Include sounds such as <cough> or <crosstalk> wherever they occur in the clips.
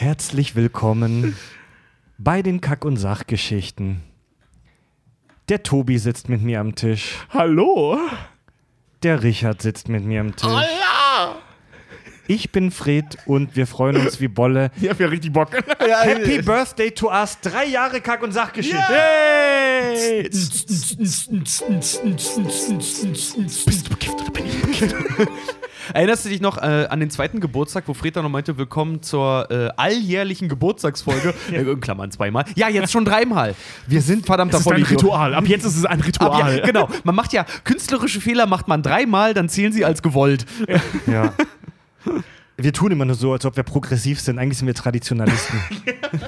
Herzlich willkommen bei den Kack- und Sachgeschichten. Der Tobi sitzt mit mir am Tisch. Hallo? Der Richard sitzt mit mir am Tisch. Ich bin Fred und wir freuen uns wie Bolle. Ich <laughs> hab ja richtig Bock. Happy Birthday to us. Drei Jahre Kack- und Sachgeschichte. Hey! <laughs> Erinnerst du dich noch äh, an den zweiten Geburtstag, wo Fred dann noch meinte, willkommen zur äh, alljährlichen Geburtstagsfolge? <laughs> äh, in Klammern zweimal. Ja, jetzt schon dreimal. Wir sind verdammter Das ist ein. Ritual. Ab jetzt ist es ein Ab, Ritual. ja, genau. Man macht ja künstlerische Fehler, macht man dreimal, dann zählen sie als gewollt. Ja. <laughs> Wir tun immer nur so, als ob wir progressiv sind. Eigentlich sind wir Traditionalisten.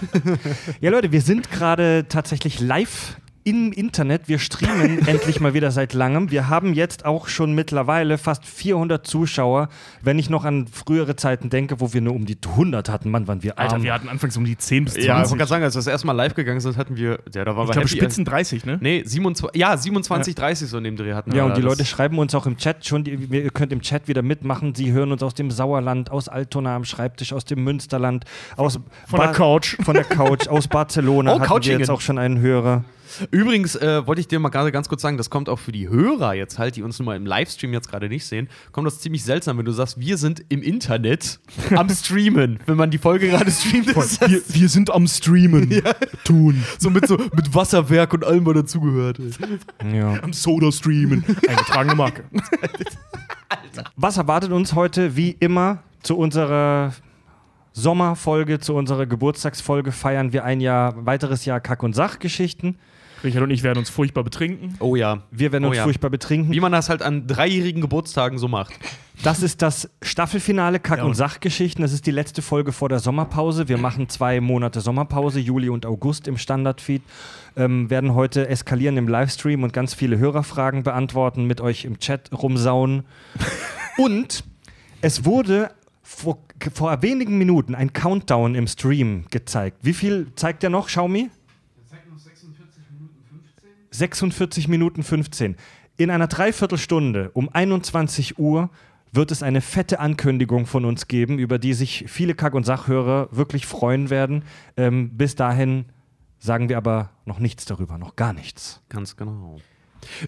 <laughs> ja, Leute, wir sind gerade tatsächlich live im Internet. Wir streamen <laughs> endlich mal wieder seit langem. Wir haben jetzt auch schon mittlerweile fast 400 Zuschauer. Wenn ich noch an frühere Zeiten denke, wo wir nur um die 100 hatten, Mann, waren wir arm. Alter, wir hatten anfangs um die 10 bis 20. Ja, ich wollte gerade sagen, als wir das erste Mal live gegangen sind, hatten wir, ja, da waren ich wir glaube. Spitzen 30, ne? Nee, 27, ja, 27, 30 so in dem Dreh hatten wir. Ja, und die Leute schreiben uns auch im Chat schon, die, ihr könnt im Chat wieder mitmachen. Sie hören uns aus dem Sauerland, aus Altona am Schreibtisch, aus dem Münsterland, aus Von der Ba- Couch. Von der Couch, aus <laughs> Barcelona Oh, hatten wir Couchingen. jetzt auch schon einen Hörer. Übrigens äh, wollte ich dir mal gerade ganz kurz sagen, das kommt auch für die Hörer jetzt halt, die uns nun mal im Livestream jetzt gerade nicht sehen, kommt das ziemlich seltsam, wenn du sagst, wir sind im Internet <laughs> am Streamen, wenn man die Folge gerade streamt. Ist das Wir, wir sind am Streamen. <laughs> Tun. so mit so mit Wasserwerk und allem, was dazugehört. Ja. Am Soda-Streamen. Eingetragene Marke. <laughs> Was erwartet uns heute, wie immer, zu unserer Sommerfolge, zu unserer Geburtstagsfolge feiern wir ein Jahr, weiteres Jahr Kack- und Sachgeschichten. Richard und ich werden uns furchtbar betrinken. Oh ja. Wir werden Oh uns ja. furchtbar betrinken. Wie man das halt an dreijährigen Geburtstagen so macht. Das ist das Staffelfinale Kack- Ja. und Sachgeschichten. Das ist die letzte Folge vor der Sommerpause. Wir machen zwei Monate Sommerpause, Juli und August im Standardfeed. Ähm, werden heute eskalieren im Livestream und ganz viele Hörerfragen beantworten, mit euch im Chat rumsauen. <laughs> und es wurde vor, vor wenigen Minuten ein Countdown im Stream gezeigt. Wie viel zeigt der noch, Xiaomi? 46 Minuten 15. In einer Dreiviertelstunde um 21 Uhr wird es eine fette Ankündigung von uns geben, über die sich viele Kack- und Sachhörer wirklich freuen werden. Ähm, bis dahin sagen wir aber noch nichts darüber, noch gar nichts. Ganz genau.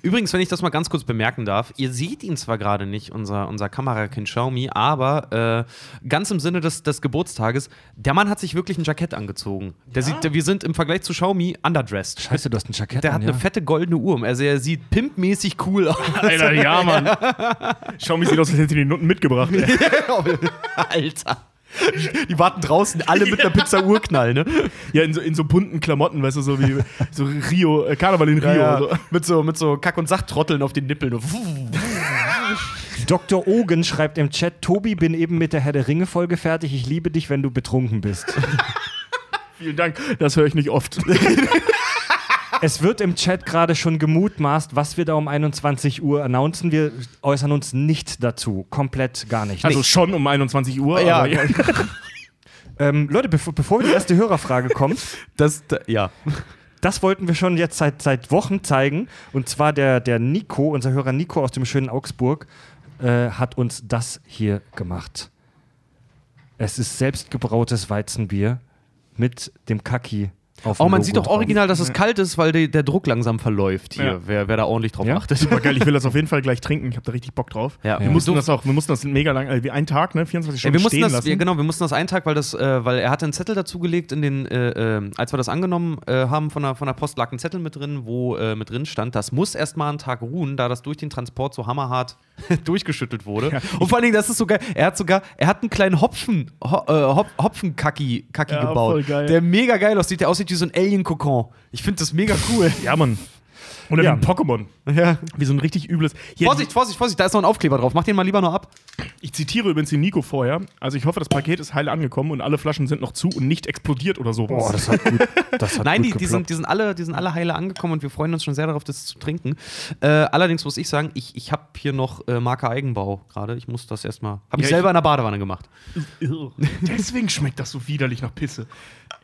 Übrigens, wenn ich das mal ganz kurz bemerken darf, ihr seht ihn zwar gerade nicht, unser, unser Kamerakind Xiaomi, aber äh, ganz im Sinne des, des Geburtstages, der Mann hat sich wirklich ein Jackett angezogen. Der sieht, der, wir sind im Vergleich zu Xiaomi underdressed. Scheiße, du hast ein Jackett Der an, hat eine fette goldene Uhr. Also er sieht pimpmäßig cool aus. <laughs> Alter, ja, Mann. <laughs> Mich sieht aus, als hätte die Noten mitgebracht. Ey. <laughs> Alter. <laughs> Die warten draußen, alle mit einer Pizza-Urknall, ne? Ja, in so, in so bunten Klamotten, weißt du, so wie so Rio, äh, Karneval in Rio. So. Mit so, mit so Kack- und Sachtrotteln auf den Nippeln. Dr. Ogen schreibt im Chat, Tobi, bin eben mit der Herr der Ringe-Folge fertig. Ich liebe dich, wenn du betrunken bist. <laughs> Vielen Dank, das höre ich nicht oft. <laughs> Es wird im Chat gerade schon gemutmaßt, was wir da um 21 Uhr announcen. Wir äußern uns nicht dazu. Komplett gar nicht. Also schon um 21 Uhr. Ja. aber ja. <laughs> Ähm, Leute, bevor, bevor die erste Hörerfrage kommt, <laughs> Das, da, ja. das wollten wir schon jetzt seit, seit Wochen zeigen. Und zwar der, der Nico, unser Hörer Nico aus dem schönen Augsburg, äh, hat uns das hier gemacht. Es ist selbstgebrautes Weizenbier mit dem Kaki auf Oh, man Logo sieht doch drauf. original, dass es kalt ist, weil die, der Druck langsam verläuft hier. Ja. Wer, wer da ordentlich drauf Ja? achtet. Super geil, ich will das auf jeden <laughs> Fall gleich trinken. Ich habe da richtig Bock drauf. Ja. Wir Ja. mussten das auch, wir mussten das mega lang, äh, wie ein Tag, ne? 24 Ja, Stunden wir mussten stehen das, lassen. wir, genau, wir mussten das einen Tag, weil das, äh, weil er hatte einen Zettel dazugelegt in den, äh, äh, als wir das angenommen äh, haben von der, von der Post lag ein Zettel mit drin, wo äh, mit drin stand, das muss erstmal einen Tag ruhen, da das durch den Transport so hammerhart <laughs> durchgeschüttelt wurde. Ja. Und vor allen Dingen, das ist so geil, er hat sogar, er hat einen kleinen Hopfen, Ho, äh, Hop, Hopfenkacki Kacki Ja, gebaut, voll geil. der mega geil aussieht, der aussieht wie so ein Alien-Kokon. Ich finde das mega cool. <laughs> Ja, Mann. Oder Ja. wie ein Pokémon. Ja. Wie so ein richtig übles. Hier, Vorsicht, Vorsicht, Vorsicht, da ist noch ein Aufkleber drauf. Mach den mal lieber noch ab. Ich zitiere übrigens den Nico vorher. Also ich hoffe, das Paket ist heil angekommen und alle Flaschen sind noch zu und nicht explodiert oder sowas. Boah, das hat gut. Das hat <laughs> Nein, gut die, die, sind, die, sind alle, die sind alle heile angekommen und wir freuen uns schon sehr darauf, das zu trinken. Äh, allerdings muss ich sagen, ich, ich habe hier noch äh, Marke Eigenbau gerade. Ich muss das erstmal. Habe Ja, ich ich- selber in der Badewanne gemacht. Deswegen schmeckt das so widerlich nach Pisse.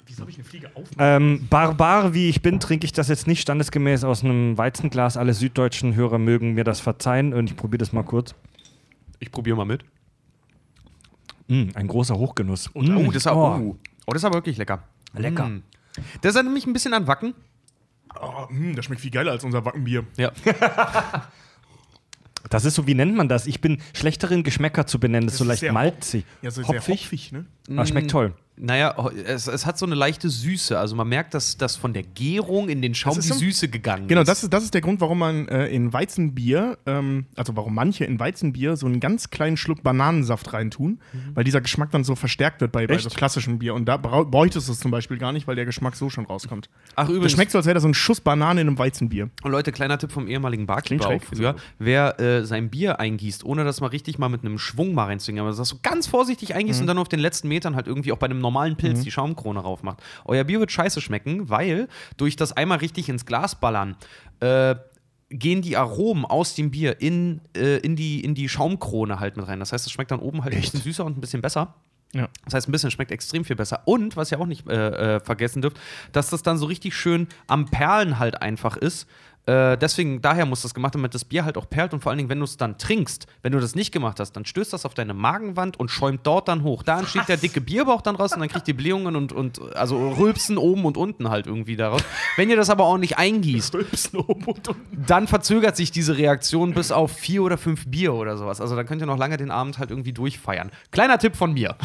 Wieso habe ich eine Fliege auf? Ähm, Barbar wie ich bin, trinke ich das jetzt nicht standesgemäß aus einem Weizenglas. Alle süddeutschen Hörer mögen mir das verzeihen und ich probiere das mal kurz. Ich probiere mal mit. Mm, ein großer Hochgenuss. Oh, das ist aber, Oh. oh. oh, das ist aber wirklich lecker. Lecker. Mm. Das erinnert mich ein bisschen an Wacken. Oh, mh, das schmeckt viel geiler als unser Wackenbier. Ja. Das ist so, wie nennt man das? Ich bin schlechterin Geschmäcker zu benennen. Das ist so leicht malzig. Ja, so hopfig. sehr hopfig, ne? Aber schmeckt toll. Naja, es, es hat so eine leichte Süße. Also man merkt, dass das von der Gärung in den Schaum Das die so- Süße gegangen Genau, ist. das ist, das ist der Grund, warum man äh, in Weizenbier, ähm, also warum manche in Weizenbier so einen ganz kleinen Schluck Bananensaft reintun, weil dieser Geschmack dann so verstärkt wird bei, bei so klassischem Bier. Und da bräuchtest du es zum Beispiel gar nicht, weil der Geschmack so schon rauskommt. Ach, Das übrigens, schmeckt so, als wäre da so ein Schuss Banane in einem Weizenbier. Und Leute, kleiner Tipp vom ehemaligen Barkeeper früher. Wer äh, sein Bier eingießt, ohne das mal richtig mal mit einem Schwung mal reinzwingen, aber das so ganz vorsichtig eingießt und dann auf den letzten Metern halt irgendwie auch bei einem normalen Pilz die Schaumkrone raufmacht. Euer Bier wird scheiße schmecken, weil durch das einmal richtig ins Glas ballern, äh, gehen die Aromen aus dem Bier in, äh, in, die, in die Schaumkrone halt mit rein. Das heißt, es schmeckt dann oben halt ein bisschen süßer und ein bisschen besser. Ja. Das heißt, ein bisschen schmeckt extrem viel besser. Und, was ihr auch nicht äh, äh, vergessen dürft, dass das dann so richtig schön am Perlen halt einfach ist. Äh, deswegen, daher muss das gemacht werden, damit das Bier halt auch perlt und vor allen Dingen, wenn du es dann trinkst, wenn du das nicht gemacht hast, dann stößt das auf deine Magenwand und schäumt dort dann hoch. Da entsteht der dicke Bierbauch dann raus und dann kriegt ihr Blähungen und, und also Rülpsen oben und unten halt irgendwie daraus. Wenn ihr das aber ordentlich eingießt, Rülpsen oben und unten. dann verzögert sich diese Reaktion bis auf vier oder fünf Bier oder sowas. Also dann könnt ihr noch lange den Abend halt irgendwie durchfeiern. Kleiner Tipp von mir.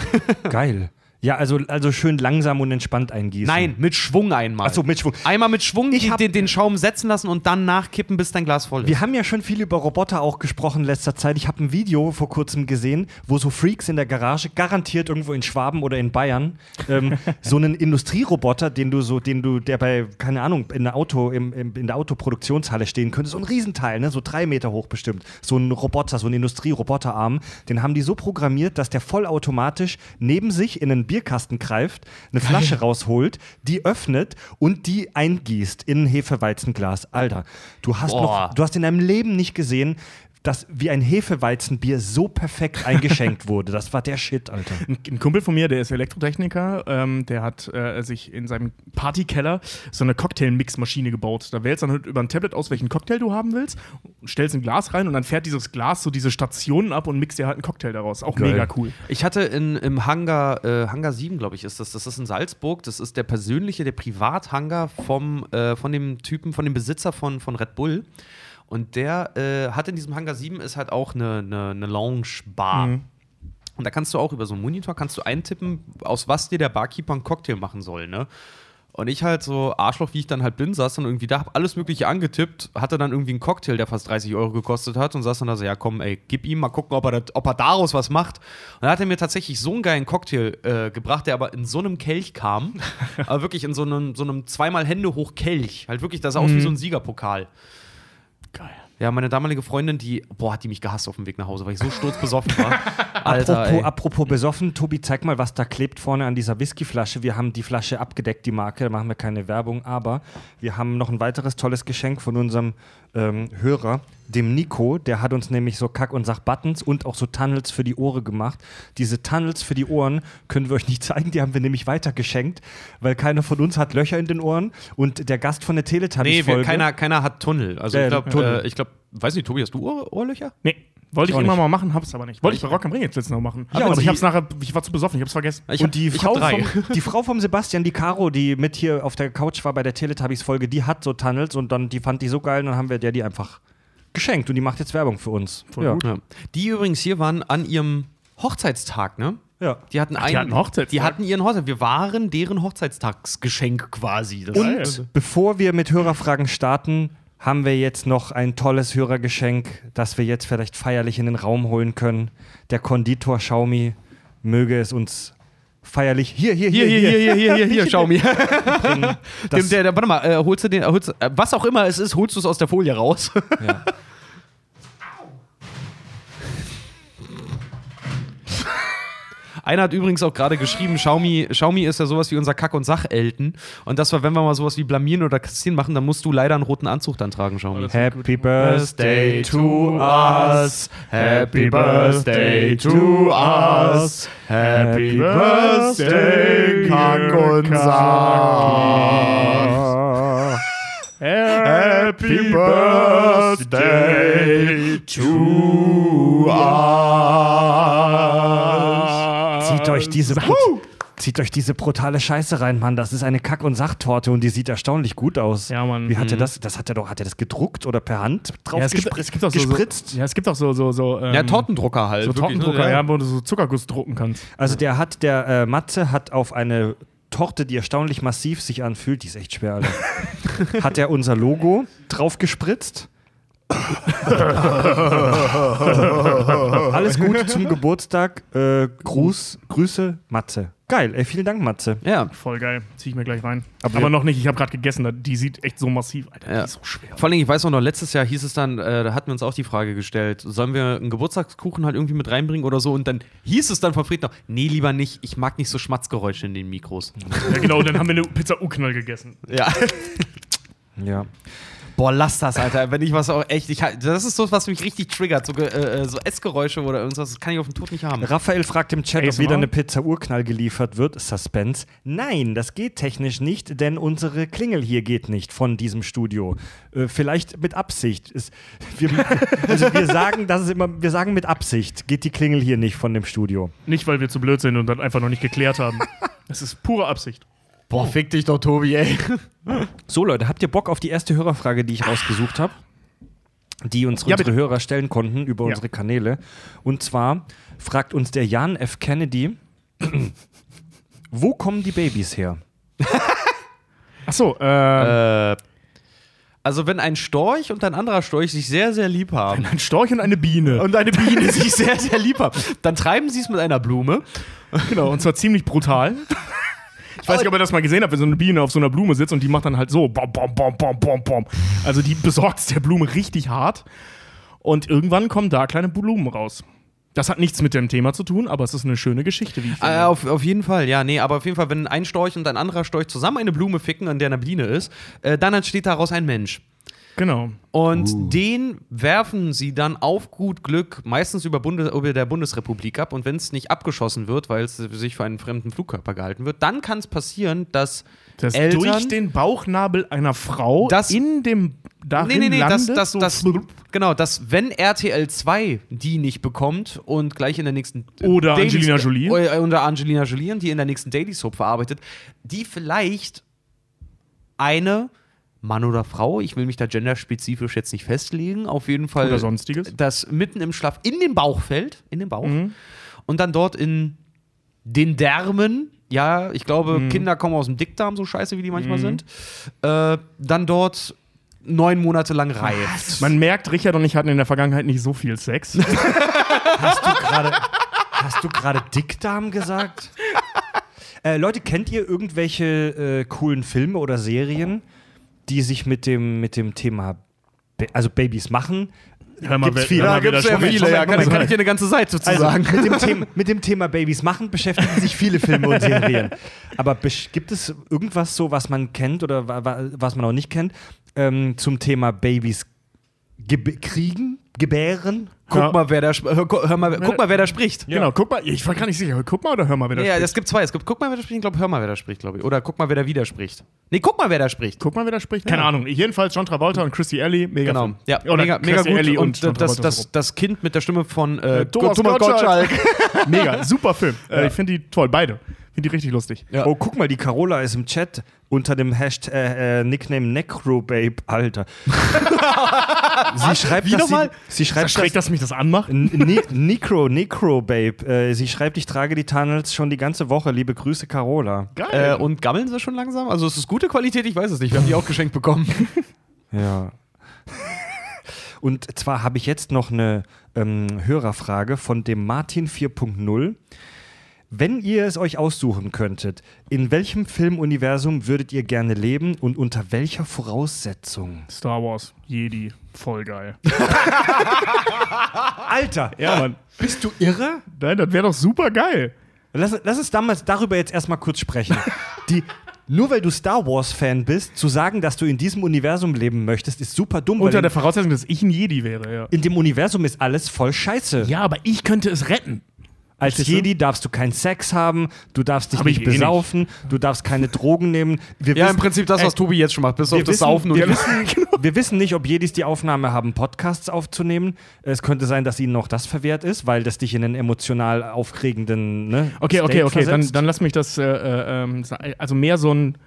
Geil. Ja, also, also schön langsam und entspannt eingießen. Nein, mit Schwung einmal. Achso, mit Schwung. Einmal mit Schwung Ich den, den Schaum setzen lassen und dann nachkippen, bis dein Glas voll ist. Wir haben ja schon viel über Roboter auch gesprochen in letzter Zeit. Ich habe ein Video vor kurzem gesehen, wo so Freaks in der Garage, garantiert irgendwo in Schwaben oder in Bayern, ähm, <laughs> so einen Industrieroboter, den du so, den du, der bei, keine Ahnung, in der Auto, im, im, in der Autoproduktionshalle stehen könnte, so ein Riesenteil, ne, so drei Meter hoch bestimmt. So ein Roboter, so ein Industrieroboterarm, den haben die so programmiert, dass der vollautomatisch neben sich in einen Bierkasten greift, eine Flasche rausholt, die öffnet und die eingießt in ein Hefeweizenglas. Alter, du hast Boah. noch, du hast in deinem Leben nicht gesehen, dass wie ein Hefeweizenbier so perfekt <laughs> eingeschenkt wurde. Das war der Shit, Alter. Ein, ein Kumpel von mir, der ist Elektrotechniker, ähm, der hat äh, sich in seinem Partykeller so eine Cocktailmixmaschine gebaut. Da wählst du dann halt über ein Tablet aus, welchen Cocktail du haben willst, stellst ein Glas rein und dann fährt dieses Glas so diese Stationen ab und mixt dir halt einen Cocktail daraus. Auch Geil. mega cool. Ich hatte in, im Hangar, äh, Hangar 7, glaube ich, ist das. Das ist in Salzburg. Das ist der persönliche, der Privathangar vom, äh, von dem Typen, von dem Besitzer von, von Red Bull. Und der äh, hat in diesem Hangar 7 ist halt auch eine, eine, eine Lounge-Bar. Mhm. Und da kannst du auch über so einen Monitor kannst du eintippen, aus was dir der Barkeeper einen Cocktail machen soll, ne? Und ich halt so Arschloch, wie ich dann halt bin, saß dann irgendwie da, hab alles Mögliche angetippt, hatte dann irgendwie einen Cocktail, der fast 30 Euro gekostet hat und saß dann da so, ja komm, ey, gib ihm mal gucken, ob er, das, ob er daraus was macht. Und dann hat er mir tatsächlich so einen geilen Cocktail äh, gebracht, der aber in so einem Kelch kam, <laughs> aber wirklich in so einem, so einem zweimal Hände hoch Kelch. Halt wirklich, das sah aus wie so ein Siegerpokal. Geil. Ja, meine damalige Freundin, die, boah, hat die mich gehasst auf dem Weg nach Hause, weil ich so sturzbesoffen war. <laughs> Alter, apropos, ey. apropos besoffen, Tobi, zeig mal, was da klebt vorne an dieser Whiskyflasche. Wir haben die Flasche abgedeckt, die Marke, da machen wir keine Werbung, aber wir haben noch ein weiteres tolles Geschenk von unserem ähm, Hörer, dem Nico. Der hat uns nämlich so Kack- und Sach-Buttons und auch so Tunnels für die Ohren gemacht. Diese Tunnels für die Ohren können wir euch nicht zeigen, die haben wir nämlich weitergeschenkt, weil keiner von uns hat Löcher in den Ohren und der Gast von der Nee, wir, Teletubbies-Folge. keiner, keiner hat Tunnel. Also Äh, ich glaube, äh, ich glaub, weiß nicht, Tobi, hast du Ohr Ohrlöcher? Nee, wollte ich auch immer nicht. mal machen, hab's aber nicht. Wollte ich bei Rock am Ring jetzt letztens noch machen. Ja, aber ich hab's nachher, ich war zu besoffen, ich hab's vergessen. Ich und die ich Frau, vom, <laughs> die Frau vom Sebastian, die Caro, die mit hier auf der Couch war bei der Teletubbies-Folge, die hat so Tunnels und dann die fand die so geil und dann haben wir der die einfach geschenkt und die macht jetzt Werbung für uns. Voll ja. gut. Ja. Die übrigens hier waren an ihrem Hochzeitstag, ne? Ja. Die hatten, die einen, hatten Hochzeitstag? Die hatten ihren Hochzeitstag. Wir waren deren Hochzeitstagsgeschenk quasi. Das. Und bevor wir mit Hörerfragen starten, haben wir jetzt noch ein tolles Hörergeschenk, das wir jetzt vielleicht feierlich in den Raum holen können. Der Konditor Xiaomi möge es uns feierlich hier, hier, Hier, hier, hier, hier, hier, hier, hier, <laughs> bringen. Das, Dem, der, der, warte mal, äh, holst du den, holst, äh, was auch immer es ist, holst du es aus der Folie raus. ja. <laughs> Einer hat übrigens auch gerade geschrieben, Xiaomi, Xiaomi ist ja sowas wie unser Kack- und Sachelten. Und das war, wenn wir mal sowas wie blamieren oder kassieren machen, dann musst du leider einen roten Anzug dann tragen, Xiaomi. Happy Birthday to us. Happy Birthday to us. Happy Birthday, Kack und Sack. Happy Birthday to us. Zieht euch diese Zieht euch diese brutale Scheiße rein, Mann. Das ist eine Kack- und Sachtorte und die sieht erstaunlich gut aus. Ja, Mann. Wie hat er das? Das hat er doch, hat er das gedruckt oder per Hand drauf Ja, es gibt, gespritzt? es gibt auch so, gespritzt? So, ja, es gibt auch so, so, so, ähm, Ja, Tortendrucker halt. so wirklich, ne? Tortendrucker, ja, wo du so Zuckerguss drucken kannst. Also der hat, der äh, Matze hat auf eine Torte, die erstaunlich massiv sich anfühlt, die ist echt schwer, Alter. <laughs> hat er unser Logo drauf gespritzt. <laughs> Alles Gute zum <laughs> Geburtstag. Äh, Gruß, Grüße, Matze. Geil, ey, vielen Dank, Matze. Ja. Voll geil. Zieh ich mir gleich rein. Aber Aber, noch nicht. Ich habe gerade gegessen. Die sieht echt so massiv. Alter, Ja. die ist so schwer. Vor allem, ich weiß auch noch, letztes Jahr hieß es dann, äh, da hatten wir uns auch die Frage gestellt, sollen wir einen Geburtstagskuchen halt irgendwie mit reinbringen oder so? Und dann hieß es dann von Fried noch, nee, lieber nicht, ich mag nicht so Schmatzgeräusche in den Mikros. Ja, genau. Dann haben wir eine Pizza U-Knall gegessen. Ja. Ja. Boah, lass das, Alter. Wenn ich was auch echt, ich, das ist so, was mich richtig triggert. So, äh, äh, so Essgeräusche oder irgendwas, das kann ich auf dem Tod nicht haben. Raphael fragt im Chat, ob ASMR? wieder eine Pizza Urknall geliefert wird. Suspense. Nein, das geht technisch nicht, denn unsere Klingel hier geht nicht von diesem Studio. Äh, vielleicht mit Absicht. Es, wir, <laughs> also wir sagen, das ist immer, wir sagen mit Absicht geht die Klingel hier nicht von dem Studio. Nicht, weil wir zu blöd sind und dann einfach noch nicht geklärt haben. <laughs> Das ist pure Absicht. Boah, fick dich doch, Tobi, ey. So Leute, habt ihr Bock auf die erste Hörerfrage, die ich rausgesucht habe? Die uns Ja, unsere bitte. Hörer stellen konnten über Ja. unsere Kanäle. Und zwar fragt uns der Jan F. Kennedy, wo kommen die Babys her? <laughs> Achso, äh, Äh, also, wenn ein Storch und ein anderer Storch sich sehr, sehr lieb haben ein Storch und eine Biene. <laughs> und eine Biene sich sehr, sehr lieb haben, dann treiben sie es mit einer Blume. Genau, und zwar ziemlich brutal. <laughs> Ich weiß nicht, ob ihr das mal gesehen habt, wenn so eine Biene auf so einer Blume sitzt und die macht dann halt so bom, bom, bom, bom, bom, bom. Also die besorgt es der Blume richtig hart. Und irgendwann kommen da kleine Blumen raus. Das hat nichts mit dem Thema zu tun, aber es ist eine schöne Geschichte, wie ich finde. Äh, auf, auf jeden Fall, ja, nee, aber auf jeden Fall, wenn ein Storch und ein anderer Storch zusammen eine Blume ficken, an der eine Biene ist, äh, dann entsteht daraus ein Mensch. Genau. Und den werfen sie dann auf gut Glück meistens über, Bundes über der Bundesrepublik ab. Und wenn es nicht abgeschossen wird, weil es sich für einen fremden Flugkörper gehalten wird, dann kann es passieren, dass Das Eltern durch den Bauchnabel einer Frau Das- in dem darin Nee, nee, nee, das, landet, das, so das, genau, dass wenn RTL 2 die nicht bekommt und gleich in der nächsten Oder Daily- Angelina Jolie. Oder, oder Angelina Jolie, und die in der nächsten Daily Soap verarbeitet, die vielleicht eine Mann oder Frau, ich will mich da genderspezifisch jetzt nicht festlegen, auf jeden Fall Oder sonstiges. das mitten im Schlaf in den Bauch fällt, in den Bauch Mhm. und dann dort in den Därmen, ja, ich glaube, Mhm. Kinder kommen aus dem Dickdarm, so scheiße wie die manchmal sind, äh, dann dort neun Monate lang reift. Man merkt, Richard und ich hatten in der Vergangenheit nicht so viel Sex. <laughs> Hast du gerade Dickdarm gesagt? <laughs> Äh, Leute, kennt ihr irgendwelche äh, coolen Filme oder Serien, die sich mit dem, mit dem Thema, Ba- also Babys machen? Hör mal, Gibt's viele. hör mal, Ja, gibt's spricht. viele, ja, kann- kann ich dir eine ganze Seite zu Also sagen. mit dem, Thema, mit dem Thema Babys machen beschäftigen sich viele Filme und Serien. <laughs> Aber gibt es irgendwas so, was man kennt oder wa wa was man auch nicht kennt, ähm, zum Thema Babys kriegen, gebären? Guck Ja. mal, wer da, hör, hör mal, guck mal, wer da spricht. Genau, guck mal, ich war gar nicht sicher. Guck mal oder hör mal, wer da Ja, spricht. es gibt zwei. Es gibt guck mal, wer da spricht. Ich glaube, hör mal, wer da spricht, glaube ich. Oder guck mal, wer da widerspricht. Nee, guck mal, wer da spricht. Guck mal, wer da spricht. Keine Ja. Ahnung. Jedenfalls John Travolta und Christy Alley. Mega Genau. Film. Ja, Oder mega, mega gut. Alley und John das, das, das Kind mit der Stimme von äh, Äh, Thomas Gottschalk. <laughs> Mega, super Film. Äh, ich finde die toll, beide. Finde die richtig lustig. Ja. Oh, guck mal, die Carola ist im Chat unter dem Hashtag äh, äh, Nickname Necrobabe, Alter. <laughs> sie schreibt, Wie dass nochmal? Sie, sie Das schreibt, schräg, dass, dass mich das anmacht. Ne Necro, Necrobabe. Äh, sie schreibt, ich trage die Tunnels schon die ganze Woche. Liebe Grüße, Carola. Äh, und gammeln sie schon langsam? Also ist es gute Qualität? Ich weiß es nicht. Wir haben die auch geschenkt bekommen. <laughs> Ja. Und zwar habe ich jetzt noch eine ähm, Hörerfrage von dem Martin 4.0. Wenn ihr es euch aussuchen könntet, in welchem Filmuniversum würdet ihr gerne leben und unter welcher Voraussetzung? Star Wars, Jedi, voll geil. <laughs> Alter, Ja, Mann. bist du irre? Nein, das wäre doch super geil. Lass, lass uns damals darüber jetzt erstmal kurz sprechen. Die, nur weil du Star Wars-Fan bist, zu sagen, dass du in diesem Universum leben möchtest, ist super dumm. Unter der Voraussetzung, dass ich ein Jedi wäre, ja. in dem Universum ist alles voll scheiße. Ja, aber ich könnte es retten. Als Verstehst du? Jedi darfst du keinen Sex haben, du darfst dich Hab ich nicht eh nicht. besaufen, du darfst keine Drogen nehmen. Wir Ja, wissen- im Prinzip das, was Ey, Tobi jetzt schon macht, bis auf das wissen- Saufen und wir wissen, <laughs> Genau. wir wissen nicht, ob Jedis die Aufnahme haben, Podcasts aufzunehmen. Es könnte sein, dass ihnen noch das verwehrt ist, weil das dich in einen emotional aufregenden ne, Okay, okay, State okay, dann, dann lass mich das, äh, äh, ähm, also mehr so ein,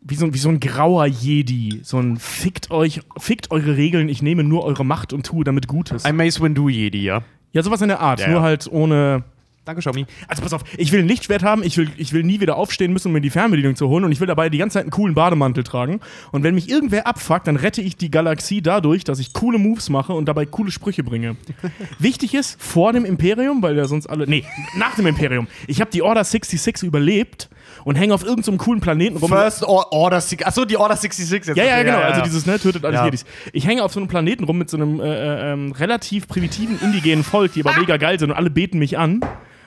wie so, ein- wie so ein grauer Jedi. So ein fickt euch, fickt eure Regeln, ich nehme nur eure Macht und tue damit Gutes. Ein Mace Windu Jedi, ja. Ja, sowas in der Art, Ja, nur ja. halt ohne. Danke, Xiaomi. Also pass auf, ich will ein Lichtschwert haben, ich will, ich will nie wieder aufstehen müssen, um mir die Fernbedienung zu holen und ich will dabei die ganze Zeit einen coolen Bademantel tragen. Und wenn mich irgendwer abfuckt, dann rette ich die Galaxie dadurch, dass ich coole Moves mache und dabei coole Sprüche bringe. <laughs> Wichtig ist, vor dem Imperium, weil ja sonst alle. Nee, nach dem Imperium. Ich habe die Order 66 überlebt und hänge auf irgendeinem coolen Planeten rum. First Or Order 6. Achso, die Order 66 jetzt. Ja, ja, genau. Also dieses, ne, tötet alles Ja. Jedis. Ich hänge auf so einem Planeten rum mit so einem äh, äh, ähm, relativ primitiven indigenen Volk, die aber mega geil sind und alle beten mich an,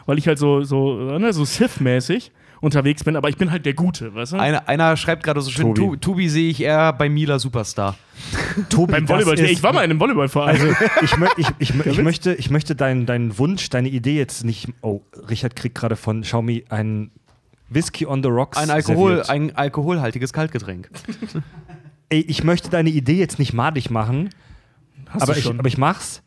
weil ich halt so, so, äh, ne, so Sith-mäßig unterwegs bin, aber ich bin halt der Gute, weißt du? Einer, einer schreibt gerade so schön, Tobi. Tobi, sehe ich eher bei Mila Superstar. <laughs> Tobi, Beim Volleyball. ist- Ich war mal in einem Volleyballverein. Also ich, mö ich, ich, <laughs> ich möchte, ich möchte deinen deinen Wunsch, deine Idee jetzt nicht. Oh, Richard kriegt gerade von Xiaomi einen Whisky on the Rocks. Ein, Alkohol, serviert. ein alkoholhaltiges Kaltgetränk. <laughs> Ey, ich möchte deine Idee jetzt nicht madig machen, Hast aber du ich, schon. aber ich mach's.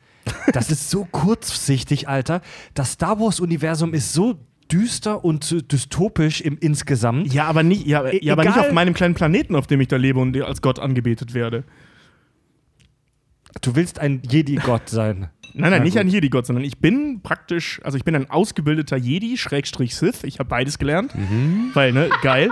Das ist so kurzsichtig, Alter. Das Star Wars-Universum ist so düster und so dystopisch im insgesamt. ja, aber nicht, ja, E- ja, aber nicht auf meinem kleinen Planeten, auf dem ich da lebe und als Gott angebetet werde. Du willst ein Jedi-Gott sein. Nein, nein, nicht ein Jedi-Gott, sondern ich bin praktisch, also ich bin ein ausgebildeter Jedi, Schrägstrich Sith. Ich habe beides gelernt. Mhm. Weil, ne, geil.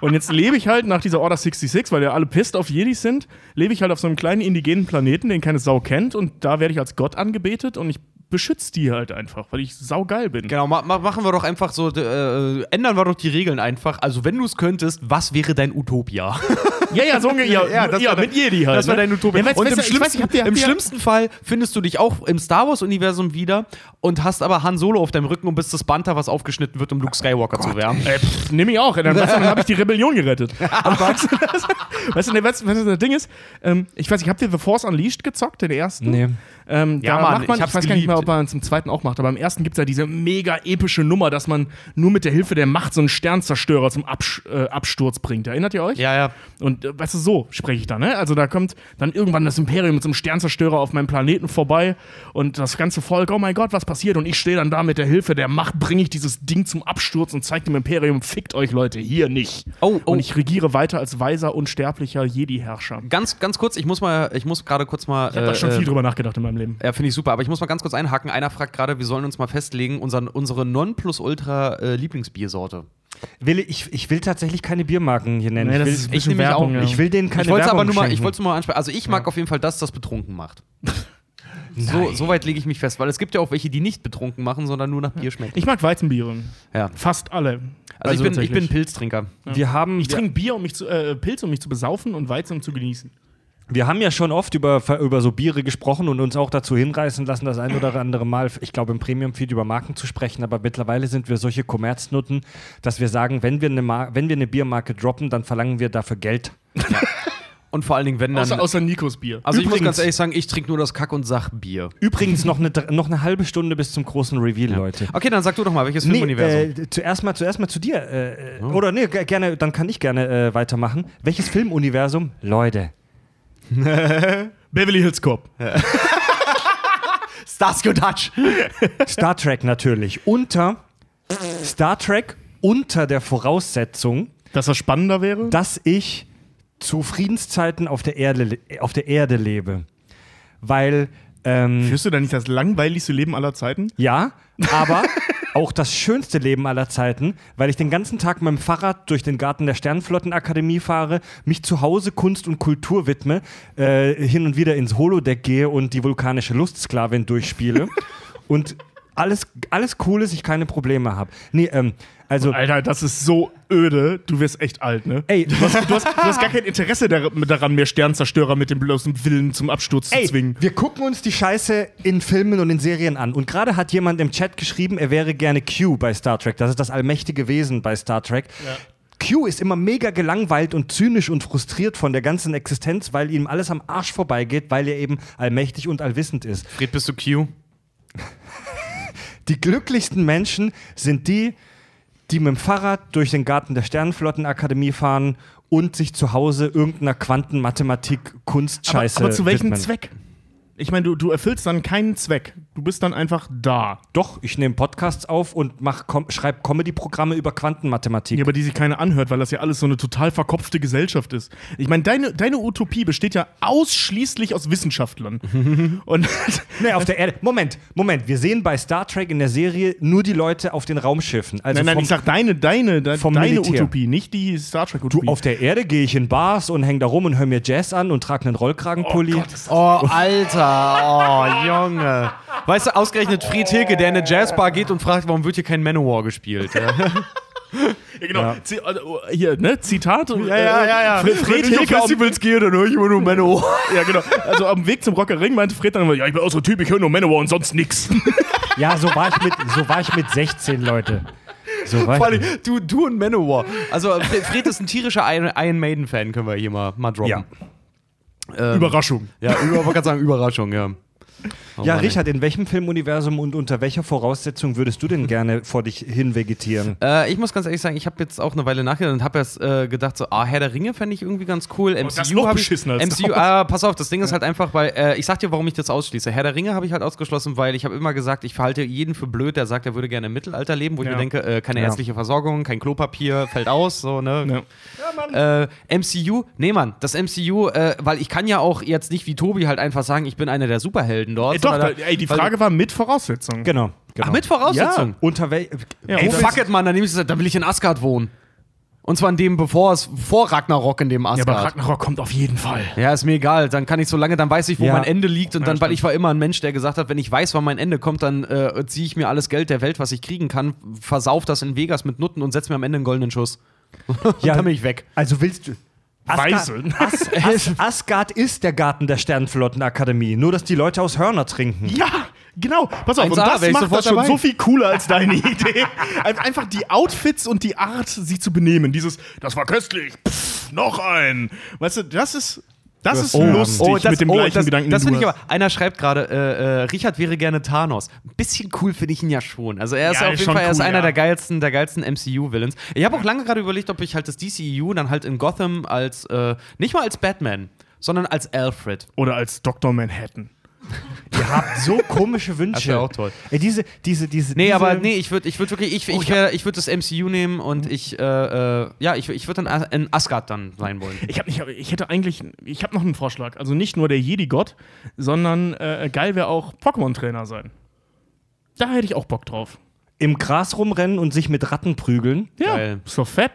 Und jetzt lebe ich halt nach dieser Order 66, weil ja alle pisst auf Jedis sind, lebe ich halt auf so einem kleinen indigenen Planeten, den keine Sau kennt. Und da werde ich als Gott angebetet und ich beschütze die halt einfach, weil ich saugeil bin. Genau, ma ma machen wir doch einfach so, äh, ändern wir doch die Regeln einfach. Also, wenn du es könntest, was wäre dein Utopia? <laughs> Ja, ja, so ungefähr. <laughs> Ja, das ja, war mit Jedi halt. Das war ne? dein Utopia. Ja, weißt, und weißt, im, weiß, schlimmsten, dir, hab im dir- schlimmsten Fall findest du dich auch im Star Wars-Universum wieder und hast aber Han Solo auf deinem Rücken und bist das Banter, was aufgeschnitten wird, um Luke Skywalker zu wärmen. Äh, nimm ich auch. <laughs> Dann, dann habe ich die Rebellion gerettet. Weißt du, das, weißt du, ne, weißt, du, weißt du, das Ding ist, ähm, ich weiß, ich habt ihr The Force Unleashed gezockt, den ersten? Nee. Ähm, Ja, da Mann, macht man, ich ich, hab's weiß gar nicht mehr. Ob man es im zweiten auch macht, aber im ersten gibt es ja diese mega epische Nummer, dass man nur mit der Hilfe der Macht so einen Sternzerstörer zum Absch äh, Absturz bringt. Erinnert ihr euch? Ja, ja. Und äh, weißt du, so spreche ich da, ne? Also da kommt dann irgendwann das Imperium mit so einem Sternzerstörer auf meinem Planeten vorbei und das ganze Volk, oh mein Gott, was passiert? Und ich stehe dann da mit der Hilfe der Macht, bringe ich dieses Ding zum Absturz und zeige dem Imperium, fickt euch Leute, hier nicht. Oh, oh. Und ich regiere weiter als weiser, unsterblicher Jedi-Herrscher. Ganz, ganz kurz, ich muss mal, ich muss gerade kurz mal. Ich habe da schon viel drüber nachgedacht in meinem Leben. Ja, finde ich super. Aber ich muss mal ganz kurz einhaken. Einer fragt gerade, wir sollen uns mal festlegen, unseren, unsere Non-Plus-Ultra-Lieblingsbiersorte. Will, ich, ich will tatsächlich keine Biermarken hier nennen. Nee, ich, will, nämlich auch Werbung, nicht. ja. ich will denen keine ich wollte Werbung aber nur mal, ich wollte nur mal ansprechen. Also ich mag auf jeden Fall das, das betrunken macht. <laughs> so, so weit lege ich mich fest, weil es gibt ja auch welche, die nicht betrunken machen, sondern nur nach Bier schmecken. Ich mag Weizenbiere. Ja. Fast alle. Also, ich, bin, ich bin. Pilztrinker. Wir haben, Ich trinke Bier, um mich zu, äh, Pilz, um mich zu besaufen und Weizen, um zu genießen. Wir haben ja schon oft über, über so Biere gesprochen und uns auch dazu hinreißen lassen, das ein oder andere Mal, ich glaube, im Premium-Feed über Marken zu sprechen, aber mittlerweile sind wir solche Kommerznutten, dass wir sagen, wenn wir eine, Mar wenn wir eine Biermarke droppen, dann verlangen wir dafür Geld. Und vor allen Dingen, wenn dann. Außer, außer Nikos Bier. also ich muss Übrigens- ganz ehrlich sagen, ich trinke nur das Kack- und Sachbier. Übrigens noch eine, noch eine halbe Stunde bis zum großen Reveal, Leute. Okay, dann sag du doch mal, welches Nee, Filmuniversum? äh, zuerst, mal, zuerst mal zu dir. Äh, äh, Oder nee, ge- gerne, dann kann ich gerne äh, weitermachen. Welches Filmuniversum? Leute. <laughs> Beverly Hills Cop. <laughs> Starsky und Hutch. Star Trek natürlich. Unter Star Trek unter der Voraussetzung, Dass das spannender wäre? dass ich zu Friedenszeiten auf der Erde, auf der Erde lebe. Weil, ähm, Führst du da nicht das langweiligste Leben aller Zeiten? ja, aber <laughs> auch das schönste Leben aller Zeiten, weil ich den ganzen Tag mit dem Fahrrad durch den Garten der Sternflottenakademie fahre, mich zu Hause Kunst und Kultur widme, äh, hin und wieder ins Holodeck gehe und die vulkanische Lustsklavin durchspiele <laughs> und alles, alles cool ist, ich keine Probleme habe. Nee, ähm, also. Alter, das ist so öde. Du wirst echt alt, ne? Ey, Du hast, du hast, du hast gar kein Interesse dar- daran, mehr Sternzerstörer mit dem bloßen Willen zum Absturz Ey, zu zwingen. wir gucken uns die Scheiße in Filmen und in Serien an. Und gerade hat jemand im Chat geschrieben, er wäre gerne Q bei Star Trek. Das ist das allmächtige Wesen bei Star Trek. Q ist immer mega gelangweilt und zynisch und frustriert von der ganzen Existenz, weil ihm alles am Arsch vorbeigeht, weil er eben allmächtig und allwissend ist. Fred, bist du Q? Die glücklichsten Menschen sind die, die mit dem Fahrrad durch den Garten der Sternenflottenakademie fahren und sich zu Hause irgendeiner Quantenmathematik-Kunstscheiße aber, aber zu welchem widmen. Zweck? Ich meine, du, du erfüllst dann keinen Zweck. Du bist dann einfach da. Doch, ich nehme Podcasts auf und mach, kom schreibe Comedy-Programme über Quantenmathematik. Ja, aber die sich keiner anhört, weil das ja alles so eine total verkopfte Gesellschaft ist. Ich meine, deine, deine Utopie besteht ja ausschließlich aus Wissenschaftlern. <laughs> Und Nee, auf der Erde. Moment, Moment. Wir sehen bei Star Trek in der Serie nur die Leute auf den Raumschiffen. Also nein, nein, vom, ich sag deine, deine, de, vom deine Militär. Utopie, nicht die Star Trek du, auf der Erde gehe ich in Bars und häng da rum und höre mir Jazz an und trage einen Rollkragenpulli. Oh, Alter. Oh, Junge. Weißt du, ausgerechnet Fried Hilke, der in eine Jazzbar geht und fragt, warum wird hier kein Manowar gespielt? Ja. ja, genau. Zi- äh, hier, ne? Zitat. Ja, Fred, Fred Wenn ich auf Festivals gehe, dann höre ich immer nur Manowar. <laughs> ja, genau. Also am Weg zum Rocker Ring meinte Fred dann immer, ja, ich bin auch so ein Typ, ich höre nur Manowar und sonst nix. Ja, so war ich mit, so war ich mit 16, Leute. So Vor allem, ich. du, du und Manowar. Also, Fred ist ein tierischer Iron Maiden-Fan, können wir hier mal, mal droppen. Ja. Ähm, Überraschung. Ja, über, wollte gerade sagen, Überraschung, ja. Oh Ja, Mann, ey. Richard, in welchem Filmuniversum und unter welcher Voraussetzung würdest du denn gerne vor dich hin vegetieren? <laughs> Äh, ich muss ganz ehrlich sagen, ich habe jetzt auch eine Weile nachgedacht und habe erst äh, gedacht, so, ah, Herr der Ringe fände ich irgendwie ganz cool. MCU Oh, das ist noch ich, beschissener als MCU, ah, pass auf, das Ding ist halt einfach, weil, äh, ich sag dir, warum ich das ausschließe. Herr der Ringe habe ich halt ausgeschlossen, weil ich habe immer gesagt, ich verhalte jeden für blöd, der sagt, er würde gerne im Mittelalter leben, wo ich Ja. mir denke, äh, keine Ja. ärztliche Versorgung, kein Klopapier, fällt aus, so, ne? Ja. Äh, MCU, nee, Mann, das MCU, äh, weil ich kann ja auch jetzt nicht wie Tobi halt einfach sagen, ich bin einer der Superhelden dort. Ey, doch, da, ey, die weil- Frage war mit Voraussetzungen. Genau. genau. Ach, mit Voraussetzung. Unter wel Ja, Ey, fuck it, Mann, dann, ich, dann will ich in Asgard wohnen. Und zwar in dem, bevor es, vor Ragnarok in dem Ja, Asgard. aber Ragnarok kommt auf jeden Fall. Ja, ist mir egal. Dann kann ich so lange, dann weiß ich, wo Ja. mein Ende liegt. Und Ja, dann, weil stimmt. ich war immer ein Mensch, der gesagt hat, wenn ich weiß, wann mein Ende kommt, dann äh, ziehe ich mir alles Geld der Welt, was ich kriegen kann, versauf das in Vegas mit Nutten und setze mir am Ende einen goldenen Schuss. <laughs> Ja, dann bin ich weg. Also willst du. Weise. As As <laughs> Asgard ist der Garten der Sternenflottenakademie. Nur, dass die Leute aus Hörner trinken. Ja, genau. Pass auf, und 1A, das macht das schon dabei. so viel cooler als deine Idee. Ein- Einfach die Outfits und die Art, sich zu benehmen. Dieses, das war köstlich, Pff, noch ein. Weißt du, das ist, das ist Oh, lustig mit dem gleichen das, Gedanken, Das finde ich aber. Einer schreibt gerade, äh, äh, Richard wäre gerne Thanos. Ein bisschen cool finde ich ihn ja schon. Also er ist Ja, auf jeden Fall er ist cool, einer ja. der geilsten, der geilsten MCU-Villains. Ich habe auch lange gerade überlegt, ob ich halt das DCEU dann halt in Gotham als, äh, nicht mal als Batman, sondern als Alfred. Oder als Dr. Manhattan. Ihr habt so <laughs> komische Wünsche. Das wär auch toll. Ey, diese, diese, diese. Nee, diese, aber nee, ich würde ich würd wirklich, ich, ich, wär- ich würde das MCU nehmen und ich, äh, äh, ja, ich, ich würde dann in Asgard dann sein wollen. Ich, hab, ich, hab, ich hätte eigentlich, ich habe noch einen Vorschlag. Also nicht nur der Jedi-Gott, sondern äh, geil wäre auch Pokémon-Trainer sein. Da hätte ich auch Bock drauf. Im Gras rumrennen und sich mit Ratten prügeln. Ja, Geil. doch fett.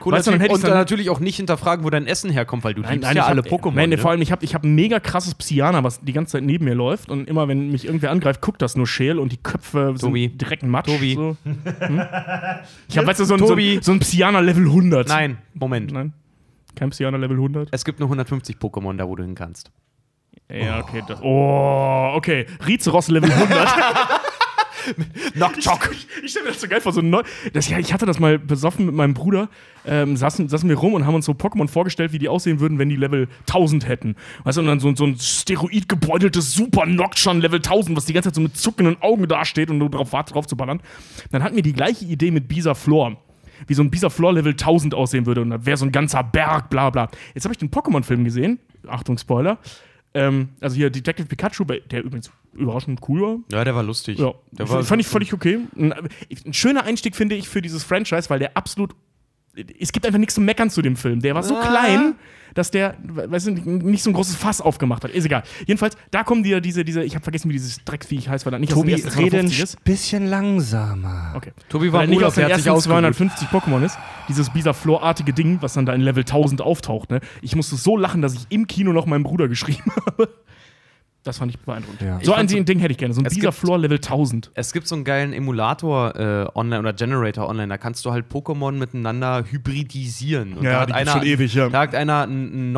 Cooler Weißt du, dann hätte und dann dann- natürlich auch nicht hinterfragen, wo dein Essen herkommt, weil du liebst ja ich alle hab, Pokémon. Nein, ne? vor allem, ich habe ich hab ein mega krasses Psyana, was die ganze Zeit neben mir läuft. Und immer, wenn mich irgendwer angreift, guckt das nur scheel und die Köpfe Tobi. sind direkt Matsch. Tobi. So. <laughs> Hm? Ich habe, weißt du, so ein, so ein, so ein Psyana Level 100. Nein, Moment. Nein. Kein Psyana Level 100? Es gibt nur 150 Pokémon da, wo du hin kannst. Ja, okay. Das, oh, okay. Rizeros Level 100. <laughs> <laughs> Knock-Chock. Ich stelle mir das so geil vor, so ein neu. Das, ja, ich hatte das mal besoffen mit meinem Bruder. Ähm, saßen, saßen wir rum und haben uns so Pokémon vorgestellt, wie die aussehen würden, wenn die Level 1000 hätten. Weißt du, und dann so, so ein steroidgebeuteltes Super Nocturne Level 1000, was die ganze Zeit so mit zuckenden Augen dasteht und du drauf wartet, drauf zu ballern. Dann hatten wir die gleiche Idee mit Bisa Floor. Wie so ein Bisa Floor Level 1000 aussehen würde und da wäre so ein ganzer Berg, bla bla. Jetzt habe ich den Pokémon-Film gesehen. Achtung, Spoiler. Ähm, also hier Detective Pikachu, der übrigens überraschend cool war. Ja, der war lustig. Ja, Der war, fand ich völlig okay. Ein, ein schöner Einstieg finde ich für dieses Franchise, weil der absolut. Es gibt einfach nichts zu meckern zu dem Film. Der war so Ah. klein, dass der, weißt du, nicht so ein großes Fass aufgemacht hat. Ist egal. Jedenfalls, da kommen dir diese, diese, ich habe vergessen, wie dieses Drecksviech heißt, weil er nicht Tobi, aus den ersten rede ein 250 ist. bisschen langsamer. Okay. Tobi war Weil nicht Urlaub, aus sich ersten ausgeruht. 250 Pokémon ist. Dieses Bisaflor-artige Ding, was dann da in Level 1000 auftaucht. Ne? Ich musste so lachen, dass ich im Kino noch meinem Bruder geschrieben <laughs> habe. Das fand ich beeindruckend. Ja. So Ich ein so- Ding hätte ich gerne. So ein gibt- Floor Level 1000. Es gibt so einen geilen Emulator äh, online oder Generator online, da kannst du halt Pokémon miteinander hybridisieren. Und Ja, da hat die einer, schon ewig, ja. Da hat einer einen einen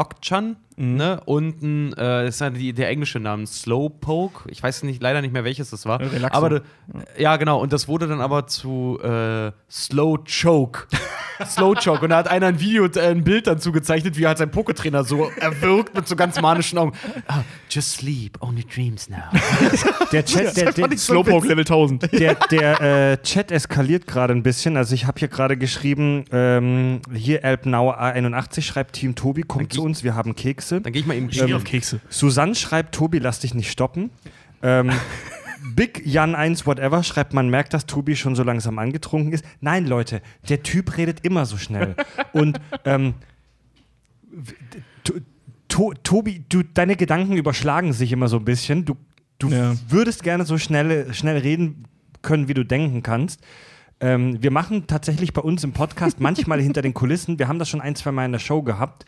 Nocturne ne, und ein, äh, das ist ja die, der englische Name, Slowpoke. Ich weiß nicht, leider nicht mehr, welches das war. Relaxo. Aber ja, genau. Und das wurde dann aber zu äh, Slow Choke. <laughs> Slow Choke. Und da hat einer ein Video, äh, ein Bild dazu gezeichnet, wie er halt sein Poketrainer so erwürgt mit so ganz manischen Augen. Ah, just sleep, only dreams now. <laughs> Der Chat, der, der, Slowpoke Level 1000. der, der äh, Chat eskaliert gerade ein bisschen. Also ich habe hier gerade geschrieben, ähm, hier Elbnauer A81 schreibt Team Tobi, kommt zu uns, wir haben Kekse. Dann gehe ich mal eben. Ich stehe auf Kekse. Susanne schreibt, Tobi, lass dich nicht stoppen. Ähm, <laughs> Big Jan 1 whatever schreibt, man merkt, dass Tobi schon so langsam angetrunken ist. Nein, Leute, der Typ redet immer so schnell. Und ähm, to, to, Tobi, du, deine Gedanken überschlagen sich immer so ein bisschen. Du, du Ja. würdest gerne so schnell, schnell reden können, wie du denken kannst. Ähm, wir machen tatsächlich bei uns im Podcast manchmal hinter den Kulissen. Wir haben das schon ein, zwei Mal in der Show gehabt.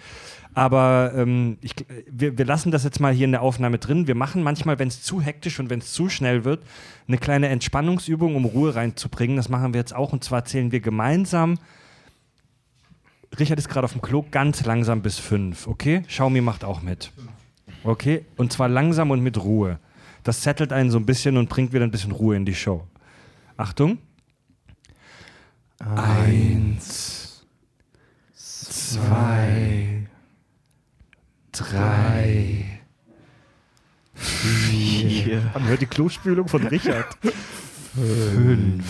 Aber ähm, ich, wir, wir lassen das jetzt mal hier in der Aufnahme drin. Wir machen manchmal, wenn es zu hektisch und wenn es zu schnell wird, eine kleine Entspannungsübung, um Ruhe reinzubringen. Das machen wir jetzt auch. Und zwar zählen wir gemeinsam. Richard ist gerade auf dem Klo, ganz langsam bis fünf. Okay? Xiaomi macht auch mit. Okay? Und zwar langsam und mit Ruhe. Das settelt einen so ein bisschen und bringt wieder ein bisschen Ruhe in die Show. Achtung. Eins, zwei, drei, vier. Man hört die Klospülung von Richard. Fünf.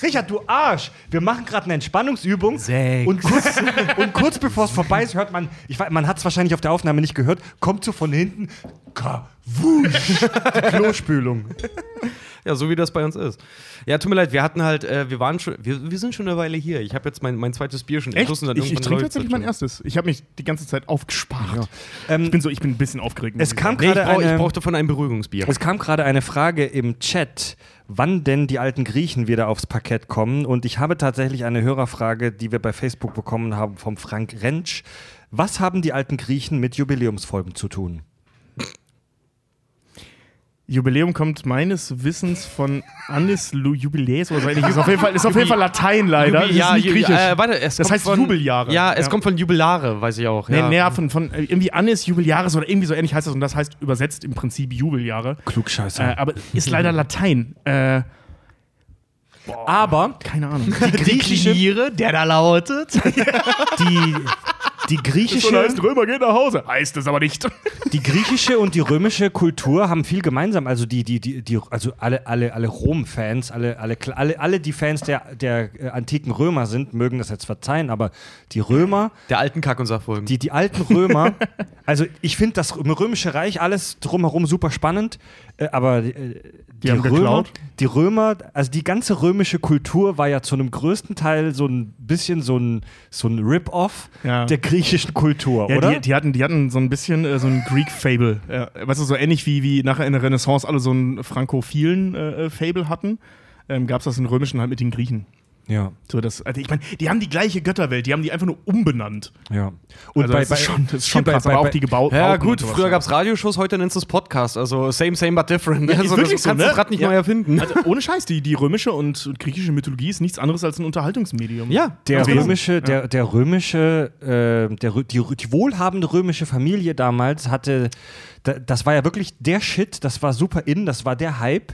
Richard, du Arsch! Wir machen gerade eine Entspannungsübung. Sechs. Und kurz, und kurz bevor es vorbei ist, hört man, ich weiß, man hat es wahrscheinlich auf der Aufnahme nicht gehört, kommt so von hinten, kawusch, die Klospülung. Ja, so wie das bei uns ist. Ja, tut mir leid, wir hatten halt, äh, wir waren schon, wir, wir sind schon eine Weile hier. Ich habe jetzt mein, mein zweites Bier schon Echt? dann Ich, ich trinke tatsächlich mein erstes. Ich habe mich die ganze Zeit aufgespart. Ähm, Ich bin so, ich bin ein bisschen aufgeregt. Es ich kam sagen. Nee, ich, gerade brauch, ich eine- brauchte von einem Beruhigungsbier. Es kam gerade eine Frage im Chat, wann denn die alten Griechen wieder aufs Parkett kommen. Und ich habe tatsächlich eine Hörerfrage, die wir bei Facebook bekommen haben, vom Frank Rentsch. Was haben die alten Griechen mit Jubiläumsfolgen zu tun? Jubiläum kommt meines Wissens von Annis Lu Jubiläus oder so ähnlich. Ist auf jeden Fall, ist auf jeden Fall Latein leider. Jubi- Das ist nicht Ju- griechisch. Äh, warte, es Das heißt von, Jubeljahre. Ja, es Ja. kommt von Jubilare, weiß ich auch. Nee, ja. näher von, von irgendwie Annis Jubiliaris oder irgendwie so ähnlich heißt das und das heißt übersetzt im Prinzip Jubeljahre. Klugscheißer. Äh, aber ist leider Latein. Äh, Aber keine Ahnung. die griechische, Dekliniere, <laughs> der da lautet. die, die <laughs> griechische, Römer geht nach Hause. Heißt es aber nicht. <laughs> die griechische und die römische Kultur haben viel gemeinsam. Also die, die, die, die also alle, alle, alle Rom-Fans, alle, alle, alle, alle, die Fans der, der äh, antiken Römer sind, mögen das jetzt verzeihen, aber die Römer Der alten Kack- und Sachfolgen. Die, die alten Römer, <laughs> also ich finde das Römische Reich alles drumherum super spannend, äh, aber äh, die, haben Römer, geklaut. die Römer, also die ganze römische Kultur war ja zu einem größten Teil so ein bisschen so ein, so ein Rip-Off Ja. der griechischen Kultur, Ja, oder? die, die, hatten, die hatten so ein bisschen äh, so ein Greek-Fable. <laughs> Ja, weißt du, so ähnlich wie, wie nachher in der Renaissance alle so einen frankophilen äh, äh, Fable hatten, ähm, gab es das in Römischen halt mit den Griechen. Ja, So, das, also ich meine, die haben die gleiche Götterwelt, die haben die einfach nur umbenannt. ja. Und also das ist schon, das ist <laughs> schon hier krass, bei, aber bei, auch die gebaut. ja, gut, früher gab es Radioshows, heute nennst du es Podcast. Also same, same, but different. Ja, also, das so, kannst du ne? das Rad nicht Ja. neu erfinden. Also, ohne Scheiß, die, die römische und, griechische Mythologie ist nichts anderes als ein Unterhaltungsmedium. ja, der genau. römische, der, der römische, äh, der, die, die wohlhabende römische Familie damals hatte, da, das war ja wirklich der Shit, das war super in, das war der Hype,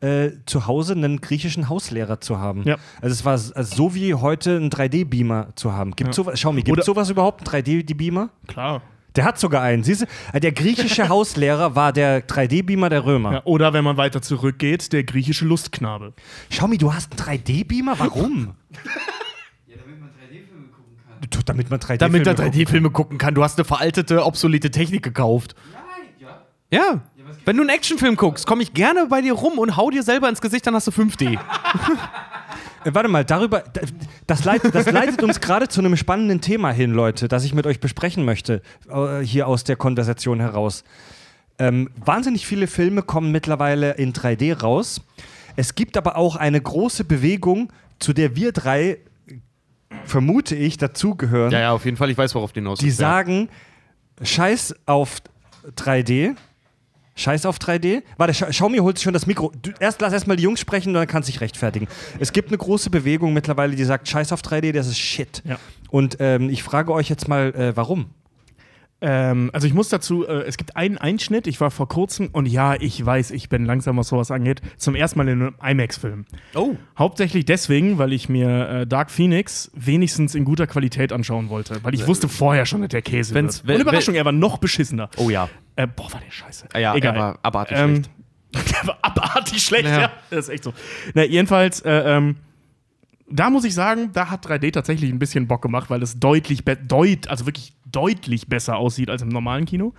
äh, zu Hause einen griechischen Hauslehrer zu haben. Ja. Also es war also so wie heute einen 3D-Beamer zu haben. Gibt Ja. sowas, schau mir, gibt sowas überhaupt, einen 3D-Beamer? Klar. Der hat sogar einen, siehst du? Äh, Der griechische <laughs> Hauslehrer war der 3D-Beamer der Römer. Ja, oder wenn man weiter zurückgeht, der griechische Lustknabe. Schau mir, du hast einen 3D-Beamer? Warum? <laughs> <laughs> Ja, damit man 3D-Filme gucken kann. Du- Damit man 3D-Filme damit er gucken 3D-Filme gucken kann. Du hast eine veraltete, obsolete Technik gekauft. Nein, ja. Ja. Wenn du einen Actionfilm guckst, komme ich gerne bei dir rum und hau dir selber ins Gesicht, dann hast du 5D. <laughs> Äh, warte mal, darüber, das leitet, das leitet uns gerade zu einem spannenden Thema hin, Leute, das ich mit euch besprechen möchte, äh, hier aus der Konversation heraus. Ähm, wahnsinnig viele Filme kommen mittlerweile in 3D raus. Es gibt aber auch eine große Bewegung, zu der wir drei, vermute ich, dazugehören, ja, ja, auf jeden Fall. Ich weiß, worauf du hinaus die willst, ja. sagen, Scheiß auf 3D. Scheiß auf 3D. Warte, Scha Xiaomi holt sich schon das Mikro. Du, erst lass erstmal die Jungs sprechen und dann kannst du dich rechtfertigen. Es gibt eine große Bewegung mittlerweile, die sagt, Scheiß auf 3D, das ist Shit. Ja. Und ähm, ich frage euch jetzt mal, äh, warum? Ähm, also ich muss dazu, äh, es gibt einen Einschnitt, ich war vor kurzem, und ja, ich weiß, ich bin langsam, was sowas angeht, zum ersten Mal in einem IMAX-Film. Oh. Hauptsächlich deswegen, weil ich mir äh, Dark Phoenix wenigstens in guter Qualität anschauen wollte. Weil ich wusste vorher schon, dass der Käse Wenn's- wird. Und Überraschung, er war noch beschissener. Oh ja. Äh, boah, war der scheiße. Ja, Egal. er war abartig Ähm, schlecht. <laughs> der war abartig schlecht, ja. Ja. Das ist echt so. Na, jedenfalls, äh, ähm, da muss ich sagen, da hat 3D tatsächlich ein bisschen Bock gemacht, weil es deutlich, deut also wirklich deutlich besser aussieht als im normalen Kino.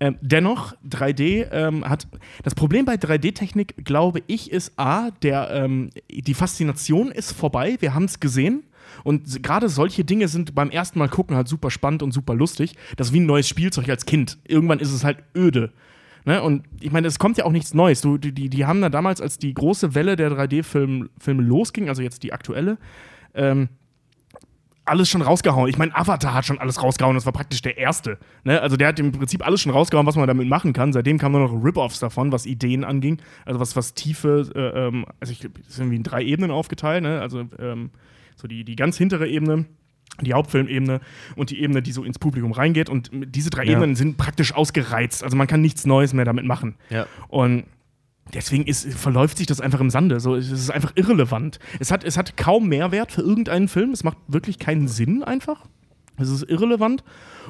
Ähm, dennoch, 3D ähm, hat. Das Problem bei 3D-Technik, glaube ich, ist A, der, ähm, die Faszination ist vorbei. Wir haben es gesehen. Und gerade solche Dinge sind beim ersten Mal gucken halt super spannend und super lustig. Das ist wie ein neues Spielzeug als Kind. Irgendwann ist es halt öde. Ne? Und ich meine, es kommt ja auch nichts Neues. Du, die, die, haben da damals, als die große Welle der 3D-Filme Filme losging, also jetzt die aktuelle, ähm, alles schon rausgehauen. Ich meine, Avatar hat schon alles rausgehauen, das war praktisch der erste. Ne? Also der hat im Prinzip alles schon rausgehauen, was man damit machen kann. Seitdem kamen nur noch Rip-Offs davon, was Ideen anging. Also was, was tiefe, äh, ähm, also ich das ist irgendwie in drei Ebenen aufgeteilt, ne? Also ähm, so die, die ganz hintere Ebene, die Hauptfilmebene und die Ebene, die so ins Publikum reingeht. Und diese drei Ja. Ebenen sind praktisch ausgereizt. Also man kann nichts Neues mehr damit machen. Ja. Und deswegen ist, verläuft sich das einfach im Sande. So, es ist einfach irrelevant. Es hat, es hat kaum Mehrwert für irgendeinen Film. Es macht wirklich keinen Sinn einfach. Es ist irrelevant.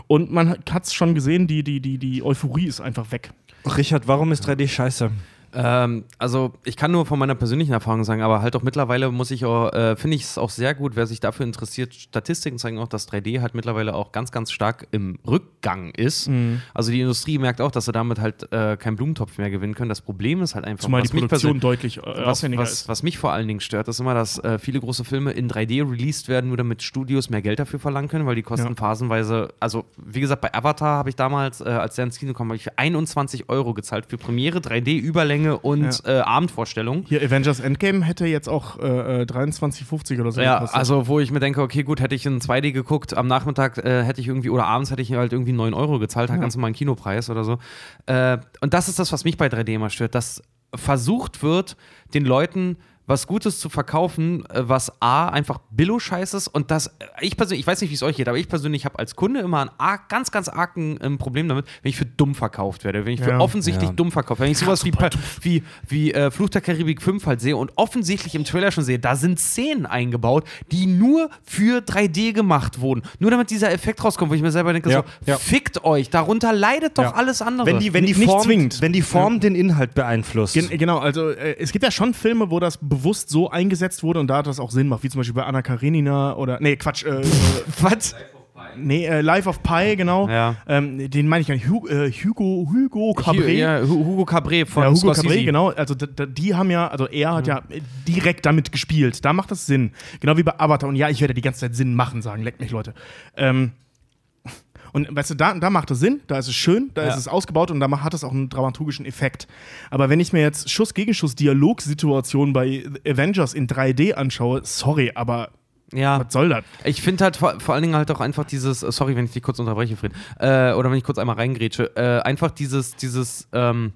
Und man hat es schon gesehen, die, die, die, die Euphorie ist einfach weg. Richard, warum ist 3D scheiße? Ähm, also ich kann nur von meiner persönlichen Erfahrung sagen, aber halt auch mittlerweile muss ich auch, äh, finde ich es auch sehr gut, wer sich dafür interessiert. Statistiken zeigen auch, dass 3D halt mittlerweile auch ganz, ganz stark im Rückgang ist. Mhm. Also die Industrie merkt auch, dass sie damit halt äh, keinen Blumentopf mehr gewinnen können. Das Problem ist halt einfach, Zumal die was mich Produktion deutlich äh, was, was, was mich vor allen Dingen stört, ist immer, dass äh, viele große Filme in 3D released werden, nur damit Studios mehr Geld dafür verlangen können, weil die kosten Ja. phasenweise, also wie gesagt, bei Avatar habe ich damals, äh, als der ins Kino kam, habe ich für 21 Euro gezahlt für Premiere, 3D, Überlänge und äh, Abendvorstellung. Hier, Avengers Endgame hätte jetzt auch äh, äh, 23,50 oder so. Ja, gekostet. also wo ich mir denke, okay, gut, hätte ich in 2D geguckt, am Nachmittag äh, hätte ich irgendwie, oder abends hätte ich halt irgendwie 9 Euro gezahlt, halt ganz normalen Kinopreis oder so. Äh, und das ist das, was mich bei 3D immer stört, dass versucht wird, den Leuten was Gutes zu verkaufen, äh, was A, einfach Billo-Scheiß ist und das, äh, ich persönlich, ich weiß nicht, wie es euch geht, aber ich persönlich habe als Kunde immer ein arg, ganz, ganz argen ähm, Problem damit, wenn ich für dumm verkauft werde, wenn ich für Ja. offensichtlich Ja. dumm verkauft werde. Wenn ich sowas wie, wie, wie äh, Fluch der Karibik 5 halt sehe und offensichtlich im Trailer schon sehe, da sind Szenen eingebaut, die nur für 3D gemacht wurden. Nur damit dieser Effekt rauskommt, wo ich mir selber denke, Ja. so, Ja. fickt euch, darunter leidet doch Ja. alles andere. Wenn die, wenn die Nicht Form, wenn die Form den Inhalt beeinflusst. Gen genau, also äh, es gibt ja schon Filme, wo das bewusst so eingesetzt wurde und da das auch Sinn macht, wie zum Beispiel bei Anna Karenina oder, nee, Quatsch, äh, was? nee, äh, Life of Pi, genau. Ja. Ähm, den meine ich gar nicht, Hugo, äh, Hugo, Hugo Cabré. Ja, Hu- Hugo Cabré von Ja, Hugo. Cabré, genau. Also die haben ja, also er hat ja äh, direkt damit gespielt. Da macht das Sinn. Genau wie bei Avatar. Und ja, ich werde die ganze Zeit Sinn machen sagen. Leckt mich, Leute. Ähm, und weißt du, da, da macht es Sinn, da ist es schön, da Ja. ist es ausgebaut und da hat es auch einen dramaturgischen Effekt. Aber wenn ich mir jetzt Schuss-Gegenschuss-Dialogsituationen bei Avengers in 3D anschaue, sorry, aber Ja. was soll das? Ich finde halt vor, vor allen Dingen halt auch einfach dieses, äh, sorry, wenn ich dich kurz unterbreche, Fried, äh, oder wenn ich kurz einmal reingrätsche, äh, einfach dieses, dieses, ähm,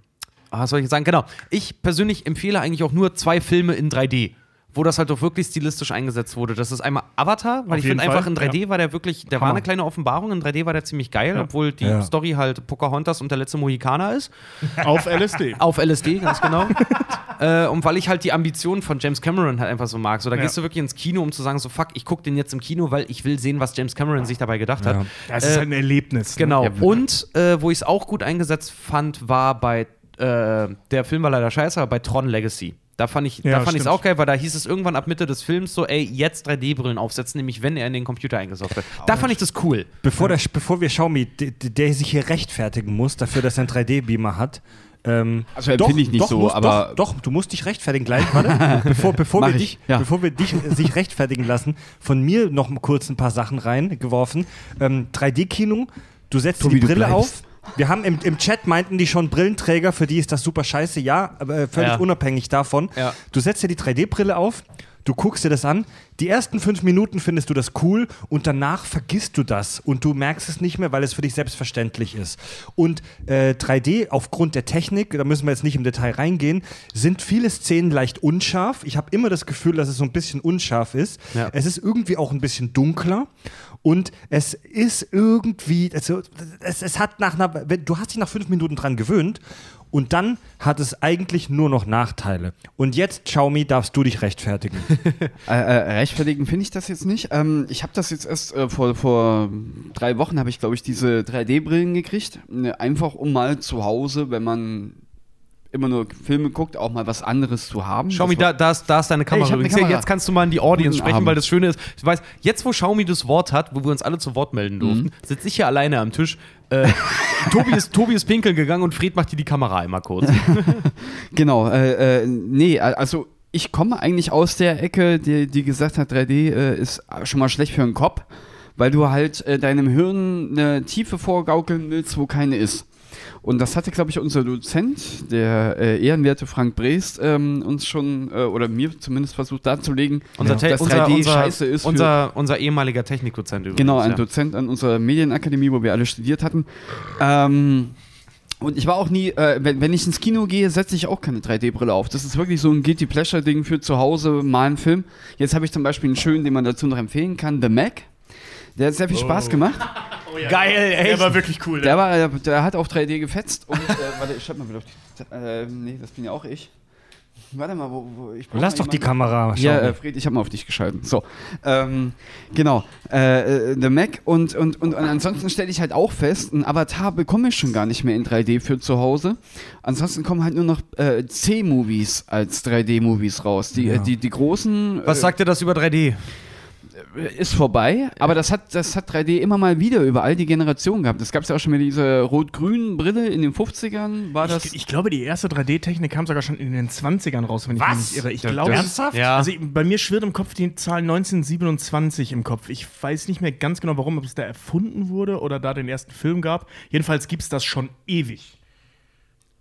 ah, was soll ich jetzt sagen? Genau. Ich persönlich empfehle eigentlich auch nur zwei Filme in 3D. Wo das halt auch wirklich stilistisch eingesetzt wurde. Das ist einmal Avatar, weil Auf ich finde einfach in Fall, 3D war der wirklich, der war Hammer. eine kleine Offenbarung. In 3D war der ziemlich geil, Ja. obwohl die Ja. Story halt Pocahontas und der letzte Mohikaner ist. <laughs> Auf LSD. Auf LSD, ganz genau. <laughs> äh, und weil ich halt die Ambitionen von James Cameron halt einfach so mag. So, da Ja. gehst du wirklich ins Kino, um zu sagen, so fuck, ich gucck den jetzt im Kino, weil ich will sehen, was James Cameron sich dabei gedacht hat. Ja. Das ist Äh, halt ein Erlebnis. ne? Genau. Ja. Und äh, wo ich es auch gut eingesetzt fand, war bei äh, der Film war leider scheiße, aber bei Tron Legacy. Da fand ich Ja, da fand ich es auch geil, weil da hieß es irgendwann ab Mitte des Films so, ey, jetzt 3D-Brillen aufsetzen, nämlich wenn er in den Computer eingesaugt wird. Da fand ich das cool. Bevor, der, bevor wir Xiaomi, der, der sich hier rechtfertigen muss dafür, dass er einen 3D-Beamer hat. Ähm, Also empfinde ich nicht so, musst, aber- Doch, doch, du musst dich rechtfertigen gleich, warte. <laughs> bevor, bevor, wir ich, dich, ja. bevor wir dich sich <laughs> rechtfertigen lassen, von mir noch kurz ein paar Sachen reingeworfen. Ähm, 3D-Kino, du setzt Tobi, die Brille auf. Wir haben im, im Chat meinten die schon Brillenträger, für die ist das super scheiße, ja, aber völlig Ja. unabhängig davon. Ja. Du setzt dir die 3D-Brille auf, du guckst dir das an, Die ersten fünf Minuten findest du das cool und danach vergisst du das und du merkst es nicht mehr, weil es für dich selbstverständlich ist. Und äh, 3D aufgrund der Technik, da müssen wir jetzt nicht im Detail reingehen, sind viele Szenen leicht unscharf. Ich habe immer das Gefühl, dass es so ein bisschen unscharf ist. Ja. Es ist irgendwie auch ein bisschen dunkler und es ist irgendwie, also, es, es hat nach einer, du hast dich nach fünf Minuten dran gewöhnt und dann hat es eigentlich nur noch Nachteile. Und jetzt, Xiaomi, darfst du dich rechtfertigen. <laughs> Äh, äh, rechtfertigen finde ich das jetzt nicht. Ähm, ich habe das jetzt erst äh, vor, vor drei Wochen, habe ich glaube ich diese 3D-Brillen gekriegt. Ne, Einfach um mal zu Hause, wenn man immer nur Filme guckt, auch mal was anderes zu haben. Xiaomi, da, da, ist, da ist deine Kamera ich eine übrigens. Kamera. Jetzt kannst du mal in die Audience Guten sprechen, Abend. weil das Schöne ist, du weißt, jetzt wo Xiaomi das Wort hat, wo wir uns alle zu Wort melden durften, sitze ich hier alleine am Tisch. Äh, <laughs> Tobi, ist, Tobi ist pinkeln gegangen und Fred macht dir die Kamera einmal kurz. <laughs> Genau, äh, äh, nee, also ich komme eigentlich aus der Ecke, die, die gesagt hat, 3D äh, ist schon mal schlecht für den Kopf, weil du halt äh, deinem Hirn eine Tiefe vorgaukeln willst, wo keine ist. Und das hatte, glaube ich, unser Dozent, der äh, ehrenwerte Frank Breest, ähm, uns schon, äh, oder mir zumindest versucht darzulegen, Unser, Te- dass unser, 3D unser, scheiße ist unser, unser ehemaliger Technikdozent übrigens. Genau, ein ja. Dozent an unserer Medienakademie, wo wir alle studiert hatten. Ähm, und ich war auch nie, äh, wenn, wenn ich ins Kino gehe, setze ich auch keine 3D-Brille auf. Das ist wirklich so ein Guilty Pleasure-Ding für zu Hause, mal einen Film. Jetzt habe ich zum Beispiel einen schönen, den man dazu noch empfehlen kann, The Mac. Der hat sehr viel Spaß gemacht. Geil, ey. Der war wirklich cool. Der, war, der hat auf 3D gefetzt und, äh, <laughs> warte, ich schreib mal wieder auf die, äh, nee, das bin ja auch ich. Warte mal, wo, wo ich Lass mal doch die Kamera ja, schauen. äh, Fred, ich habe mal auf dich geschalten. So, ähm, genau. Äh, äh, The Mac und, und, und, und ansonsten stelle ich halt auch fest, ein Avatar bekomme ich schon gar nicht mehr in 3D für zu Hause. Ansonsten kommen halt nur noch äh, C-Movies als 3D-Movies raus. Die, Ja. äh, die, die großen Was äh, sagt dir das über 3D? Ist vorbei, aber das hat, das hat 3D immer mal wieder über all die Generationen gehabt. Es gab ja auch schon mal diese rot-grünen Brille in den 50ern, war das. Ich, ich glaube, die erste 3D-Technik kam sogar schon in den 20ern raus, wenn ich mich Was? nicht irre. Ich glaube, ernsthaft? Ja. Also bei mir schwirrt im Kopf die Zahl 1927 im Kopf. Ich weiß nicht mehr ganz genau, warum, ob es da erfunden wurde oder da den ersten Film gab. Jedenfalls gibt es das schon ewig.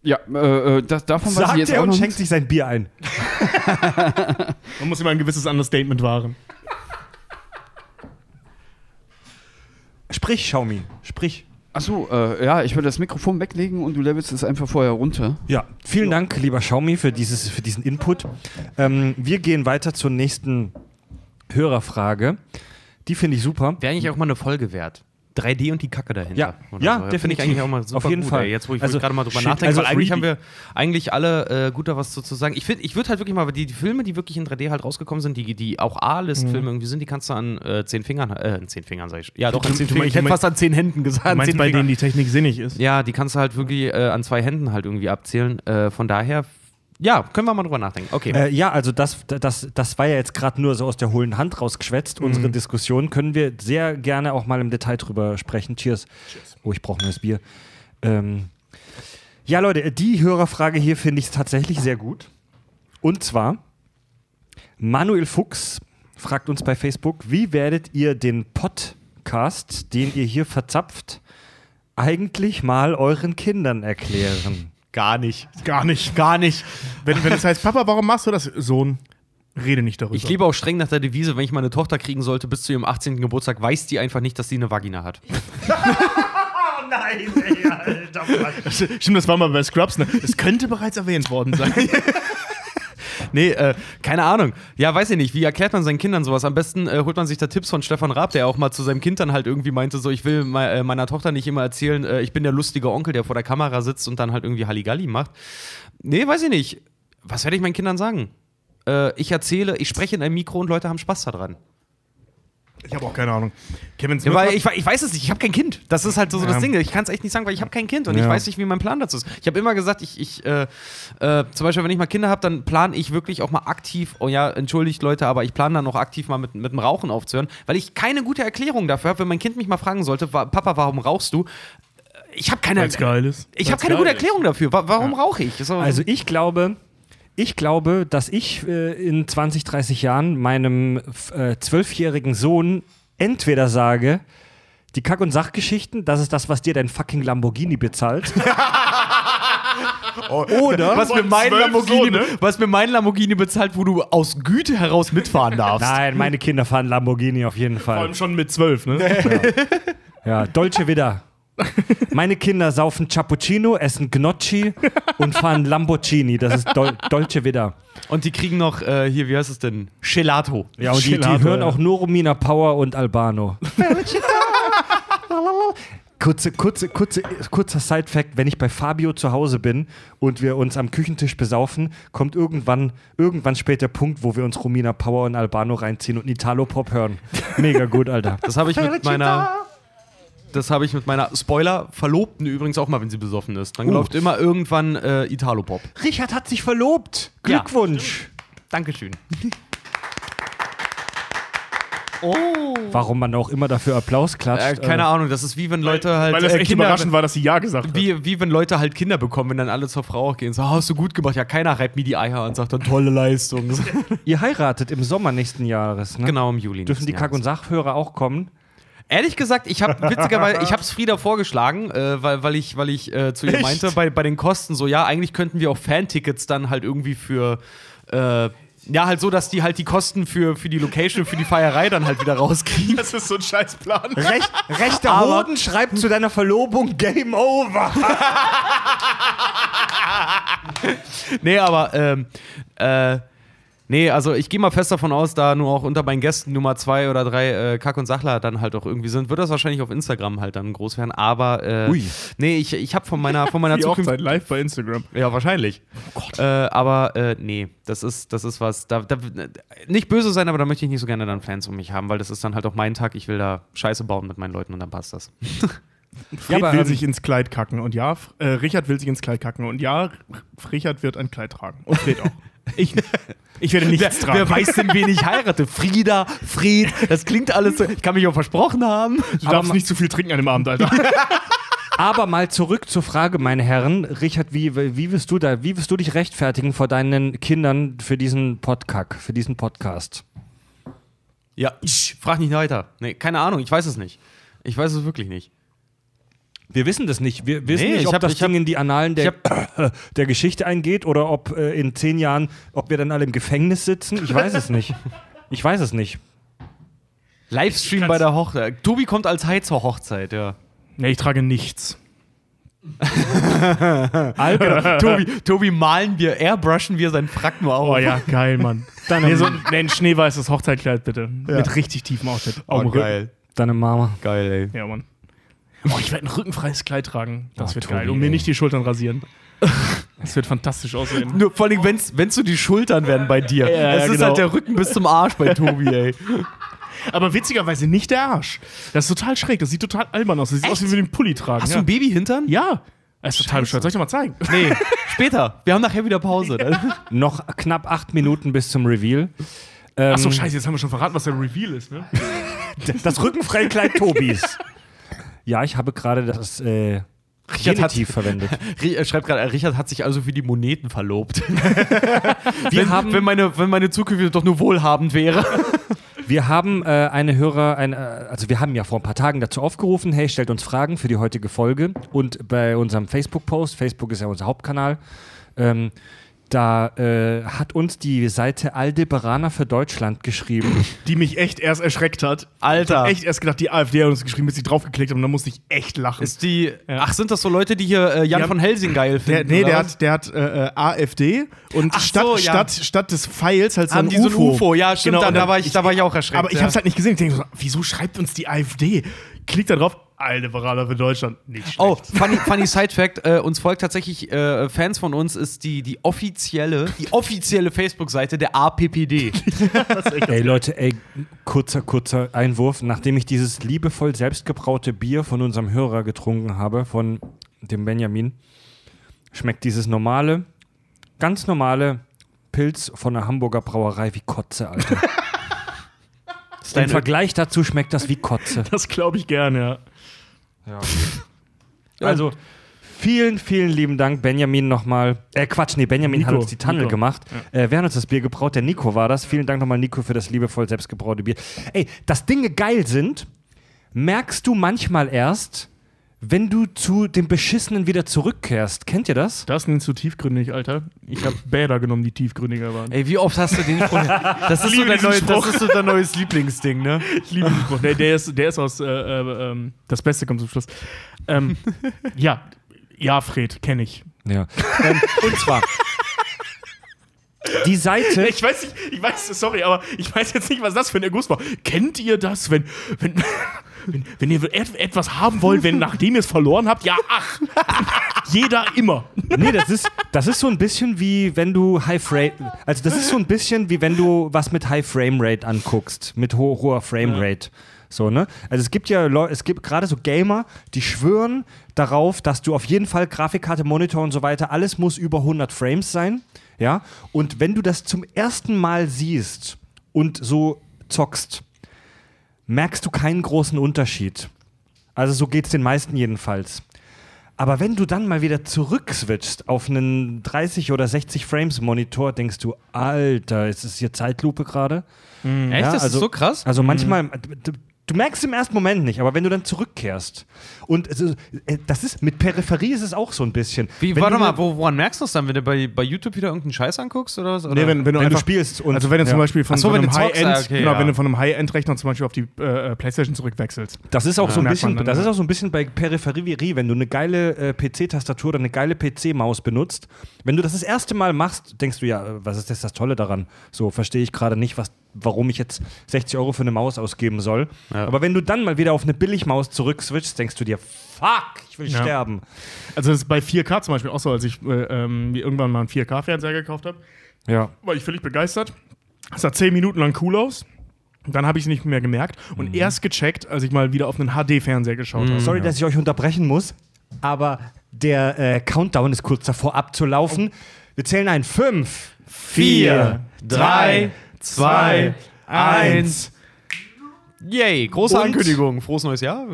ja, äh, äh, das, davon weiß ich Sagt jetzt er auch und schenkt sich sein Bier ein. <laughs> Man muss immer ein gewisses Understatement wahren. Sprich, Xiaomi, sprich. Achso, äh, ja, ich würde das Mikrofon weglegen und du levelst es einfach vorher runter. Ja, vielen Dank, lieber Xiaomi, für, dieses, für diesen Input. Ähm, wir gehen weiter zur nächsten Hörerfrage. Die finde ich super. Wäre eigentlich auch mal eine Folge wert. 3D und die Kacke dahinter. Ja, ja, so. Finde ich definitiv. eigentlich auch mal super Auf jeden gut, Fall. Ey. Jetzt, wo ich, Also, gerade mal drüber shit, nachdenke, also weil eigentlich haben wir eigentlich alle äh, gut da was zu, zu sagen. Ich, find, ich würde halt wirklich mal, die, die Filme, die wirklich in 3D halt rausgekommen sind, die, die auch A-List-Filme irgendwie sind, die kannst du an äh, zehn Fingern, äh, an zehn Fingern sag ich. Ja, doch, an Du- zehn du Fingern. Ich hätte fast an zehn Händen gesagt. An meinst, zehn bei Fingern. denen die Technik sinnig ist? Ja, die kannst du halt wirklich äh, an zwei Händen halt irgendwie abzählen. Äh, von daher, ja, können wir mal drüber nachdenken. Okay. Äh, ja, also das, das, das war ja jetzt gerade nur so aus der hohlen Hand rausgeschwätzt. Unsere Diskussion können wir sehr gerne auch mal im Detail drüber sprechen. Cheers. Oh, ich brauche neues Bier. Ähm, ja, Leute, die Hörerfrage hier finde ich tatsächlich sehr gut. Und zwar, Manuel Fuchs fragt uns bei Facebook, wie werdet ihr den Podcast, den ihr hier verzapft, eigentlich mal euren Kindern erklären? Gar nicht. Gar nicht. Gar nicht. Wenn, wenn es heißt, Papa, warum machst du das? Sohn, rede nicht darüber. Ich lebe auch streng nach der Devise, wenn ich meine Tochter kriegen sollte bis zu ihrem 18. Geburtstag, weiß die einfach nicht, dass sie eine Vagina hat. Oh <laughs> nein, ey, Alter. Stimmt, das war mal bei Scrubs. Ne? Es könnte bereits erwähnt worden sein. <laughs> Nee, äh, keine Ahnung. Ja, weiß ich nicht. Wie erklärt man seinen Kindern sowas? Am besten äh, holt man sich da Tipps von Stefan Raab, der auch mal zu seinem Kind dann halt irgendwie meinte, so, ich will me äh, meiner Tochter nicht immer erzählen, äh, ich bin der lustige Onkel, der vor der Kamera sitzt und dann halt irgendwie Halligalli macht. Nee, weiß ich nicht. Was werde ich meinen Kindern sagen? Äh, ich erzähle, ich spreche in einem Mikro und Leute haben Spaß daran. Ich habe auch keine Ahnung. Kevin Ja, Smith weil hat- ich, ich weiß es nicht, ich habe kein Kind. Das ist halt so, so das Ja. Ding. Ich kann es echt nicht sagen, weil ich habe kein Kind und Ja. ich weiß nicht, wie mein Plan dazu ist. Ich habe immer gesagt, ich, ich äh, äh, zum Beispiel, wenn ich mal Kinder habe, dann plane ich wirklich auch mal aktiv, oh ja, entschuldigt Leute, aber ich plane dann auch aktiv mal mit, mit dem Rauchen aufzuhören, weil ich keine gute Erklärung dafür habe, wenn mein Kind mich mal fragen sollte, Papa, warum rauchst du? Ich habe keine, Weil's geil ist. ich habe keine geil gute ist. Erklärung dafür. Wa warum rauche ich? So, Also ich glaube, ich glaube, dass ich äh, in 20, 30 Jahren meinem äh, zwölfjährigen Sohn entweder sage, die Kack- und Sachgeschichten, das ist das, was dir dein fucking Lamborghini bezahlt. <laughs> Oder was mir, mein Lamborghini, so, ne? was mir mein Lamborghini bezahlt, wo du aus Güte heraus mitfahren darfst. Nein, meine Kinder fahren Lamborghini auf jeden Vor Fall. allem schon mit zwölf, ne? Ja, Dolce Vita. <laughs> Meine Kinder saufen Cappuccino, essen Gnocchi und fahren Lamborghini. Das ist Dol Dolce Vita. Und die kriegen noch, äh, hier, wie heißt es denn? Gelato. Ja, und die, die Gelato, hören ja. auch nur Romina Power und Albano. Kurze, kurze, kurze, kurzer Side-Fact: Wenn ich bei Fabio zu Hause bin und wir uns am Küchentisch besaufen, kommt irgendwann, irgendwann später der Punkt, wo wir uns Romina Power und Albano reinziehen und Italo-Pop hören. Mega gut, Alter. Das habe ich mit meiner. Das habe ich mit meiner Spoiler Verlobten übrigens auch mal, wenn sie besoffen ist. Dann läuft immer irgendwann äh, Italo Pop. Richard hat sich verlobt. Glückwunsch. Dankeschön. <laughs> Warum man auch immer dafür Applaus klatscht. Äh, keine Ahnung, das ist wie wenn Leute halt Weil das äh, echt Kinder, überraschend war, dass sie Ja gesagt hat. wie, wie wenn Leute halt Kinder bekommen, wenn dann alle zur Frau gehen. So, "Ah, hast du gut gemacht. Ja, keiner reibt mir die Eier und sagt dann tolle Leistung. <laughs> Ihr heiratet im Sommer nächsten Jahres, ne? genau im Juli. Dürfen die Kack- und. Sachhörer auch kommen? Ehrlich gesagt, ich habe witzigerweise, <laughs> ich habe es Frieda vorgeschlagen, äh, weil, weil ich, weil ich äh, zu ihr Echt? meinte, bei, bei den Kosten so, ja, eigentlich könnten wir auch Fantickets dann halt irgendwie für, äh, ja, halt so, dass die halt die Kosten für, für die Location, für die Feierei dann halt wieder rauskriegen. <laughs> Das ist so ein Scheißplan. Rech, rechter Aber- Hoden schreibt zu deiner Verlobung Game Over. <laughs> Nee, aber, ähm, äh, nee, also ich gehe mal fest davon aus, da nur auch unter meinen Gästen Nummer zwei oder drei äh, Kack und Sachler dann halt auch irgendwie sind, wird das wahrscheinlich auf Instagram halt dann groß werden. Aber, äh, Ui. nee, ich, ich habe von meiner, von meiner <laughs> Die Zukunft. Hochzeit live bei Instagram. Ja, wahrscheinlich. Äh, aber äh, nee, das ist, das ist was. Da, da, nicht böse sein, aber da möchte ich nicht so gerne dann Fans um mich haben, weil das ist dann halt auch mein Tag. Ich will da Scheiße bauen mit meinen Leuten und dann passt das. <laughs> Fred aber, will ähm, sich ins Kleid kacken und ja, äh, Richard will sich ins Kleid kacken und ja, Richard wird ein Kleid tragen. Und Fred auch. <laughs> Ich. Ich werde nichts tragen. Wer weiß denn, wen ich heirate? Frieda, Fred, das klingt alles so. Ich kann mich auch versprochen haben. Du darfst nicht zu viel trinken an dem Abend, Alter. <laughs> Aber mal zurück zur Frage, meine Herren. Richard, wie, wie wirst du da, wie wirst du dich rechtfertigen vor deinen Kindern für diesen Podcast, für diesen Podcast? Ja, ich frag nicht weiter. Nee, keine Ahnung, ich weiß es nicht. Ich weiß es wirklich nicht. Wir wissen das nicht. Wir wissen Nee, nicht, ich ob hab- das ich hab- Ding in die Annalen der, <coughs> der Geschichte eingeht oder ob äh, in zehn Jahren, ob wir dann alle im Gefängnis sitzen. Ich weiß es nicht. Ich weiß es nicht. Livestream bei der Hochzeit. Tobi kommt als Hai zur Hochzeit, ja. nee, ich trage nichts. <laughs> Alter, Tobi, Tobi malen wir, airbrushen wir seinen Frack nur auf. Oh ja, geil, Mann. Deine, Nee, so ein schneeweißes Hochzeitkleid bitte. Mit richtig tiefem Ausschnitt. Oh, geil. deine Mama. Geil, ey. Ja, Mann. Oh, ich werde ein rückenfreies Kleid tragen. Das Oh, wird Tobi, geil. Und mir ey. nicht die Schultern rasieren. Das wird fantastisch aussehen. Nur vor allem, wenn's, wenn's so die Schultern werden bei dir. Ja, es ja, ist genau. halt der Rücken bis zum Arsch bei Tobi, ey. Aber witzigerweise nicht der Arsch. Das ist total schräg. Das sieht total albern aus. Das sieht aus, wie wir den Pulli tragen. Hast ja. du ein Babyhintern? Ja. Das ist total bescheuert. Soll ich dir mal zeigen? Nee, später. Wir haben nachher wieder Pause. Noch knapp acht Minuten bis zum Reveal. Ähm, Achso, scheiße, jetzt haben wir schon verraten, was der Reveal ist, ne? <laughs> Das rückenfreie Kleid Tobis. Ja, ich habe gerade das äh, Richard hat- Genitiv verwendet. <laughs> Ri- Er schreibt gerade, Richard hat sich also für die Moneten verlobt. <laughs> Wir wenn, haben, wenn, meine, wenn meine Zukunft doch nur wohlhabend wäre. <laughs> wir haben äh, eine Hörer, ein, äh, also wir haben ja vor ein paar Tagen dazu aufgerufen, hey, stellt uns Fragen für die heutige Folge. Und bei unserem Facebook-Post, Facebook ist ja unser Hauptkanal, ähm, da äh, hat uns die Seite Aldebaraner für Deutschland geschrieben. <laughs> Die mich echt erst erschreckt hat. Alter. Ich hab echt erst gedacht, die AfD hat uns geschrieben, bis sie draufgeklickt haben. Und dann musste ich echt lachen. Ist die. Ach, sind das so Leute, die hier äh, Jan Ja. von Helsing geil der, finden? nee, oder der was? hat, der hat äh, äh, AfD und Ach statt, so, ja. statt, statt des Pfeils halt so Haben ein die so ein UFO. UFO? Ja, stimmt, Genau, da- da war ich- da war ich auch erschreckt, Aber ich ja. hab's halt nicht gesehen. Ich denke so, wieso schreibt uns die AfD? Klickt da drauf, Aldebaraner für Deutschland. Nicht schlecht. Oh, funny, funny Side Fact: äh, Uns folgt tatsächlich äh, Fans von uns, ist die, die offizielle, die offizielle Facebook-Seite der APPD. <laughs> ey Leute, ey, kurzer, kurzer Einwurf. Nachdem ich dieses liebevoll selbstgebraute Bier von unserem Hörer getrunken habe, von dem Benjamin, schmeckt dieses normale, ganz normale Pilz von der Hamburger Brauerei wie Kotze, Alter. <laughs> Im Vergleich dazu schmeckt das wie Kotze. Das glaube ich gerne, ja. <laughs> Also, vielen, vielen lieben Dank, Benjamin nochmal. Äh, Quatsch, nee, Benjamin hat Nico, uns die Tunnel Nico. gemacht. Äh, wer hat uns das Bier gebraut? Der Nico war das. Vielen Dank nochmal, Nico, für das liebevoll selbstgebraute Bier. Ey, dass Dinge geil sind, merkst du manchmal erst, wenn du zu dem Beschissenen wieder zurückkehrst. Kennt ihr das? Das nicht zu tiefgründig, Alter. Ich habe Bäder genommen, die tiefgründiger waren. Ey, wie oft hast du den Spruch? Das ist, so dein, diesen neu, das Spruch. ist so dein neues Lieblingsding, ne? <laughs> Ich liebe diesen Spruch. Der, der, ist, der ist aus äh, äh, ähm, Das Beste kommt zum Schluss. Ähm, <laughs> ja, ja, Fred, kenne ich. Ja. ähm, und zwar. Die Seite. Ich weiß nicht, ich weiß, sorry, aber ich weiß jetzt nicht, was das für ein Erguss war. Kennt ihr das, wenn, wenn, wenn, wenn ihr et etwas haben wollt, wenn nachdem ihr es verloren habt? Ja, ach. <laughs> Jeder immer. Nee, das ist, das ist so ein bisschen wie wenn du High Frame. Also, das ist so ein bisschen wie wenn du was mit High Frame Rate anguckst. Mit ho hoher Frame Rate. So, ne? Also, es gibt ja Leute, es gibt gerade so Gamer, die schwören darauf, dass du auf jeden Fall Grafikkarte, Monitor und so weiter, alles muss über 100 Frames sein. Ja? Und wenn du das zum ersten Mal siehst und so zockst, merkst du keinen großen Unterschied. Also so geht es den meisten jedenfalls. Aber wenn du dann mal wieder zurückswitchst auf einen 30 oder 60 Frames Monitor, denkst du, Alter, ist es hier Zeitlupe gerade? Echt? Ja, das also- ist so krass? Also manchmal, du, du merkst im ersten Moment nicht, aber wenn du dann zurückkehrst und äh, das ist mit Peripherie ist es auch so ein bisschen. Wie, wenn warte du mal, ne- wo, woran merkst du es dann, wenn du bei, bei YouTube wieder irgendeinen Scheiß anguckst oder was? Oder? Nee, wenn, wenn, du wenn du einfach, spielst und also wenn du zum ja. Beispiel von, so, von einem du High-End, ah, okay, genau, ja. wenn du von einem High-End-Rechner zum Beispiel auf die äh, äh, Playstation zurückwechselst. Das ist auch Ja. so ein bisschen, dann, das ja. ist auch so ein bisschen bei Peripherie, wenn du eine geile äh, PC-Tastatur oder eine geile PC-Maus benutzt. Wenn du das das erste Mal machst, denkst du ja, äh, was ist jetzt das Tolle daran? So verstehe ich gerade nicht, was, warum ich jetzt 60 Euro für eine Maus ausgeben soll. Ja. Aber wenn du dann mal wieder auf eine Billigmaus zurückswitchst, denkst du dir, fuck, ich will Ja. sterben. Also das ist bei 4K zum Beispiel auch so, als ich äh, ähm, irgendwann mal einen 4K-Fernseher gekauft habe, Ja. war ich völlig begeistert. Es sah 10 Minuten lang cool aus. Dann habe ich es nicht mehr gemerkt und Mhm. erst gecheckt, als ich mal wieder auf einen HD-Fernseher geschaut habe. Sorry, dass ich euch unterbrechen muss, aber der äh, Countdown ist kurz davor abzulaufen. Wir zählen ein 5, Vier, drei, zwei, eins. Yay, große Und- Ankündigung. Frohes neues Jahr.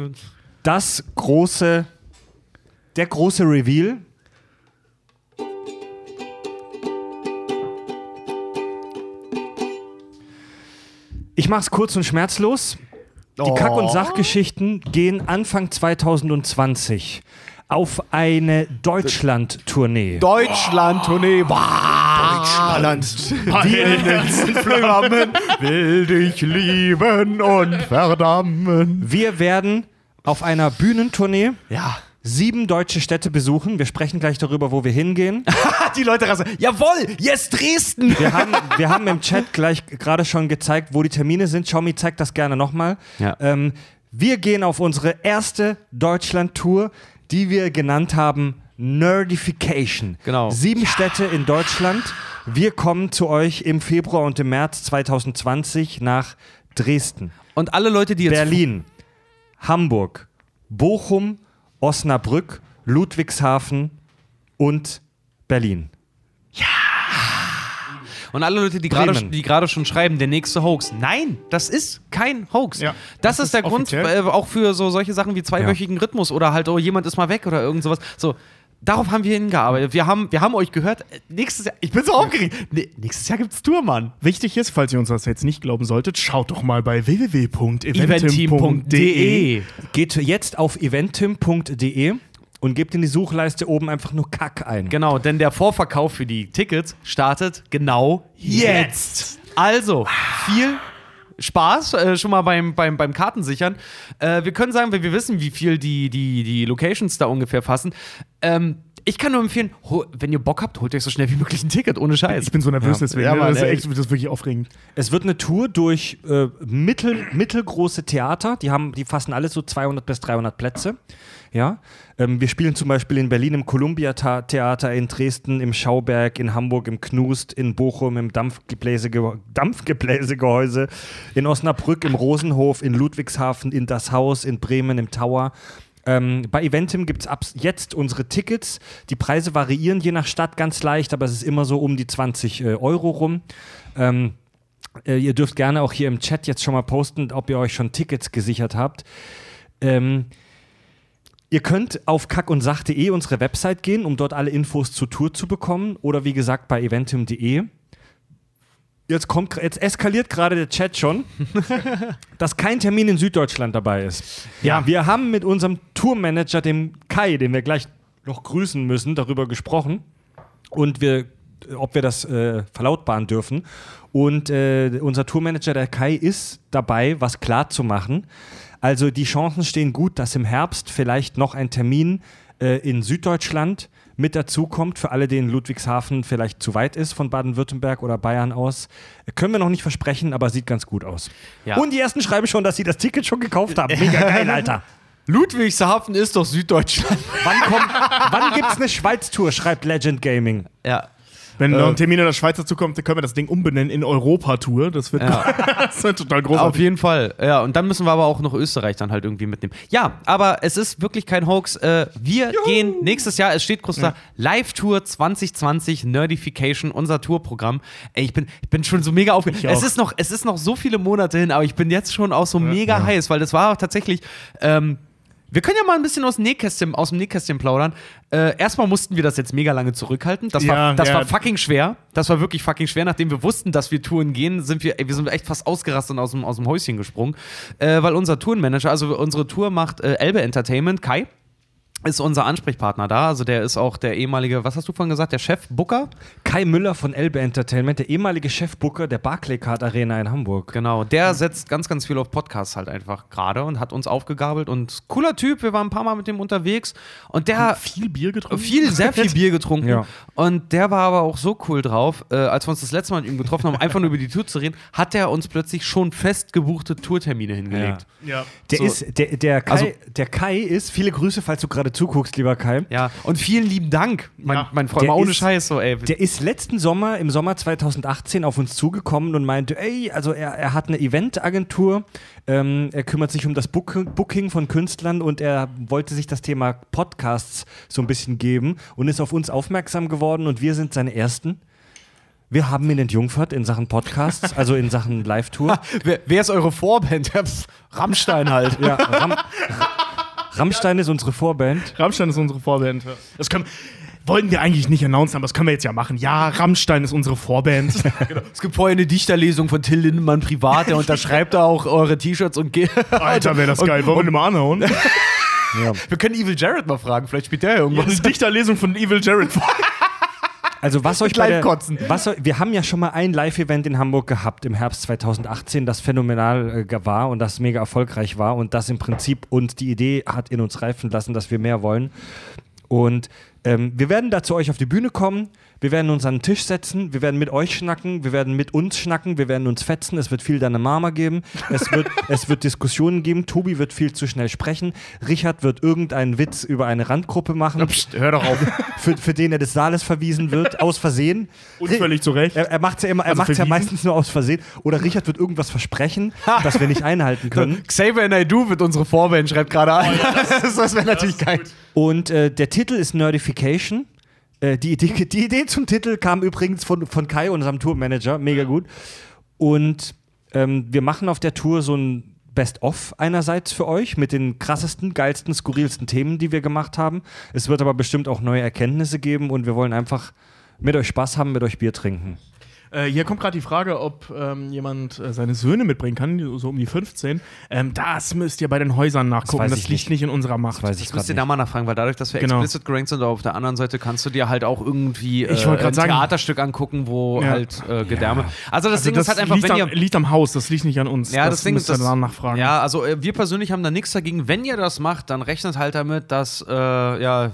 das große, der große Reveal. Ich mach's kurz und schmerzlos. Die Kack- und Sachgeschichten gehen Anfang 2020 auf eine Deutschland-Tournee. Deutschland, Tournee. Deutschland. <laughs> Flammen will dich lieben und verdammen. Wir werden auf einer Bühnentournee Ja. sieben deutsche Städte besuchen. Wir sprechen gleich darüber, wo wir hingehen. <laughs> Die Leute rasen. Jawohl, yes, Dresden. Wir haben, wir haben im Chat gleich gerade schon gezeigt, wo die Termine sind. Xiaomi zeigt das gerne nochmal. Ja. Ähm, wir gehen auf unsere erste Deutschland-Tour, die wir genannt haben Nerdification. Genau. Sieben Städte in Deutschland. Wir kommen zu euch im Februar und im März 2020 nach Dresden, Und alle Leute, die jetzt. Berlin, Hamburg, Bochum, Osnabrück, Ludwigshafen und Berlin. Und alle Leute, die gerade Bremen. die gerade schon schreiben, der nächste Hoax. Nein, das ist kein Hoax. Ja, das, das ist der ist Grund offiziell. äh, auch für so solche Sachen wie zweiwöchigen Rhythmus oder halt, oh, jemand ist mal weg oder irgend sowas. So, darauf haben wir hingearbeitet. Wir haben, wir haben euch gehört, äh, nächstes Jahr, ich bin so aufgeregt. Nee, nächstes Jahr gibt's Tour, Mann. Wichtig ist, falls ihr uns das jetzt nicht glauben solltet, schaut doch mal bei www.eventim.de. Geht jetzt auf eventim.de und gebt in die Suchleiste oben einfach nur Kack ein. Genau, denn der Vorverkauf für die Tickets startet genau jetzt. Also, viel Spaß äh, schon mal beim, beim, beim Kartensichern. Äh, wir können sagen, wir, wir wissen, wie viel die, die, die Locations da ungefähr fassen. Ähm, ich kann nur empfehlen, wenn ihr Bock habt, holt euch so schnell wie möglich ein Ticket, ohne Scheiß. Ich bin so nervös Ja. deswegen. Ja, ne? Mann, das, ist echt, das ist wirklich aufregend. Es wird eine Tour durch äh, mittel, mittelgroße Theater. Die, haben, die fassen alle so 200 bis 300 Plätze. Ja? Ähm, wir spielen zum Beispiel in Berlin im Columbia Theater, in Dresden im Schauberg, in Hamburg im Knust, in Bochum im Dampfgebläsege Dampfgebläsegehäuse, in Osnabrück im Rosenhof, in Ludwigshafen, in Das Haus, in Bremen im Tower. Ähm, bei Eventim gibt es ab jetzt unsere Tickets. Die Preise variieren je nach Stadt ganz leicht, aber es ist immer so um die 20 äh, Euro rum. Ähm, äh, ihr dürft gerne auch hier im Chat jetzt schon mal posten, ob ihr euch schon Tickets gesichert habt. Ähm, ihr könnt auf kackundsach.de unsere Website gehen, um dort alle Infos zur Tour zu bekommen. Oder wie gesagt bei eventim.de. jetzt kommt, jetzt eskaliert gerade der Chat schon, <laughs> dass kein Termin in Süddeutschland dabei ist. Ja. Wir haben mit unserem Tourmanager, dem Kai, den wir gleich noch grüßen müssen, darüber gesprochen und wir, ob wir das äh, verlautbaren dürfen. Und äh, unser Tourmanager, der Kai, ist dabei, was klar zu machen. Also die Chancen stehen gut, dass im Herbst vielleicht noch ein Termin äh, in Süddeutschland mit dazukommt, für alle, denen Ludwigshafen vielleicht zu weit ist von Baden-Württemberg oder Bayern aus. Können wir noch nicht versprechen, aber sieht ganz gut aus. Ja. Und die ersten schreiben schon, dass sie das Ticket schon gekauft haben. Mega geil, Alter. <laughs> Ludwigshafen ist doch Süddeutschland. Wann, kommt, wann gibt's eine Schweiz-Tour, schreibt Legend Gaming. ja. Wenn noch ein Termin in der Schweiz dazu kommt, dann können wir das Ding umbenennen in Europa-Tour. Das wird, <laughs> das wird total Auf großartig. jeden Fall. Ja, und dann müssen wir aber auch noch Österreich dann halt irgendwie mitnehmen. Ja, aber es ist wirklich kein Hoax. Äh, wir gehen nächstes Jahr, es steht kurz da, Live-Tour 2020 Nerdification, unser Tourprogramm. Ey, ich bin, ich bin schon so mega aufgeregt. Es ist, noch, es ist noch so viele Monate hin, aber ich bin jetzt schon auch so mega heiß, weil das war auch tatsächlich. Ähm, wir können ja mal ein bisschen aus dem Nähkästchen, aus dem Nähkästchen plaudern. Äh, erstmal mussten wir das jetzt mega lange zurückhalten. Das, war, Ja, das ja. war fucking schwer. Das war wirklich fucking schwer. Nachdem wir wussten, dass wir Touren gehen, sind wir, ey, wir sind echt fast ausgerastet und aus dem, aus dem Häuschen gesprungen. Äh, weil unser Tourenmanager, also unsere Tour macht äh, Elbe Entertainment, Kai, ist unser Ansprechpartner da. Also der ist auch der ehemalige, was hast du vorhin gesagt, der Chef Booker? Kai Müller von Elbe Entertainment, der ehemalige Chefbooker der Barclaycard Arena in Hamburg. Genau, der setzt ganz, ganz viel auf Podcasts halt einfach gerade und hat uns aufgegabelt und cooler Typ, wir waren ein paar Mal mit dem unterwegs und der viel Bier getrunken. viel, sehr viel Bier getrunken Ja. und der war aber auch so cool drauf, äh, als wir uns das letzte Mal mit ihm getroffen haben, einfach nur über die Tour zu reden, hat er uns plötzlich schon fest gebuchte Tourtermine hingelegt. Ja. Der So- ist, der, der, Kai, Also- der Kai ist, viele Grüße, falls du gerade zuguckst, lieber Kai. Ja, und vielen lieben Dank, mein, Ja. mein Freund, Der mal ohne ist- Scheiß so, ey. Der ist letzten Sommer, im Sommer 2018, auf uns zugekommen und meinte, ey, also er, er hat eine Eventagentur, ähm, er kümmert sich um das Book Booking von Künstlern und er wollte sich das Thema Podcasts so ein bisschen geben und ist auf uns aufmerksam geworden und wir sind seine Ersten. Wir haben ihn entjungfert in Sachen Podcasts, also in Sachen Live-Tour. <laughs> wer, wer ist eure Vorband? <laughs> Rammstein halt. Ja, Ram <laughs> Rammstein ist unsere Vorband. Rammstein ist unsere Vorband. Das können, wollten wir eigentlich nicht announcen, aber das können wir jetzt ja machen. Ja, Rammstein ist unsere Vorband. <laughs> Es gibt vorher eine Dichterlesung von Till Lindemann privat, der unterschreibt da auch eure T-Shirts und geht. Alter, wäre das geil. Wollen wir den mal anhauen? <laughs> Wir können Evil Jared mal fragen, vielleicht spielt der ja irgendwas. Eine Dichterlesung von Evil Jared vor. Also was euch bei der, Live-Kotzen. was, wir haben ja schon mal ein Live-Event in Hamburg gehabt im Herbst 2018, das phänomenal äh, war und das mega erfolgreich war und das im Prinzip uns die Idee hat in uns reifen lassen, dass wir mehr wollen. Und ähm, wir werden da zu euch auf die Bühne kommen, wir werden uns an den Tisch setzen, wir werden mit euch schnacken, wir werden mit uns schnacken, wir werden uns fetzen, es wird viel deine Mama geben, es wird, <laughs> es wird Diskussionen geben, Tobi wird viel zu schnell sprechen, Richard wird irgendeinen Witz über eine Randgruppe machen, Psst, hör doch auf. <laughs> für, für den er des Saales verwiesen wird, aus Versehen. Und völlig zu Recht. Er, er macht es ja immer, er Also macht's ja meistens nur aus Versehen. Oder Richard wird irgendwas versprechen, das wir nicht einhalten <laughs> können. Xavier Naidoo wird unsere Vorband, schreibt gerade an. das das wäre natürlich geil. Und äh, der Titel ist Nerdification. Äh, die, Idee, die Idee zum Titel kam übrigens von, von Kai, unserem Tourmanager. Mega gut. Und ähm, wir machen auf der Tour so ein Best-of einerseits für euch mit den krassesten, geilsten, skurrilsten Themen, die wir gemacht haben. Es wird aber bestimmt auch neue Erkenntnisse geben und wir wollen einfach mit euch Spaß haben, mit euch Bier trinken. Äh, hier kommt gerade die Frage, ob ähm, jemand äh, seine Söhne mitbringen kann, so um die 15. Ähm, das müsst ihr bei den Häusern nachgucken. Das, ich liegt nicht. nicht in unserer Macht. weiß ich Das müsst ihr da mal nachfragen, weil dadurch, dass wir Genau. explicit gerankt sind, auf der anderen Seite kannst du dir halt auch irgendwie äh, ein sagen- Theaterstück angucken, wo Ja. halt äh, Gedärme. Also das Also Ding das ist halt einfach, liegt, wenn ihr. am, liegt am Haus, das liegt nicht an uns. Ja, das, Ding müsst ist, ihr das, dann nachfragen. Ja, also äh, wir persönlich haben da nichts dagegen. Wenn ihr das macht, dann rechnet halt damit, dass, äh, ja,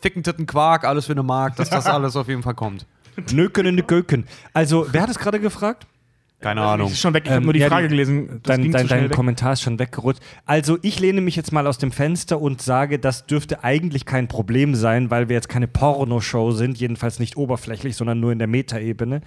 Ficken, Titten, Quark, alles für eine Mark, dass das <laughs> alles auf jeden Fall kommt. Nöken in de Göken. Also, wer hat es gerade gefragt? Keine Ahnung. Ist schon weg, ich habe Ähm, nur die ja, Frage die- gelesen. Das Dein, ging dein, dein weg. Kommentar ist schon weggerutscht. Also ich lehne mich jetzt mal aus dem Fenster und sage, das dürfte eigentlich kein Problem sein, weil wir jetzt keine Pornoshow sind, jedenfalls nicht oberflächlich, sondern nur in der Metaebene.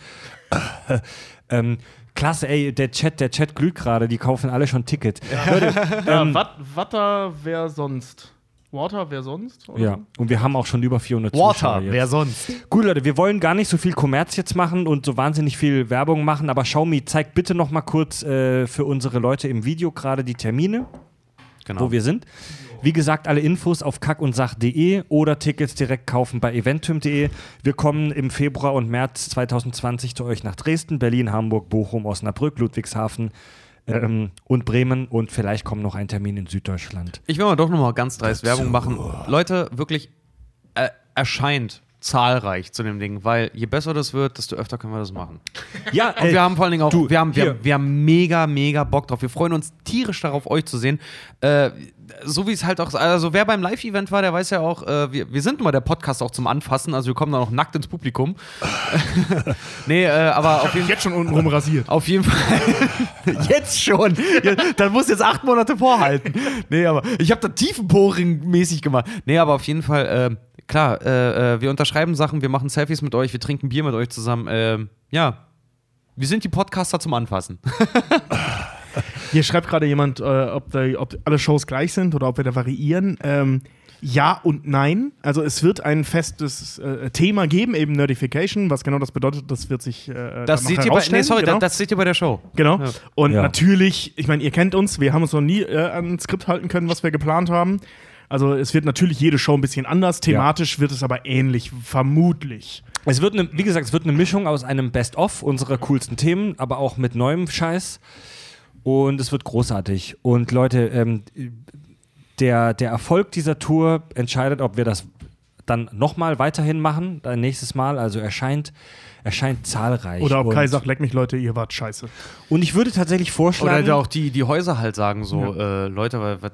<laughs> ähm, klasse, ey, der Chat, der Chat glüht gerade, die kaufen alle schon Ticket. Leute, Ja, ähm, Wat- Watter, wer sonst? Water, wer sonst? Oder ja, und wir haben auch schon über 400 Zuschauer jetzt. sonst? Gut, Leute, wir wollen gar nicht so viel Kommerz jetzt machen und so wahnsinnig viel Werbung machen, aber Xiaomi, zeigt bitte noch mal kurz äh, für unsere Leute im Video gerade die Termine. Genau. wo wir sind. Wie gesagt, alle Infos auf kackundsach.de oder Tickets direkt kaufen bei eventim.de. Wir kommen im Februar und März 2020 zu euch nach Dresden, Berlin, Hamburg, Bochum, Osnabrück, Ludwigshafen ähm, und Bremen und vielleicht kommt noch ein Termin in Süddeutschland. Ich will mal doch nochmal ganz dreist Werbung machen. Leute, wirklich äh, erscheint zahlreich zu dem Ding, weil je besser das wird, desto öfter können wir das machen. Ja, Und wir haben vor allen Dingen auch, du, wir, haben, wir, wir haben mega, mega Bock drauf. Wir freuen uns tierisch darauf, euch zu sehen. Äh, so wie es halt auch, also wer beim Live-Event war, der weiß ja auch, äh, wir, wir sind immer der Podcast auch zum Anfassen, also wir kommen da noch nackt ins Publikum. <laughs> nee, äh, aber auf jeden, Jetzt schon untenrum rasiert. auf jeden Fall. <laughs> jetzt schon. Ja, dann muss jetzt acht Monate vorhalten. Nee, aber ich habe da Tiefenporing mäßig gemacht. Nee, aber auf jeden Fall, äh, klar, äh, wir unterschreiben Sachen, wir machen Selfies mit euch, wir trinken Bier mit euch zusammen. Ähm, ja, wir sind die Podcaster zum Anfassen. <laughs> Hier schreibt gerade jemand, äh, ob, da, ob alle Shows gleich sind oder ob wir da variieren. Ähm, ja und nein. Also es wird ein festes äh, Thema geben, eben Nerdification. Was genau das bedeutet, das wird sich äh, dann Das seht ihr bei, herausstellen. nee, sorry, genau. das, das seht ihr bei der Show. Genau. Ja. Und Ja. natürlich, ich meine, ihr kennt uns, wir haben uns noch nie äh, an ein Skript halten können, was wir geplant haben. Also es wird natürlich jede Show ein bisschen anders, thematisch wird es aber ähnlich, vermutlich. Es wird, eine, wie gesagt, es wird eine Mischung aus einem Best-of unserer coolsten Themen, aber auch mit neuem Scheiß. Und es wird großartig. Und Leute, ähm, der, der Erfolg dieser Tour entscheidet, ob wir das dann nochmal weiterhin machen, ein nächstes Mal. Also erscheint, erscheint zahlreich. Oder ob Kai sagt, leck mich Leute, ihr wart scheiße. Und ich würde tatsächlich vorschlagen. Oder auch die, die Häuser halt sagen so, äh, Leute, was,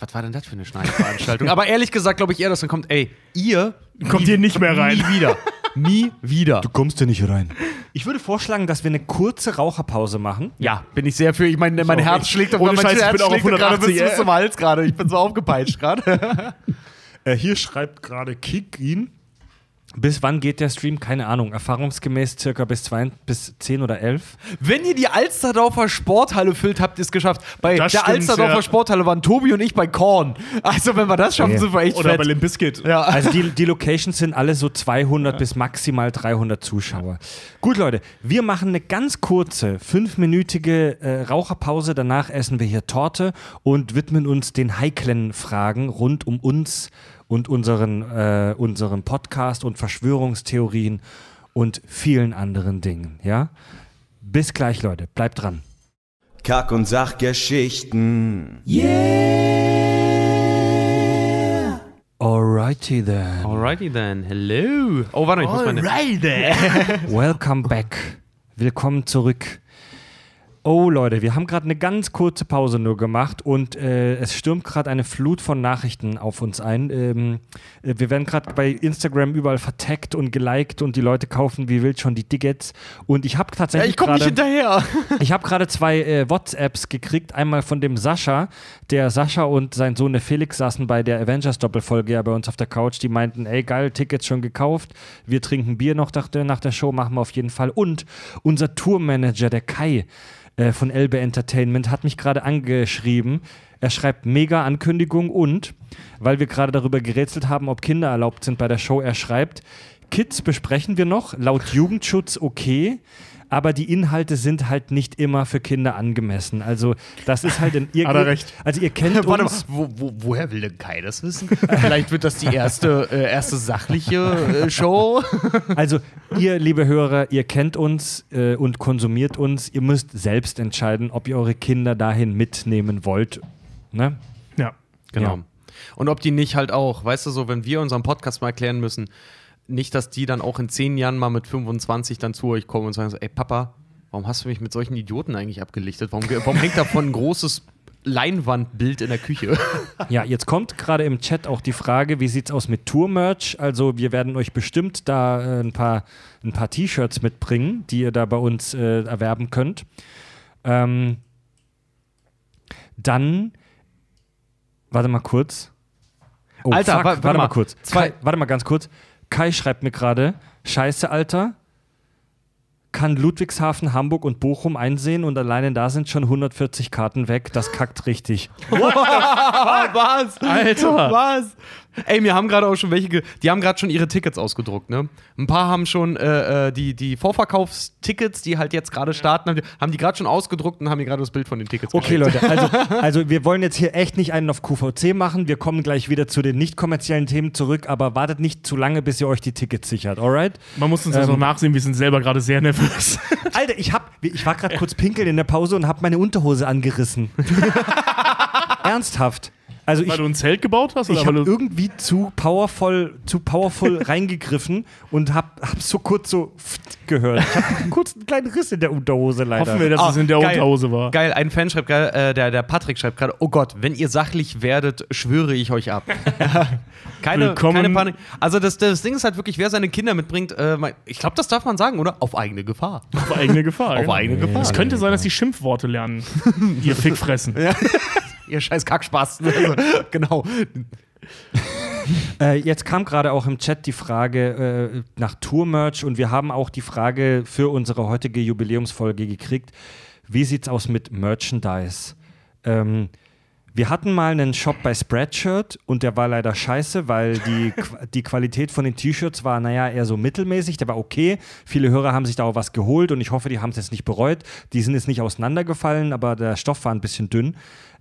was, war denn das für eine Schneiderveranstaltung? Aber ehrlich gesagt glaube ich eher, dass dann kommt, ey, ihr Kommt hier nicht mehr rein. nie wieder. nie wieder. du kommst hier nicht rein. Ich würde vorschlagen, dass wir eine kurze Raucherpause machen. Ja, bin ich sehr für. Ich meine, mein Herz schlägt auf Ohne mein Scheiß, ich Herz bin auch auf schlägt gerade 180, bis zum Hals gerade. Ich bin so aufgepeitscht gerade. <laughs> Äh, hier schreibt gerade Kick ihn. Bis wann geht der Stream? Keine Ahnung. Erfahrungsgemäß circa bis, zwei, bis 10 oder 11. Wenn ihr die Alsterdorfer Sporthalle füllt, habt ihr es geschafft. Bei Das der stimmt, Alsterdorfer ja. Sporthalle waren Tobi und ich bei Korn. Also, wenn wir das schaffen, Ja. sind wir echt Oder fett. bei Limp Bizkit. ja. <laughs> Also die, die Locations sind alle so 200 bis maximal 300 Zuschauer. Gut, Leute, wir machen eine ganz kurze, fünfminütige äh, Raucherpause. Danach essen wir hier Torte und widmen uns den heiklen Fragen rund um uns und unseren, äh, unseren Podcast und Verschwörungstheorien und vielen anderen Dingen. Ja? Bis gleich, Leute. Bleibt dran. Kack- und Sachgeschichten. Alrighty then. Alrighty then. Hello. Oh, warte, ich muss meine. <laughs> Welcome back. Willkommen zurück. Oh Leute, wir haben gerade eine ganz kurze Pause nur gemacht und äh, es stürmt gerade eine Flut von Nachrichten auf uns ein. Ähm, äh, wir werden gerade bei Instagram überall vertaggt und geliked und die Leute kaufen wie wild schon die Tickets. Und ich habe Ja, tatsächlich ich komme nicht hinterher. <laughs> ich habe gerade zwei äh, WhatsApps gekriegt. Einmal von dem Sascha. Der Sascha und sein Sohn der Felix saßen bei der Avengers-Doppelfolge ja bei uns auf der Couch. Die meinten, ey geil, Tickets schon gekauft. Wir trinken Bier noch nach der, nach der Show, machen wir auf jeden Fall. Und unser Tourmanager, der Kai äh, von Elbe Entertainment, hat mich gerade angeschrieben. Er schreibt mega Ankündigung und, weil wir gerade darüber gerätselt haben, ob Kinder erlaubt sind bei der Show, er schreibt, Kids besprechen wir noch, laut Jugendschutz okay, aber die Inhalte sind halt nicht immer für Kinder angemessen. Also das ist halt in <laughs> ihr Hat er recht. Also ihr kennt <laughs> Warte mal, uns. wo, wo, woher will denn Kai das wissen? Vielleicht wird das die erste, äh, erste sachliche äh, Show. <laughs> Also ihr, liebe Hörer, ihr kennt uns äh, und konsumiert uns. Ihr müsst selbst entscheiden, ob ihr eure Kinder dahin mitnehmen wollt. Ne? Ja. Genau. Ja. Und ob die nicht halt auch, weißt du, so, wenn wir unseren Podcast mal erklären müssen, nicht, dass die dann auch in zehn Jahren mal mit 25 dann zu euch kommen und sagen so, ey Papa, warum hast du mich mit solchen Idioten eigentlich abgelichtet? Warum, warum hängt davon ein großes Leinwandbild in der Küche? <laughs> Ja, jetzt kommt gerade im Chat auch die Frage, wie sieht's aus mit Tour-Merch? Also wir werden euch bestimmt da äh, ein paar, ein paar T-Shirts mitbringen, die ihr da bei uns äh, erwerben könnt. Ähm, dann, warte mal kurz. Oh, Alter, fuck, wa- warte warte mal mal. kurz. Zwei- warte mal ganz kurz. Kai schreibt mir gerade, scheiße, Alter, kann Ludwigshafen, Hamburg und Bochum einsehen und alleine da sind schon 140 Karten weg. Das kackt richtig. Was? Alter. Was? Ey, mir haben gerade auch schon welche, die haben gerade schon ihre Tickets ausgedruckt, ne? Ein paar haben schon äh, äh, die, die Vorverkaufstickets, die halt jetzt gerade starten, haben die, haben die gerade schon ausgedruckt und haben mir gerade das Bild von den Tickets Okay, geschickt. Leute, also, <laughs> also wir wollen jetzt hier echt nicht einen auf QVC machen. Wir kommen gleich wieder zu den nicht kommerziellen Themen zurück, aber wartet nicht zu lange, bis ihr euch die Tickets sichert, alright? Man muss uns das Ähm, noch nachsehen, wir sind selber gerade sehr nervös. <laughs> Alter, ich hab, ich war gerade kurz pinkeln in der Pause und hab meine Unterhose angerissen. <laughs> Ernsthaft. Also ich, weil du ein Zelt gebaut hast? Oder ich habe irgendwie zu powerful, zu powerful <laughs> reingegriffen und hab, hab so kurz so gehört. Ich habe kurz einen kleinen Riss in der Unterhose leider. hoffen wir, dass Ah, es in der geil. Unterhose war. Geil, ein Fan schreibt gerade, äh, der, der Patrick schreibt gerade, oh Gott, wenn ihr sachlich werdet, schwöre ich euch ab. <laughs> keine, Willkommen. keine Panik. Also das, das Ding ist halt wirklich, wer seine Kinder mitbringt, äh, ich glaube, das darf man sagen, oder? Auf eigene Gefahr. Auf eigene Gefahr. <laughs> Auf genau. eigene Gefahr. Es könnte sein, dass die Schimpfworte lernen. Ihr Fickfressen. Ihr scheiß Kackspaß. <laughs> Also, genau. Äh, jetzt kam gerade auch im Chat die Frage äh, nach Tour-Merch und wir haben auch die Frage für unsere heutige Jubiläumsfolge gekriegt. Wie sieht's aus mit Merchandise? Ähm, wir hatten mal einen Shop bei Spreadshirt und der war leider scheiße, weil die, <laughs> die Qualität von den T-Shirts war, naja, eher so mittelmäßig. Der war okay. Viele Hörer haben sich da auch was geholt und ich hoffe, die haben es jetzt nicht bereut. Die sind jetzt nicht auseinandergefallen, aber der Stoff war ein bisschen dünn.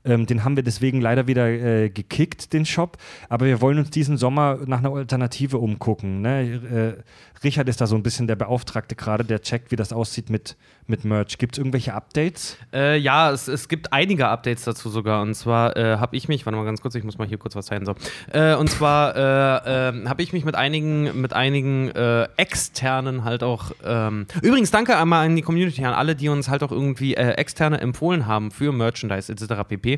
Ähm, den haben wir deswegen leider wieder äh, gekickt, den Shop. Aber wir wollen uns diesen Sommer nach einer Alternative umgucken. Ne? Äh, Richard ist da so ein bisschen der Beauftragte gerade, der checkt, wie das aussieht mit, mit Merch. Gibt es irgendwelche Updates? Äh, ja, es, es gibt einige Updates dazu sogar. Und zwar äh, habe ich mich, warte mal ganz kurz, ich muss mal hier kurz was zeigen. So. Äh, und zwar äh, äh, habe ich mich mit einigen, mit einigen äh, externen halt auch. Ähm, übrigens, danke einmal an die Community, an alle, die uns halt auch irgendwie externe empfohlen haben für Merchandise etc. pp.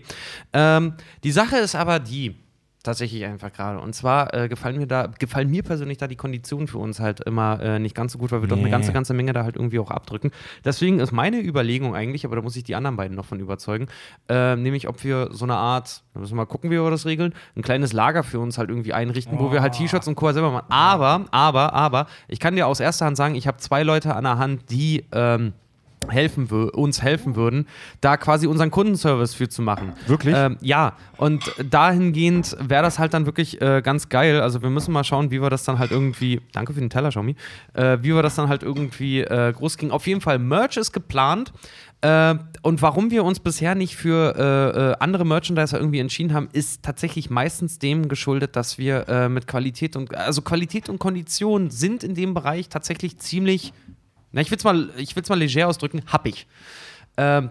Ähm, die Sache ist aber die. Tatsächlich einfach gerade. Und zwar äh, gefallen mir da, gefallen mir persönlich da die Konditionen für uns halt immer äh, nicht ganz so gut, weil wir doch eine Nee. ganze, ganze Menge da halt irgendwie auch abdrücken. Deswegen ist meine Überlegung eigentlich, aber da muss ich die anderen beiden noch von überzeugen, äh, nämlich ob wir so eine Art, da müssen wir mal gucken, wie wir das regeln, ein kleines Lager für uns halt irgendwie einrichten, wo wir halt T-Shirts und Co. selber machen. Aber, aber, aber, ich kann dir aus erster Hand sagen, ich habe zwei Leute an der Hand, die ähm, helfen uns helfen würden, da quasi unseren Kundenservice für zu machen. Wirklich? Ähm, ja, und dahingehend wäre das halt dann wirklich äh, ganz geil. Also wir müssen mal schauen, wie wir das dann halt irgendwie, danke für den Teller, Xiaomi, äh, wie wir das dann halt irgendwie äh, groß kriegen. Auf jeden Fall, Merch ist geplant. Äh, und warum wir uns bisher nicht für äh, äh, andere Merchandiser irgendwie entschieden haben, ist tatsächlich meistens dem geschuldet, dass wir äh, mit Qualität und also Qualität und Kondition sind in dem Bereich tatsächlich ziemlich, na ich will es mal, ich will's mal leger ausdrücken, happig. Ähm,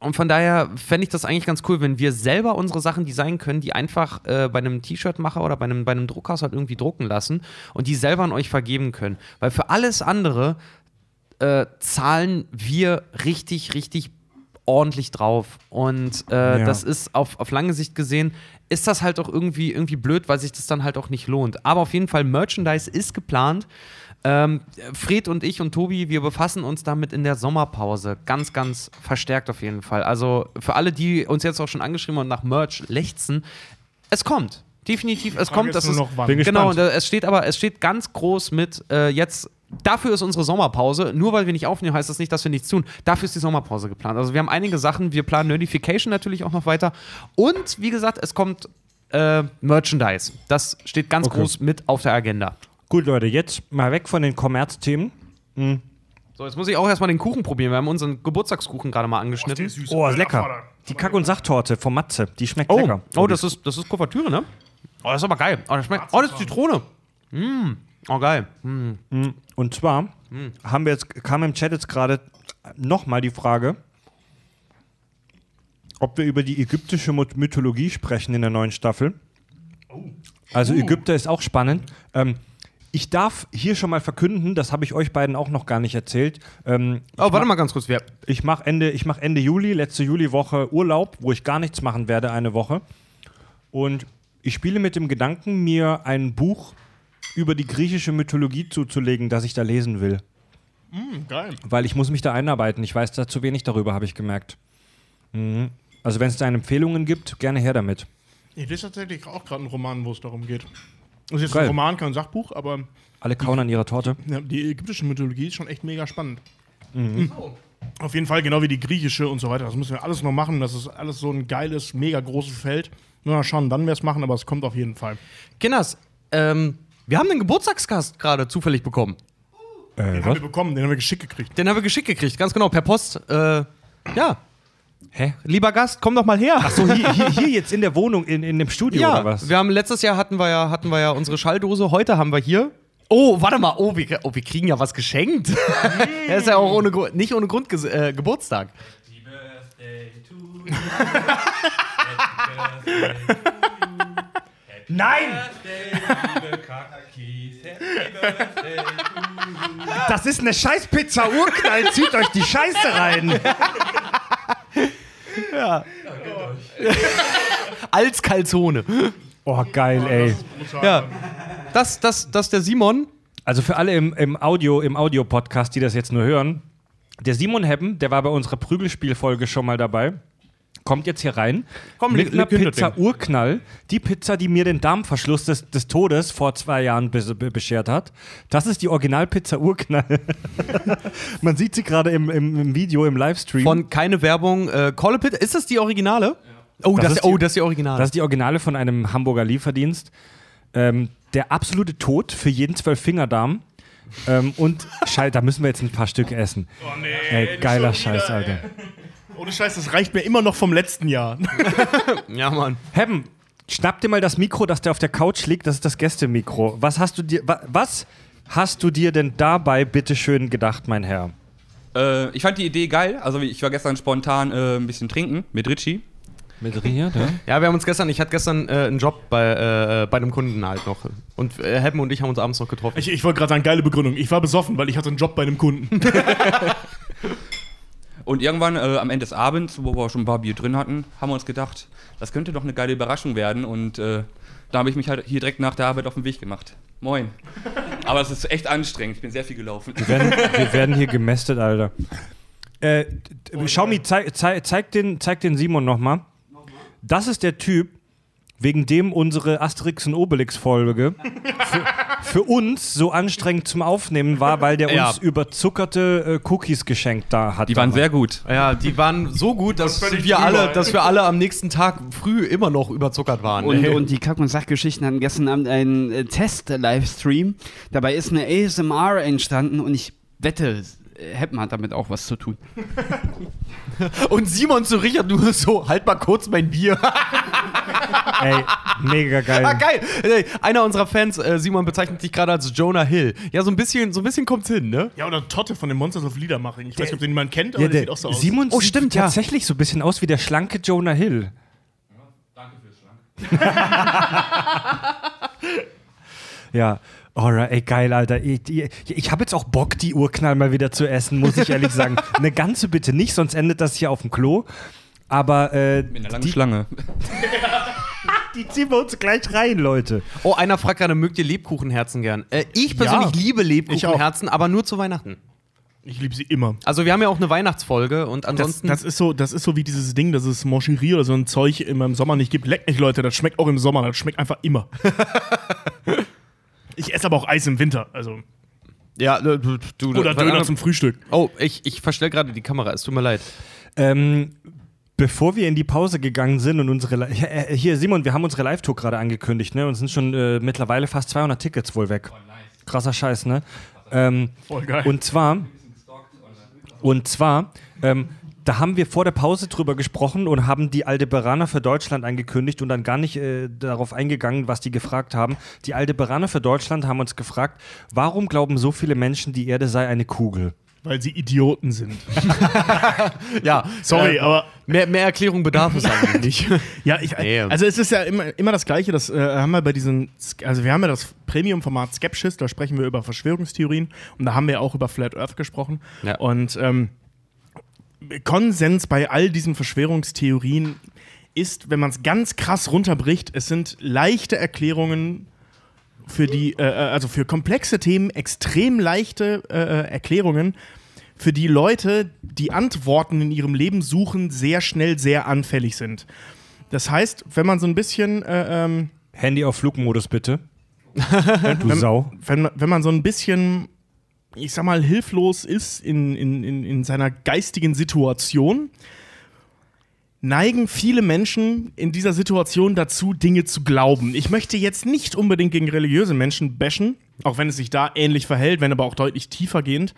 und von daher fände ich das eigentlich ganz cool, wenn wir selber unsere Sachen designen können, die einfach äh, bei einem T-Shirt-Macher oder bei einem, bei einem Druckhaus halt irgendwie drucken lassen und die selber an euch vergeben können. Weil für alles andere äh, zahlen wir richtig, richtig ordentlich drauf. Und äh, Ja. das ist auf, auf lange Sicht gesehen, ist das halt auch irgendwie, irgendwie blöd, weil sich das dann halt auch nicht lohnt. Aber auf jeden Fall, Merchandise ist geplant. Ähm, Fred und ich und Tobi, wir befassen uns damit in der Sommerpause. Ganz, ganz verstärkt auf jeden Fall. Also für alle, die uns jetzt auch schon angeschrieben haben und nach Merch lechzen, es kommt. Definitiv, es kommt. Das ist, noch wann. Bin genau, es steht aber, es steht ganz groß mit äh, jetzt. Dafür ist unsere Sommerpause. Nur weil wir nicht aufnehmen, heißt das nicht, dass wir nichts tun. Dafür ist die Sommerpause geplant. Also wir haben einige Sachen. Wir planen Notification natürlich auch noch weiter. Und wie gesagt, es kommt äh, Merchandise. Das steht ganz Okay. groß mit auf der Agenda. Gut, Leute, jetzt mal weg von den Kommerzthemen. So, jetzt muss ich auch erstmal den Kuchen probieren. Wir haben unseren Geburtstagskuchen gerade mal angeschnitten. süß. Oh, ist Alter, lecker. Vater. Die Kack- und Sachtorte von Matze, die schmeckt Oh, lecker. oh das, ist, das ist Kuvertüre, ne? Oh, das ist aber geil. Oh, das schmeckt. Oh, das ist Zitrone. Mm. Oh, geil. Mm. Und zwar haben wir jetzt, kam im Chat jetzt gerade nochmal die Frage, ob wir über die ägyptische Myth- Mythologie sprechen in der neuen Staffel. Also Ägypter ist auch spannend. Ähm, ich darf hier schon mal verkünden, das habe ich euch beiden auch noch gar nicht erzählt. Ähm, Oh, warte mal ganz kurz. Wer, ich mache Ende, ich mach Ende Juli, letzte Juliwoche Urlaub, wo ich gar nichts machen werde, eine Woche. Und ich spiele mit dem Gedanken, mir ein Buch über die griechische Mythologie zuzulegen, das ich da lesen will. Geil. Weil ich muss mich da einarbeiten. Ich weiß da zu wenig darüber, habe ich gemerkt. Mhm. Also wenn es da Empfehlungen gibt, gerne her damit. Ich lese tatsächlich auch gerade einen Roman, wo es darum geht. Das ist jetzt Geil. ein Roman, kein Sachbuch, aber Alle kauen an ihrer Torte. ja, die ägyptische Mythologie ist schon echt mega spannend. Mhm. Auf jeden Fall, genau wie die griechische und so weiter. Das müssen wir alles noch machen. Das ist alles so ein geiles, mega großes Feld. Nur mal schauen, wann wir es machen, aber es kommt auf jeden Fall. Kinders, ähm, wir haben einen Geburtstagsgast gerade zufällig bekommen. Äh, Den haben wir bekommen, den haben wir geschickt gekriegt. Den haben wir geschickt gekriegt, ganz genau, per Post. Äh, ja. Hä? Lieber Gast, komm doch mal her. Ach so, hier, hier, hier jetzt in der Wohnung, in, in dem Studio ja, oder was? wir haben letztes Jahr hatten wir ja hatten wir ja unsere Schalldose. Heute haben wir hier. Oh, warte mal. Oh, wir, oh, wir kriegen ja was geschenkt. <laughs> er ist ja auch ohne, nicht ohne Grund äh, Geburtstag. Nein! Das ist eine Scheißpizza Urknall, zieht euch die Scheiße rein. <laughs> Als Calzone. Oh, geil, ey. Ja. Das, das, das der Simon. Also für alle im, im Audio, im Audio-Podcast, die das jetzt nur hören, der Simon Heppen, der war bei unserer Prügelspielfolge schon mal dabei. Kommt jetzt hier rein Komm, mit einer leg hin, das Pizza Ding. Urknall. Die Pizza, die mir den Darmverschluss des, des Todes vor zwei Jahren be be beschert hat. Das ist die Originalpizza Urknall. <laughs> Man sieht sie gerade im, im, im Video, im Livestream. Von keine Werbung. Äh, Call Pit. Ist das die Originale? Oh, Das das, ist die- oh, das ist die Originale. Das ist die Originale von einem Hamburger Lieferdienst. Ähm, der absolute Tod für jeden Zwölffingerdarm. ähm, und Scheiße, da müssen wir jetzt ein paar Stück essen. Oh nee. Ey, geiler Scheiß, Alter. Ohne Scheiß, das reicht mir immer noch vom letzten Jahr. <laughs> ja, Mann. Hebben, schnapp dir mal das Mikro, das da auf der Couch liegt. Das ist das Gästemikro. Was hast du dir, wa, was hast du dir denn dabei bitteschön gedacht, mein Herr? Äh, ich fand die Idee geil. Also ich war gestern spontan äh, ein bisschen trinken mit Richie. Mit Riad, ja? Ja, wir haben uns gestern, ich hatte gestern äh, einen Job bei, äh, bei einem Kunden halt noch. Und äh, Heppen und ich haben uns abends noch getroffen. Ich, ich wollte gerade sagen, geile Begründung. Ich war besoffen, weil ich hatte einen Job bei einem Kunden. <laughs> Und irgendwann äh, am Ende des Abends, wo wir schon ein paar Bier drin hatten, haben wir uns gedacht, das könnte doch eine geile Überraschung werden. Und äh, da habe ich mich halt hier direkt nach der Arbeit auf den Weg gemacht. Moin. <laughs> Aber es ist echt anstrengend. Ich bin sehr viel gelaufen. Wir werden, wir werden hier gemästet, Alter. Äh, Xiaomi, zeig, zeig, zeig, den, zeig den Simon nochmal. Das ist der Typ, wegen dem unsere Asterix und Obelix-Folge für, für uns so anstrengend zum Aufnehmen war, weil der Ja. uns überzuckerte äh, Cookies geschenkt da hat. Die waren sehr gut. Ja, die waren so gut, dass wir, drüber, alle, ey. dass wir alle am nächsten Tag früh immer noch überzuckert waren. Und, und die Kack- und Sachgeschichten hatten gestern Abend einen äh, Test-Livestream. Dabei ist eine ASMR entstanden und ich wette, Heppen hat damit auch was zu tun. <laughs> Und Simon zu Richard nur so, halt mal kurz mein Bier. <laughs> Ey, mega geil. ah, geil. Ey, Einer unserer Fans, äh, Simon, bezeichnet dich gerade als Jonah Hill. Ja, so ein bisschen, so ein bisschen kommt's hin, ne? ja, oder Totte von den Monsters of Liedermaching. Ich weiß nicht, ob den jemand kennt, aber Ja, der, der, sieht auch so aus. Simon Oh, sieht stimmt, ja. tatsächlich so ein bisschen aus wie der schlanke Jonah Hill. Ja, <laughs> alright, ey, geil, Alter. Ich, ich, ich habe jetzt auch Bock, die Urknall mal wieder zu essen, muss ich ehrlich sagen. <laughs> Eine ganze bitte nicht, sonst endet das hier auf dem Klo. Aber äh, Mit einer langen die, Schlange. <laughs> die ziehen wir uns gleich rein, Leute. Oh, einer fragt gerade, mögt ihr Lebkuchenherzen gern? Äh, ich persönlich Ja. liebe Lebkuchenherzen, aber nur zu Weihnachten. Ich liebe sie immer. Also wir haben ja auch eine Weihnachtsfolge und Das, ansonsten. das, ist so, das ist so wie dieses Ding, dass es Moncherie oder so ein Zeug immer im Sommer nicht gibt. Leck mich, Leute, das schmeckt auch im Sommer, das schmeckt einfach immer. <laughs> ich esse aber auch Eis im Winter, also. ja, äh, du, du, Oder Döner zum Frühstück. Oh, ich, ich verstell gerade die Kamera, es tut mir leid. Ähm, bevor wir in die Pause gegangen sind und unsere. Li- Ja, äh, Hier, Simon, wir haben unsere Live-Tour gerade angekündigt, ne? Und sind schon äh, mittlerweile fast 200 Tickets wohl weg. Krasser Scheiß, ne? Ähm, Voll geil. und zwar. Und zwar. Ähm, da haben wir vor der Pause drüber gesprochen und haben die Aldebaraner für Deutschland angekündigt und dann gar nicht äh, darauf eingegangen, was die gefragt haben. Die Aldebaraner für Deutschland haben uns gefragt, warum glauben so viele Menschen, die Erde sei eine Kugel? Weil sie Idioten sind. <laughs> Ja, Sorry, äh, aber Mehr, mehr Erklärung bedarf es eigentlich <laughs> nicht. Ja, ich, also es ist ja immer, immer das Gleiche, das äh, haben wir bei diesen, also wir haben ja das Premium-Format Skepsis, da sprechen wir über Verschwörungstheorien und da haben wir auch über Flat Earth gesprochen. Ja. Und ähm, Konsens bei all diesen Verschwörungstheorien ist, wenn man es ganz krass runterbricht, es sind leichte Erklärungen für die, äh, äh, also für komplexe Themen extrem leichte äh, äh, Erklärungen, für die Leute, die Antworten in ihrem Leben suchen, sehr schnell sehr anfällig sind. Das heißt, wenn man so ein bisschen, äh, ähm, Handy auf Flugmodus bitte. <laughs> du Sau. wenn, wenn man so ein bisschen, ich sag mal, hilflos ist in, in, in, in seiner geistigen Situation, neigen viele Menschen in dieser Situation dazu, Dinge zu glauben. Ich möchte jetzt nicht unbedingt gegen religiöse Menschen bashen, auch wenn es sich da ähnlich verhält, wenn aber auch deutlich tiefergehend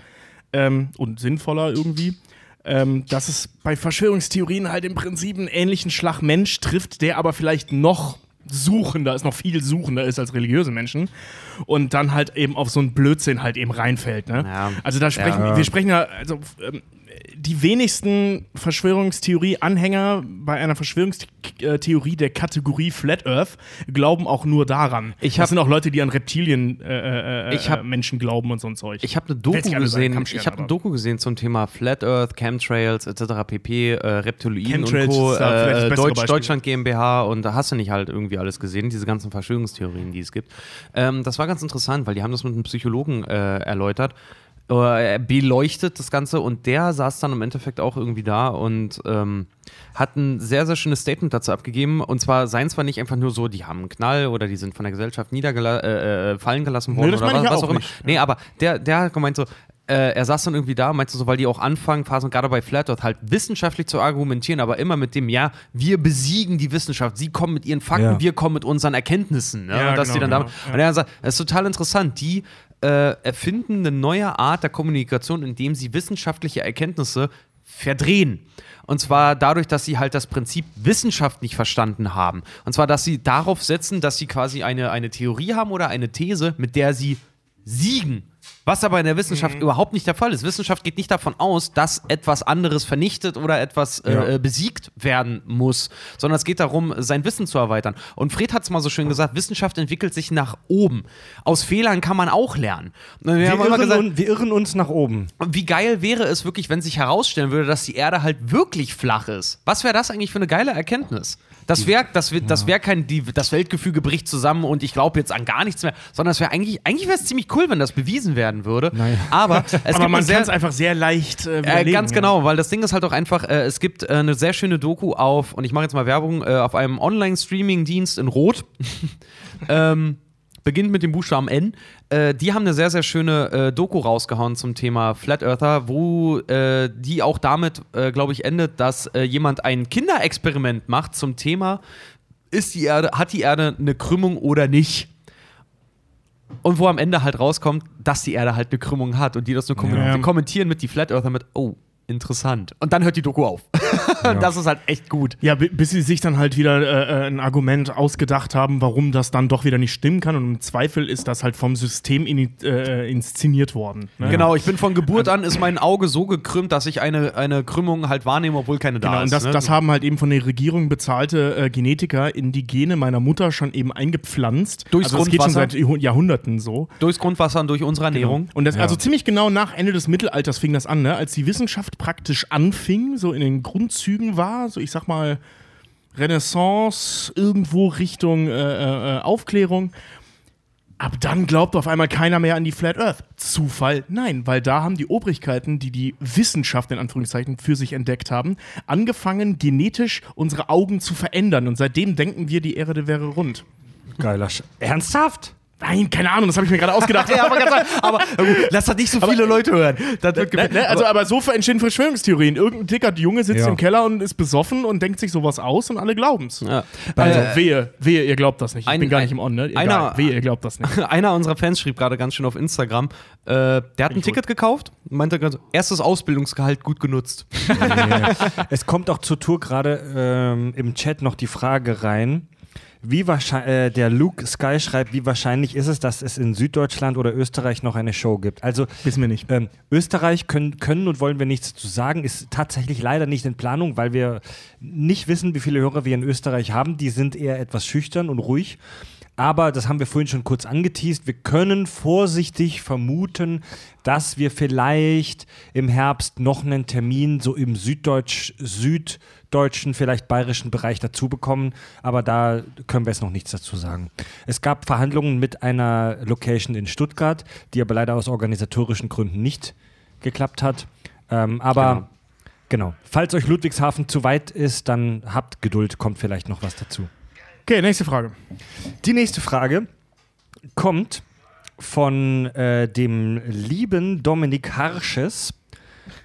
ähm, und sinnvoller irgendwie. Ähm, dass es bei Verschwörungstheorien halt im Prinzip einen ähnlichen Schlag Mensch trifft, der aber vielleicht noch suchender ist, noch viel suchender ist als religiöse Menschen und dann halt eben auf so einen Blödsinn halt eben reinfällt. Ne? Ja. Also da sprechen Ja. wir sprechen ja, also ähm, die wenigsten Verschwörungstheorie-Anhänger bei einer Verschwörungstheorie der Kategorie Flat Earth glauben auch nur daran. Ich das hab- sind auch Leute, die an Reptilien äh, äh, Ich hab- äh, Menschen glauben und so ein Zeug. Ich habe eine Doku gesehen. Kampfscheren Ich habe eine Doku gesehen zum Thema Flat Earth, Chemtrails etc. pp. Äh, Reptiloiden Chemtrails und Co. das Äh, Deutsch. Deutschland GmbH und da hast du nicht halt irgendwie alles gesehen, diese ganzen Verschwörungstheorien, die es gibt. Ähm, das war ganz interessant, weil die haben das mit einem Psychologen äh, erläutert. äh, beleuchtet das Ganze und der saß dann im Endeffekt auch irgendwie da und ähm, hat ein sehr, sehr schönes Statement dazu abgegeben. Und zwar seien zwar nicht einfach nur so, die haben einen Knall oder die sind von der Gesellschaft niedergela äh, äh, fallen gelassen worden das oder was, was auch auch immer. nicht. Nee, aber der, der hat gemeint so, äh, er saß dann irgendwie da und meinte so, weil die auch anfangen, Phasen, gerade bei Flat Earth, halt wissenschaftlich zu argumentieren, aber immer mit dem, ja, wir besiegen die Wissenschaft, sie kommen mit ihren Fakten, Ja. wir kommen mit unseren Erkenntnissen. Ne? Ja, und dass genau, die dann genau, ja. Und er sagt, es ist total interessant, die äh, erfinden eine neue Art der Kommunikation, indem sie wissenschaftliche Erkenntnisse verdrehen. Und zwar dadurch, dass sie halt das Prinzip Wissenschaft nicht verstanden haben. Und zwar, dass sie darauf setzen, dass sie quasi eine, eine Theorie haben oder eine These, mit der sie siegen. Was aber in der Wissenschaft Mhm. überhaupt nicht der Fall ist. Wissenschaft geht nicht davon aus, dass etwas anderes vernichtet oder etwas äh, Ja. äh, besiegt werden muss, sondern es geht darum, sein Wissen zu erweitern. Und Fred hat es mal so schön gesagt, Wissenschaft entwickelt sich nach oben. Aus Fehlern kann man auch lernen. Wir Wir, irren, gesagt, un- wir irren uns nach oben. wie geil wäre es wirklich, wenn sich herausstellen würde, dass die Erde halt wirklich flach ist? Was wäre das eigentlich für eine geile Erkenntnis? Das wäre das wär, das wär kein, die, das Weltgefüge bricht zusammen und ich glaube jetzt an gar nichts mehr, sondern es wäre eigentlich, eigentlich wäre es ziemlich cool, wenn das bewiesen werden würde. Naja. Aber <laughs> es aber man kann es einfach sehr leicht äh, äh, ganz genau, weil das Ding ist halt auch einfach, äh, es gibt äh, eine sehr schöne Doku auf, und ich mache jetzt mal Werbung, äh, auf einem Online-Streaming-Dienst in Rot. <laughs> ähm, beginnt mit dem Buchstaben N. Äh, die haben eine sehr, sehr schöne äh, Doku rausgehauen zum Thema Flat Earther, wo äh, die auch damit, äh, glaube ich, endet, dass äh, jemand ein Kinderexperiment macht zum Thema, ist die Erde, hat die Erde eine Krümmung oder nicht? Und wo am Ende halt rauskommt, dass die Erde halt eine Krümmung hat und die das nur kom Ja. kommentieren mit die Flat Earther mit, oh, interessant. Und dann hört die Doku auf. <laughs> Das ist halt echt gut. Ja, bi- bis sie sich dann halt wieder äh, äh, ein Argument ausgedacht haben, warum das dann doch wieder nicht stimmen kann. Und im Zweifel ist das halt vom System ini- äh, inszeniert worden. Ne? Genau, ich bin von Geburt an, ist mein Auge so gekrümmt, dass ich eine, eine Krümmung halt wahrnehme, obwohl keine da Genau, ist. und das, ne? das haben halt eben von der Regierung bezahlte äh, Genetiker in die Gene meiner Mutter schon eben eingepflanzt. Durchs also das geht schon Grundwasser? seit Jahrhu- Jahrhunderten so. Durchs Grundwasser und durch unsere Ernährung. Und das, also ziemlich genau nach Ende des Mittelalters fing das an, ne? als die Wissenschaft praktisch anfing, so in den Grundzügen war, so ich sag mal Renaissance, irgendwo Richtung äh, äh, Aufklärung. Ab dann glaubt auf einmal keiner mehr an die Flat Earth. Zufall? Nein, weil da haben die Obrigkeiten, die die Wissenschaft in Anführungszeichen für sich entdeckt haben, angefangen, genetisch unsere Augen zu verändern. Und seitdem denken wir, die Erde wäre rund. Geiler Sch Ernsthaft? Nein, keine Ahnung, das habe ich mir gerade ausgedacht. <laughs> Ja, aber, ganz aber gut, lass das nicht so viele Leute hören. Das wird Ne, ne, also, aber so entstehen Verschwörungstheorien. Irgendein dicker Junge sitzt Ja. im Keller und ist besoffen und denkt sich sowas aus und alle glauben's. ja. Also, Äh, wehe, wehe, ihr glaubt das nicht. Ich ein- bin gar ein- nicht im On, ne? Egal, einer- wehe, ihr glaubt das nicht. <laughs> Einer unserer Fans schrieb gerade ganz schön auf Instagram, äh, der hat ein Ticket gekauft, meinte ganz, erstes Ausbildungsgehalt gut genutzt. Es kommt auch zur Tour gerade ähm, im Chat noch die Frage rein. Wie wahrscheinlich, äh, der Luke Sky schreibt, wie wahrscheinlich ist es, dass es in Süddeutschland oder Österreich noch eine Show gibt? Also Wissen wir nicht. ähm, Österreich können, können und wollen wir nichts dazu sagen, ist tatsächlich leider nicht in Planung, weil wir nicht wissen, wie viele Hörer wir in Österreich haben. Die sind eher etwas schüchtern und ruhig. Aber das haben wir vorhin schon kurz angeteased. Wir können vorsichtig vermuten, dass wir vielleicht im Herbst noch einen Termin so im Süddeutsch, süddeutschen, vielleicht bayerischen Bereich dazu bekommen. Aber da können wir jetzt noch nichts dazu sagen. Es gab Verhandlungen mit einer Location in Stuttgart, die aber leider aus organisatorischen Gründen nicht geklappt hat. Ähm, aber genau. falls euch Ludwigshafen zu weit ist, dann habt Geduld, kommt vielleicht noch was dazu. Okay, nächste Frage. Die nächste Frage kommt von äh, dem lieben Dominik Harsches.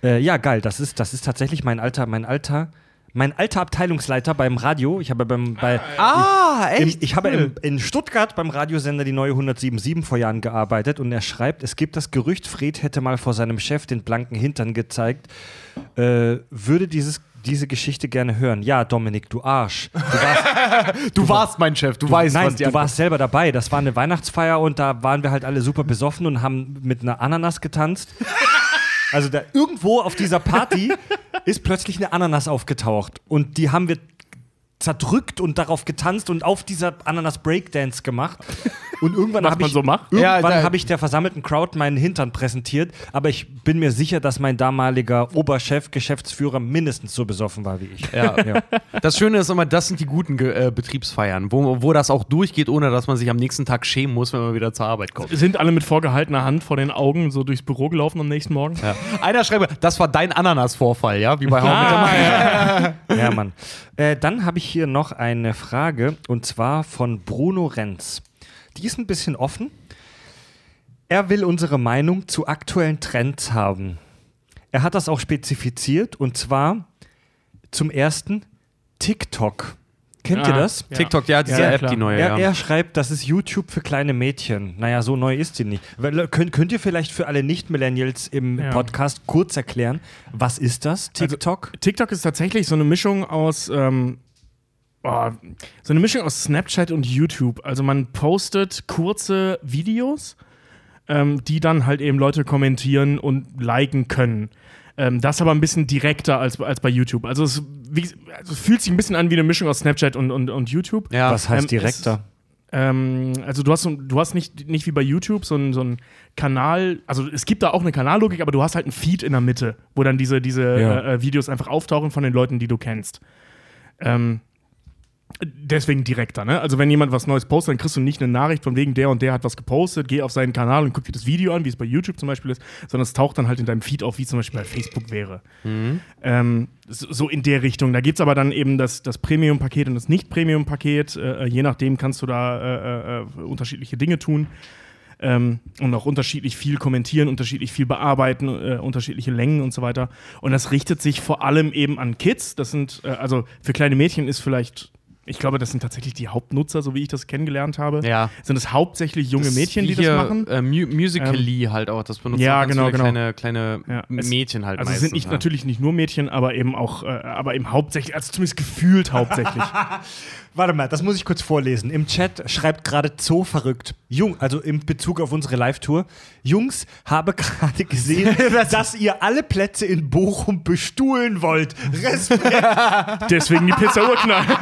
Äh, ja, geil, das ist, das ist tatsächlich mein alter, mein alter, mein alter Abteilungsleiter beim Radio, ich habe beim, bei, Ah, im, ich habe im, in Stuttgart beim Radiosender die neue 1077 vor Jahren gearbeitet und er schreibt, es gibt das Gerücht, Fred hätte mal vor seinem Chef den blanken Hintern gezeigt. Äh, würde dieses, diese Geschichte gerne hören. Ja, Dominik, du Arsch. Du warst, <laughs> Du warst mein Chef, du weißt, nein, was die du warst selber dabei. Das war eine Weihnachtsfeier und da waren wir halt alle super besoffen und haben mit einer Ananas getanzt. <laughs> Also da irgendwo auf dieser Party <laughs> ist plötzlich eine Ananas aufgetaucht und die haben wir zerdrückt und darauf getanzt und auf dieser Ananas Breakdance gemacht. Und irgendwann habe man ich, so macht? Ja, habe ich der versammelten Crowd meinen Hintern präsentiert, aber ich bin mir sicher, dass mein damaliger Oberchef, Geschäftsführer mindestens so besoffen war wie ich. Ja. Ja. Das Schöne ist immer, das sind die guten Ge- äh, Betriebsfeiern, wo, wo das auch durchgeht, ohne dass man sich am nächsten Tag schämen muss, wenn man wieder zur Arbeit kommt. Sind alle mit vorgehaltener Hand vor den Augen so durchs Büro gelaufen am nächsten Morgen? Ja. Einer schreibt, das war dein Ananas-Vorfall, ja? Wie bei Your Mother. Ja, Mann. Äh, dann habe ich hier noch eine Frage und zwar von Bruno Renz. Die ist ein bisschen offen. Er will unsere Meinung zu aktuellen Trends haben. Er hat das auch spezifiziert und zwar zum ersten TikTok. Kennt ihr Ah, das? Ja. TikTok, ja, diese Ja, App, klar. die neue. Er, Ja. er schreibt, das ist YouTube für kleine Mädchen. Naja, so neu ist sie nicht. Könnt, könnt ihr vielleicht für alle Nicht-Millennials im Ja. Podcast kurz erklären, was ist das, TikTok? TikTok ist tatsächlich so eine Mischung aus, ähm, oh, so eine Mischung aus Snapchat und YouTube. Also man postet kurze Videos, ähm, die dann halt eben Leute kommentieren und liken können. Ähm, das aber ein bisschen direkter als, als bei YouTube. Also es, wie, also es fühlt sich ein bisschen an wie eine Mischung aus Snapchat und, und, und YouTube. ja. was heißt ähm, direkter? Ähm, also du hast, so- du hast nicht, nicht wie bei YouTube so einen so einen Kanal, also es gibt da auch eine Kanallogik, aber du hast halt einen Feed in der Mitte, wo dann diese, diese Ja. äh, äh, Videos einfach auftauchen von den Leuten, die du kennst. Ähm, deswegen direkter, ne? Also wenn jemand was Neues postet, dann kriegst du nicht eine Nachricht von wegen der und der hat was gepostet, geh auf seinen Kanal und guck dir das Video an, wie es bei YouTube zum Beispiel ist, sondern es taucht dann halt in deinem Feed auf, wie es zum Beispiel bei Facebook wäre. Ähm, so, so in der Richtung. Da gibt es aber dann eben das, das Premium-Paket und das Nicht-Premium-Paket. Äh, je nachdem kannst du da äh, äh, unterschiedliche Dinge tun. Ähm, und auch unterschiedlich viel kommentieren, unterschiedlich viel bearbeiten, äh, unterschiedliche Längen und so weiter. Und das richtet sich vor allem eben an Kids. Das sind, äh, also für kleine Mädchen ist vielleicht, ich glaube, das sind tatsächlich die Hauptnutzer, so wie ich das kennengelernt habe. Ja. Sind es hauptsächlich junge Das Mädchen, die das machen? Äh, Mu Musical.ly halt auch, das benutzen Ja, auch genau, genau. kleine, kleine Ja, Mädchen halt Also es meistens. sind nicht, ja. natürlich nicht nur Mädchen, aber eben auch, äh, aber eben hauptsächlich, also zumindest gefühlt hauptsächlich. <laughs> Warte mal, das muss ich kurz vorlesen. Im Chat schreibt gerade Zoo verrückt. Jung, also in Bezug auf unsere Live-Tour. Jungs, habe gerade gesehen, <laughs> dass ihr alle Plätze in Bochum bestuhlen wollt. Respekt. <laughs> deswegen die Pizza Urknall. <laughs>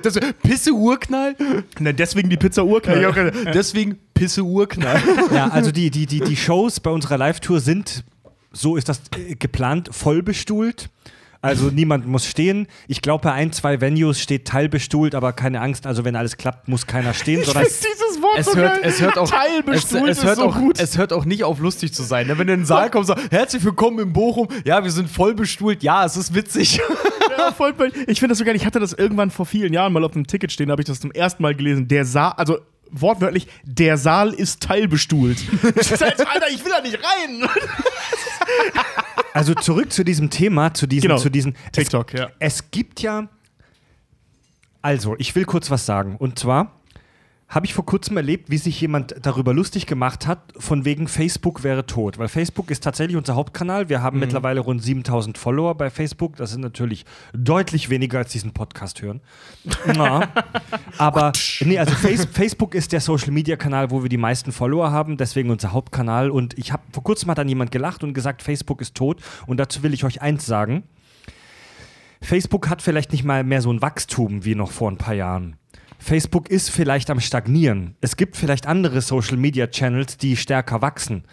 Das, Pisse Urknall? Na, deswegen die Pizza Urknall. Deswegen Pisse Urknall. ja, also die, die, die, die Shows bei unserer Live-Tour sind, so ist das äh, geplant, voll bestuhlt. Also niemand muss stehen. Ich glaube, bei ein, zwei Venues steht teilbestuhlt, aber keine Angst. Also wenn alles klappt, muss keiner stehen. sondern dieses Wort Es hört, es hört auch, es, Teilbestuhlt es, hört ist so auch, gut. es hört auch nicht auf, lustig zu sein. ne? Wenn du in den Saal kommst und sagst, herzlich willkommen in Bochum. Ja, wir sind voll bestuhlt. Ja, es ist witzig. <laughs> Ja, voll, voll. ich finde das so geil. Ich hatte das irgendwann vor vielen Jahren mal auf einem Ticket stehen, da habe ich das zum ersten Mal gelesen. Der Saal, also wortwörtlich, der Saal ist teilbestuhlt. <laughs> Ich sag, Alter, ich will da nicht rein. Also zurück zu diesem Thema, zu diesem, Genau. zu diesen TikTok, ja. es, es gibt ja. Also, ich will kurz was sagen. Und zwar habe ich vor kurzem erlebt, wie sich jemand darüber lustig gemacht hat, von wegen Facebook wäre tot. Weil Facebook ist tatsächlich unser Hauptkanal. Wir Mhm. haben mittlerweile rund 7000 Follower bei Facebook. Das sind natürlich deutlich weniger, als diesen Podcast hören. Ja. <laughs> Aber nee, also Face Facebook ist der Social Media Kanal, wo wir die meisten Follower haben, deswegen unser Hauptkanal. Und ich habe vor kurzem hat dann jemand gelacht und gesagt, Facebook ist tot. Und dazu will ich euch eins sagen. Facebook hat vielleicht nicht mal mehr so ein Wachstum wie noch vor ein paar Jahren. Facebook ist vielleicht am Stagnieren. Es gibt vielleicht andere Social Media Channels, die stärker wachsen.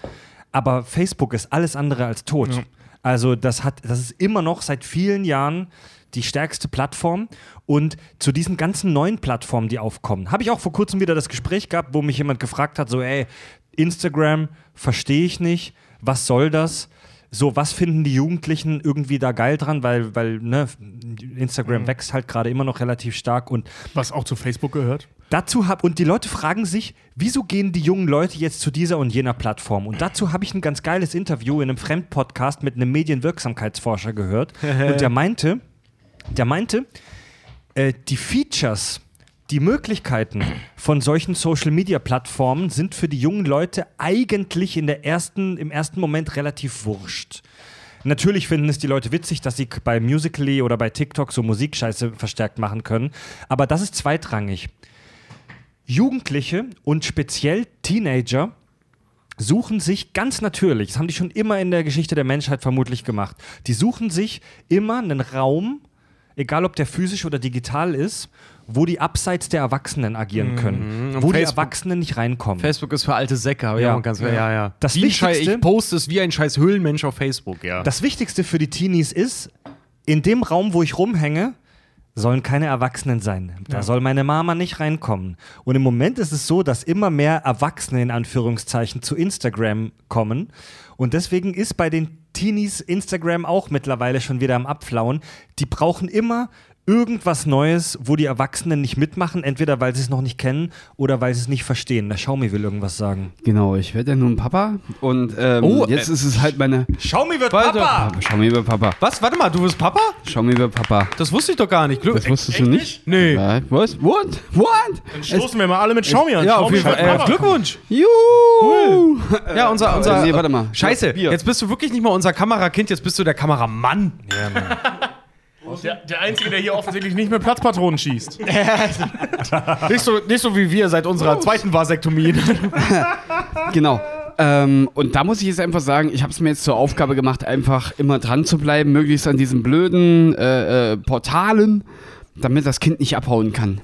Aber Facebook ist alles andere als tot. Also, das hat, das ist immer noch seit vielen Jahren die stärkste Plattform. Und zu diesen ganzen neuen Plattformen, die aufkommen, habe ich auch vor kurzem wieder das Gespräch gehabt, wo mich jemand gefragt hat: so, ey, Instagram verstehe ich nicht, was soll das? So, was finden die Jugendlichen irgendwie da geil dran? Weil, weil ne, Instagram wächst halt gerade immer noch relativ stark und Was auch zu Facebook gehört. dazu hab und die Leute fragen sich, wieso gehen die jungen Leute jetzt zu dieser und jener Plattform? Und dazu habe ich ein ganz geiles Interview in einem Fremdpodcast mit einem Medienwirksamkeitsforscher gehört <laughs> und der meinte, Der meinte, äh, die Features, die Möglichkeiten von solchen Social-Media-Plattformen sind für die jungen Leute eigentlich in der ersten, im ersten Moment relativ wurscht. Natürlich finden es die Leute witzig, dass sie bei Musical.ly oder bei TikTok so Musikscheiße verstärkt machen können, aber das ist zweitrangig. Jugendliche und speziell Teenager suchen sich ganz natürlich, das haben die schon immer in der Geschichte der Menschheit vermutlich gemacht, die suchen sich immer einen Raum, egal ob der physisch oder digital ist, wo die abseits der Erwachsenen agieren können, Und wo die Facebook- Erwachsenen nicht reinkommen. Facebook ist für alte Säcke, aber Ja. ja, ganz, ja, ja. Das wie ein Schei- Wichtigste- ich poste es wie ein scheiß Höhlenmensch auf Facebook, ja. Das Wichtigste für die Teenies ist, in dem Raum, wo ich rumhänge, sollen keine Erwachsenen sein. Da soll meine Mama nicht reinkommen. Und im Moment ist es so, dass immer mehr Erwachsene in Anführungszeichen zu Instagram kommen. Und deswegen ist bei den Teenies Instagram auch mittlerweile schon wieder am Abflauen. Die brauchen immer irgendwas Neues, wo die Erwachsenen nicht mitmachen, entweder weil sie es noch nicht kennen oder weil sie es nicht verstehen. Der Xiaomi will irgendwas sagen. Genau, ich werde ja nun Papa und ähm, Oh, jetzt äh, ist es halt meine. Xiaomi wird Warte. Papa, schau mir über Papa. Was? Warte mal, du bist Papa? Mir über Papa. Das wusste ich doch gar nicht. Glück Das wusstest du nicht? Nee. Ja, was? What? What? Dann stoßen wir mal alle mit Xiaomi an. Ja, auf Xiaomi jeden Fall. wird Äh. Glückwunsch. Juhu! Ja, unser, unser Äh, nee, warte mal. Scheiße, jetzt bist du wirklich nicht mal unser Kamerakind, jetzt bist du der Kameramann. <laughs> Der, der Einzige, der hier offensichtlich nicht mit Platzpatronen schießt. <laughs> nicht, so, nicht so wie wir seit unserer zweiten Vasektomie. <laughs> Genau. Ähm, und da muss ich jetzt einfach sagen, ich habe es mir jetzt zur Aufgabe gemacht, einfach immer dran zu bleiben, möglichst an diesen blöden äh, äh, Portalen, damit das Kind nicht abhauen kann.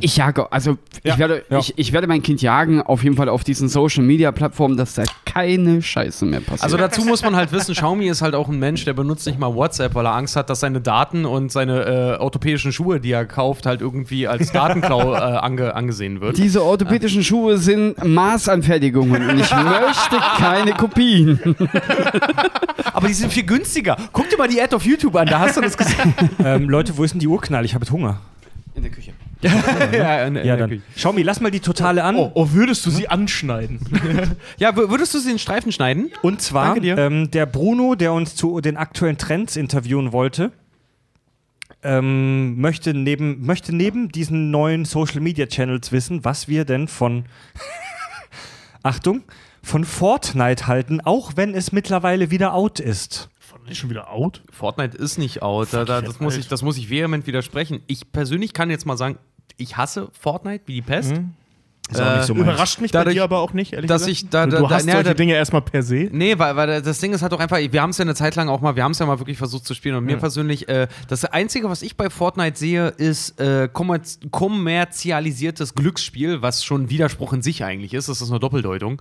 Ich jage, also ich, werde, ja. ich, ich werde mein Kind jagen, auf jeden Fall auf diesen Social Media Plattformen, dass da keine Scheiße mehr passiert. Also dazu muss man halt wissen, Xiaomi ist halt auch ein Mensch, der benutzt nicht mal WhatsApp, weil er Angst hat, dass seine Daten und seine äh, orthopädischen Schuhe, die er kauft, halt irgendwie als <laughs> Datenklau äh, ange angesehen wird. diese orthopädischen Schuhe sind Maßanfertigungen und ich möchte keine Kopien. <laughs> Aber die sind viel günstiger. Guck dir mal die Ad auf YouTube an, da hast du das gesehen. <laughs> ähm, Leute, wo ist denn die Urknall? Ich habe jetzt Hunger. In der Küche. <laughs> ja, in, in Ja, der dann. Xiaomi, lass mal die totale an. Oh, oh, würdest du sie anschneiden? <laughs> ja wür- würdest du sie in Streifen schneiden? Und zwar ähm, der Bruno, der uns zu den aktuellen Trends interviewen wollte, ähm, möchte, neben, möchte neben diesen neuen Social Media Channels wissen, was wir denn von <laughs> Achtung, von Fortnite halten, auch wenn es mittlerweile wieder out ist. Ist schon wieder out? Fortnite ist nicht out. Da, da, das, muss ich, das muss ich vehement widersprechen. Ich persönlich kann jetzt mal sagen, ich hasse Fortnite wie die Pest. Ist auch nicht so. Überrascht mich bei Dadurch, dir aber auch nicht, ehrlich dass gesagt. ich da- du, da- du da- hast na, solche da- Dinge erstmal per se. Nee, weil, weil das Ding ist halt auch einfach, wir haben es ja eine Zeit lang auch mal, wir haben es ja mal wirklich versucht zu spielen und mir persönlich, äh, das Einzige, was ich bei Fortnite sehe, ist äh, kommerz kommerzialisiertes Glücksspiel, was schon ein Widerspruch in sich eigentlich ist, das ist eine Doppeldeutung.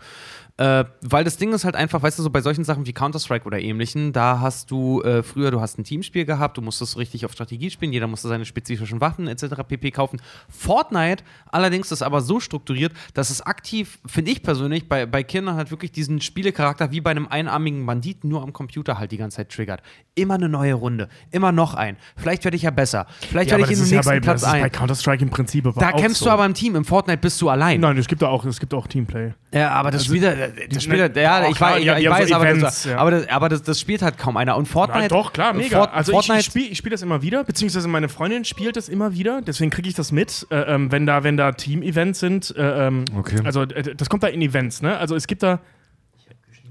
Äh, weil das Ding ist halt einfach, weißt du, so bei solchen Sachen wie Counter-Strike oder ähnlichen, da hast du äh, früher, du hast ein Teamspiel gehabt, du musstest richtig auf Strategie spielen, jeder musste seine spezifischen Waffen etc. pp. kaufen. Fortnite allerdings ist aber so strukturiert, dass es aktiv, finde ich persönlich, bei, bei Kindern halt wirklich diesen Spielecharakter wie bei einem einarmigen Banditen nur am Computer halt die ganze Zeit triggert. Immer eine neue Runde, immer noch ein. Vielleicht werde ich ja besser, vielleicht werde ich in den nächsten bei, Platz das ist bei ein. Counter-Strike im Prinzip aber Da kämpfst so. du aber im Team, im Fortnite bist du allein. Nein, es gibt auch, es gibt auch Teamplay. Ja, aber das spielt, halt- das spielt, halt- ne, ja, ich, klar, weiß, ich, ich weiß, so aber, Events, das, ja. aber, das, aber das, das spielt halt kaum einer. Und Fortnite, Ja, doch, klar, mega. Fort, also Fortnite, ich, ich spiele ich spiel das immer wieder, beziehungsweise meine Freundin spielt das immer wieder, deswegen kriege ich das mit, äh, ähm, wenn da, wenn da Team-Events sind. Äh, ähm, Okay. Also äh, das kommt da in Events, ne? Also es gibt da,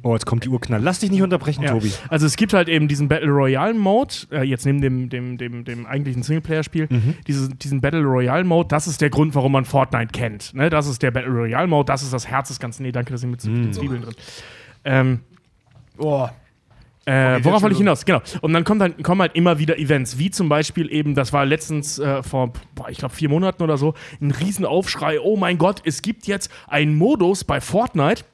Oh, jetzt kommt die Urknall. Lass dich nicht unterbrechen, ja, Tobi. also es gibt halt eben diesen Battle Royale Mode, äh, jetzt neben dem, dem, dem, dem eigentlichen Singleplayer-Spiel, diese, diesen Battle Royale Mode, das ist der Grund, warum man Fortnite kennt. Ne? Das ist der Battle Royale Mode, das ist das Herz des Ganzen. Nee, danke, da sind mit den Zwiebeln drin. Ähm, oh, Äh, worauf wollte ich hinaus? Genau. Und dann kommt halt, kommen halt immer wieder Events, wie zum Beispiel eben, das war letztens äh, vor, boah, ich glaube, vier Monaten oder so, ein Riesenaufschrei, oh mein Gott, es gibt jetzt einen Modus bei Fortnite,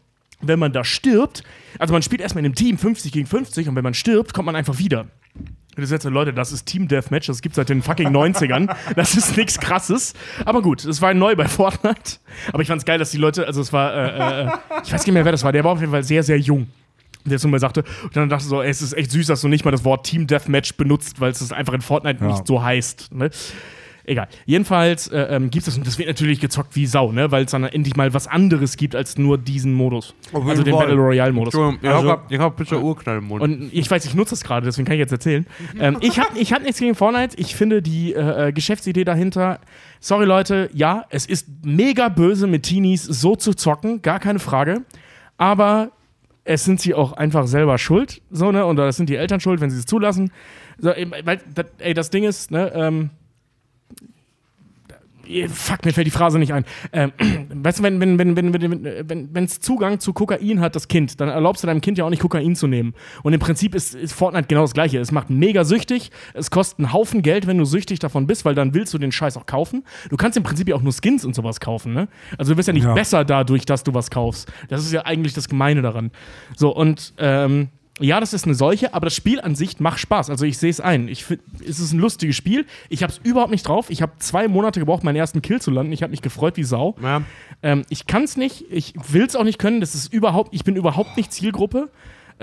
wenn man da stirbt, also man spielt erstmal in einem Team 50 gegen 50 und wenn man stirbt, kommt man einfach wieder. Das ist jetzt, Leute, das ist Team Deathmatch, das gibt seit den fucking 90ern. <laughs> Das ist nichts krasses. Aber gut, es war neu bei Fortnite. Aber ich fand's geil, dass die Leute, also es war, äh, äh, ich weiß nicht mehr, wer das war, der war auf jeden Fall sehr, sehr jung. Der nur mal sagte, und dann dachte ich so, ey, es ist echt süß, dass du nicht mal das Wort Team Deathmatch benutzt, weil es einfach in Fortnite Ja. nicht so heißt. Ne? Egal. Jedenfalls äh, ähm, gibt es das und das wird natürlich gezockt wie Sau, ne? weil es dann endlich mal was anderes gibt als nur diesen Modus. Also den Battle Royale Modus. Ich Also- hab, ich hab bitte Urknall im Mund. und ich weiß, ich nutze es gerade, deswegen kann ich jetzt erzählen. <laughs> ähm, ich habe ich hab nichts gegen Fortnite. Ich finde die äh, äh, Geschäftsidee dahinter. Sorry, Leute, ja, es ist mega böse mit Teenies so zu zocken, gar keine Frage. Aber es sind sie auch einfach selber schuld, so, ne? Und das sind die Eltern schuld, wenn sie es zulassen. So, ey, das Ding ist, ne, ähm, Fuck, mir fällt die Phrase nicht ein. Ähm, <clears throat> weißt du, wenn wenn wenn wenn wenn wenn wenn es Zugang zu Kokain hat, das Kind, dann erlaubst du deinem Kind ja auch nicht Kokain zu nehmen. Und im Prinzip ist, ist Fortnite genau das Gleiche. Es macht mega süchtig. Es kostet einen Haufen Geld, wenn du süchtig davon bist, weil dann willst du den Scheiß auch kaufen. Du kannst im Prinzip ja auch nur Skins und sowas kaufen. Ne? Also du wirst ja nicht Ja. besser dadurch, dass du was kaufst. Das ist ja eigentlich das Gemeine daran. So und ähm, ja, das ist eine Seuche, aber das Spiel an sich macht Spaß. Also ich sehe es ein. Ich find, es ist ein lustiges Spiel. Ich habe es überhaupt nicht drauf. Ich habe zwei Monate gebraucht, meinen ersten Kill zu landen. Ich habe mich gefreut wie Sau. ja. Ähm, ich kann es nicht. Ich will es auch nicht können. Das ist überhaupt. Ich bin überhaupt nicht Zielgruppe.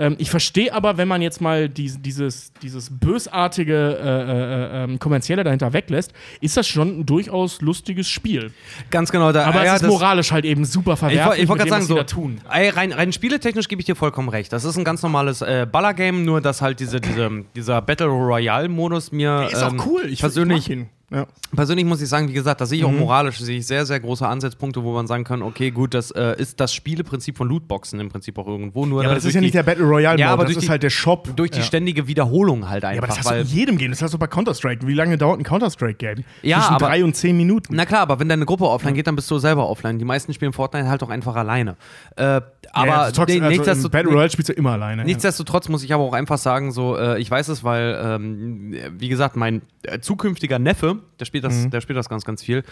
Ähm, ich verstehe aber, wenn man jetzt mal dies, dieses, dieses bösartige äh, äh, äh, kommerzielle dahinter weglässt, ist das schon ein durchaus lustiges Spiel. Ganz genau. Da, Aber ja, es ist das- moralisch halt eben super Ich, verwerflich. woll- ich wollte mit gerade dem, sagen, was so, sie da tun. Ey, rein, rein spieletechnisch gebe ich dir vollkommen recht. Das ist ein ganz normales äh, Ballergame, nur dass halt diese, diese, dieser Battle Royale-Modus mir ähm, persönlich, ihn. Ja. persönlich muss ich sagen, wie gesagt, da sehe ich Mhm. auch moralisch sehe ich sehr, sehr große Ansatzpunkte, wo man sagen kann, okay, gut, das äh, ist das Spieleprinzip von Lootboxen im Prinzip auch irgendwo. Nur Ja, aber das ist ja nicht der Battle Royale, Ja, aber das ist die- halt der Shop. durch die ja. ständige Wiederholung halt einfach. Ja, aber das hast du in jedem Game. Das hast du bei Counter-Strike. Wie lange dauert ein Counter-Strike-Game? Ja, Zwischen aber- drei und zehn Minuten. na klar, aber wenn deine Gruppe offline geht, dann bist du selber offline. Die meisten spielen Fortnite halt auch einfach alleine. Äh, aber ja, nee, also Battle Royale spielst du immer alleine. Nichtsdestotrotz muss ich aber auch einfach sagen, so, äh, ich weiß es, weil, ähm, wie gesagt, mein äh, zukünftiger Neffe, der spielt das, Mhm. der spielt das ganz, ganz viel.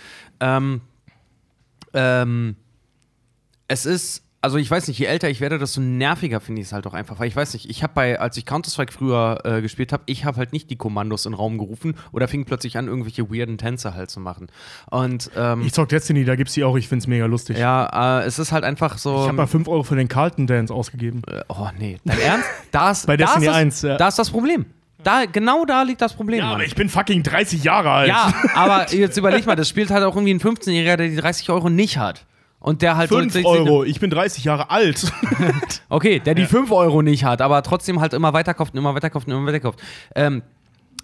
Ähm, ähm, es ist, also ich weiß nicht, je älter ich werde, desto nerviger finde ich es halt auch einfach. Weil ich weiß nicht, ich habe bei, als ich Counter-Strike früher äh, gespielt habe, ich habe halt nicht die Kommandos in den Raum gerufen oder fing plötzlich an, irgendwelche weirden Tänze halt zu machen. Und ähm, Ich zock Destiny, da gibt's die auch. Ich find's mega lustig. ja, äh, es ist halt einfach so. Ich habe mal 5 Euro für den Carlton Dance ausgegeben. Äh, Oh nee, dein Ernst? Da ist, Bei da Destiny ist das, 1, ja. Da ist das Problem. Da, genau da liegt das Problem. Ja, Mann. aber ich bin fucking 30 Jahre alt. ja, <laughs> aber jetzt überleg mal, das spielt halt auch irgendwie ein 15-Jähriger, der die 30 Euro nicht hat. Und der halt 5 so, Euro. Ich bin 30 Jahre alt. <laughs> Okay, der die 5 Euro nicht hat, aber trotzdem halt immer weiter kauft und immer weiter kauft und immer weiter kauft. Ähm,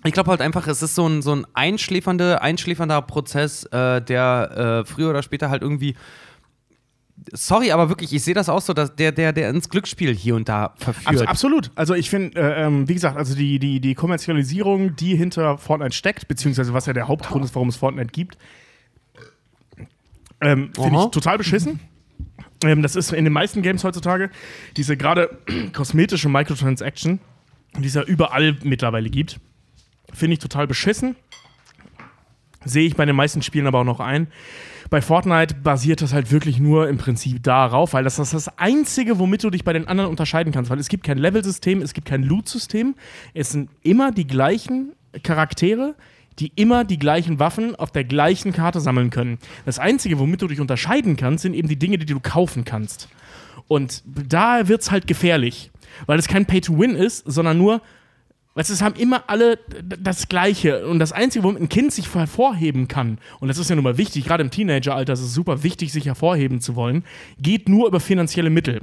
ich glaube halt einfach, es ist so ein, so ein einschläfernde, einschläfernder Prozess, äh, der äh, früher oder später halt irgendwie. Sorry, aber wirklich, ich sehe das auch so, dass der, der, der ins Glücksspiel hier und da Abs verführt. absolut. Also ich finde, äh, ähm, wie gesagt, also die, die, die Kommerzialisierung, die hinter Fortnite steckt, beziehungsweise was ja der Hauptgrund ist, warum es Fortnite gibt, ähm, finde ich total beschissen. Ähm, das ist in den meisten Games heutzutage diese gerade <clears throat> kosmetische Microtransaction, die es ja überall mittlerweile gibt, finde ich total beschissen. Sehe ich bei den meisten Spielen aber auch noch ein. Bei Fortnite basiert das halt wirklich nur im Prinzip darauf, weil das ist das Einzige, womit du dich bei den anderen unterscheiden kannst. Weil es gibt kein Level-System, es gibt kein Loot-System. Es sind immer die gleichen Charaktere, die immer die gleichen Waffen auf der gleichen Karte sammeln können. Das Einzige, womit du dich unterscheiden kannst, sind eben die Dinge, die du kaufen kannst. Und da wird es halt gefährlich, weil es kein Pay-to-Win ist, sondern nur, Es haben immer alle das Gleiche. Und das Einzige, womit ein Kind sich hervorheben kann, und das ist ja nun mal wichtig, gerade im Teenageralter ist es super wichtig, sich hervorheben zu wollen, geht nur über finanzielle Mittel.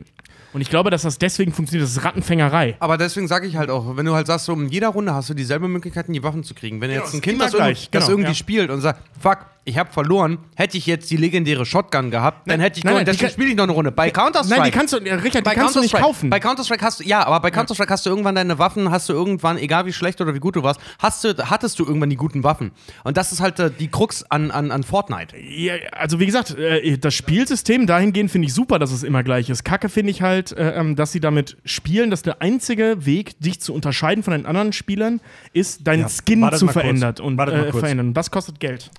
Und ich glaube, dass das deswegen funktioniert. Das ist Rattenfängerei. Aber deswegen sage ich halt auch, wenn du halt sagst, so in jeder Runde hast du dieselbe Möglichkeit, die Waffen zu kriegen. Wenn Genau, jetzt es ein Kind das, irgendwie, gleich, das genau, irgendwie ja. spielt und sagt, fuck, ich habe verloren, hätte ich jetzt die legendäre Shotgun gehabt, dann hätte ich nein, nein, deswegen spiele ich noch eine Runde. Bei Counter-Strike. Nein, die kannst du, Richard, die kannst du nicht kaufen. Bei Counter-Strike hast du, ja, aber bei Counter-Strike hast du irgendwann deine Waffen, hast du irgendwann, egal wie schlecht oder wie gut du warst, hast du, hattest du irgendwann die guten Waffen. Und das ist halt äh, die Krux an, an, an Fortnite. Ja, also wie gesagt, äh, das Spielsystem dahingehend finde ich super, dass es immer gleich ist. Kacke finde ich halt, äh, ähm, dass sie damit spielen, dass der einzige Weg, dich zu unterscheiden von den anderen Spielern, ist, deinen Ja, Skin zu verändern und äh, verändern. Das kostet Geld.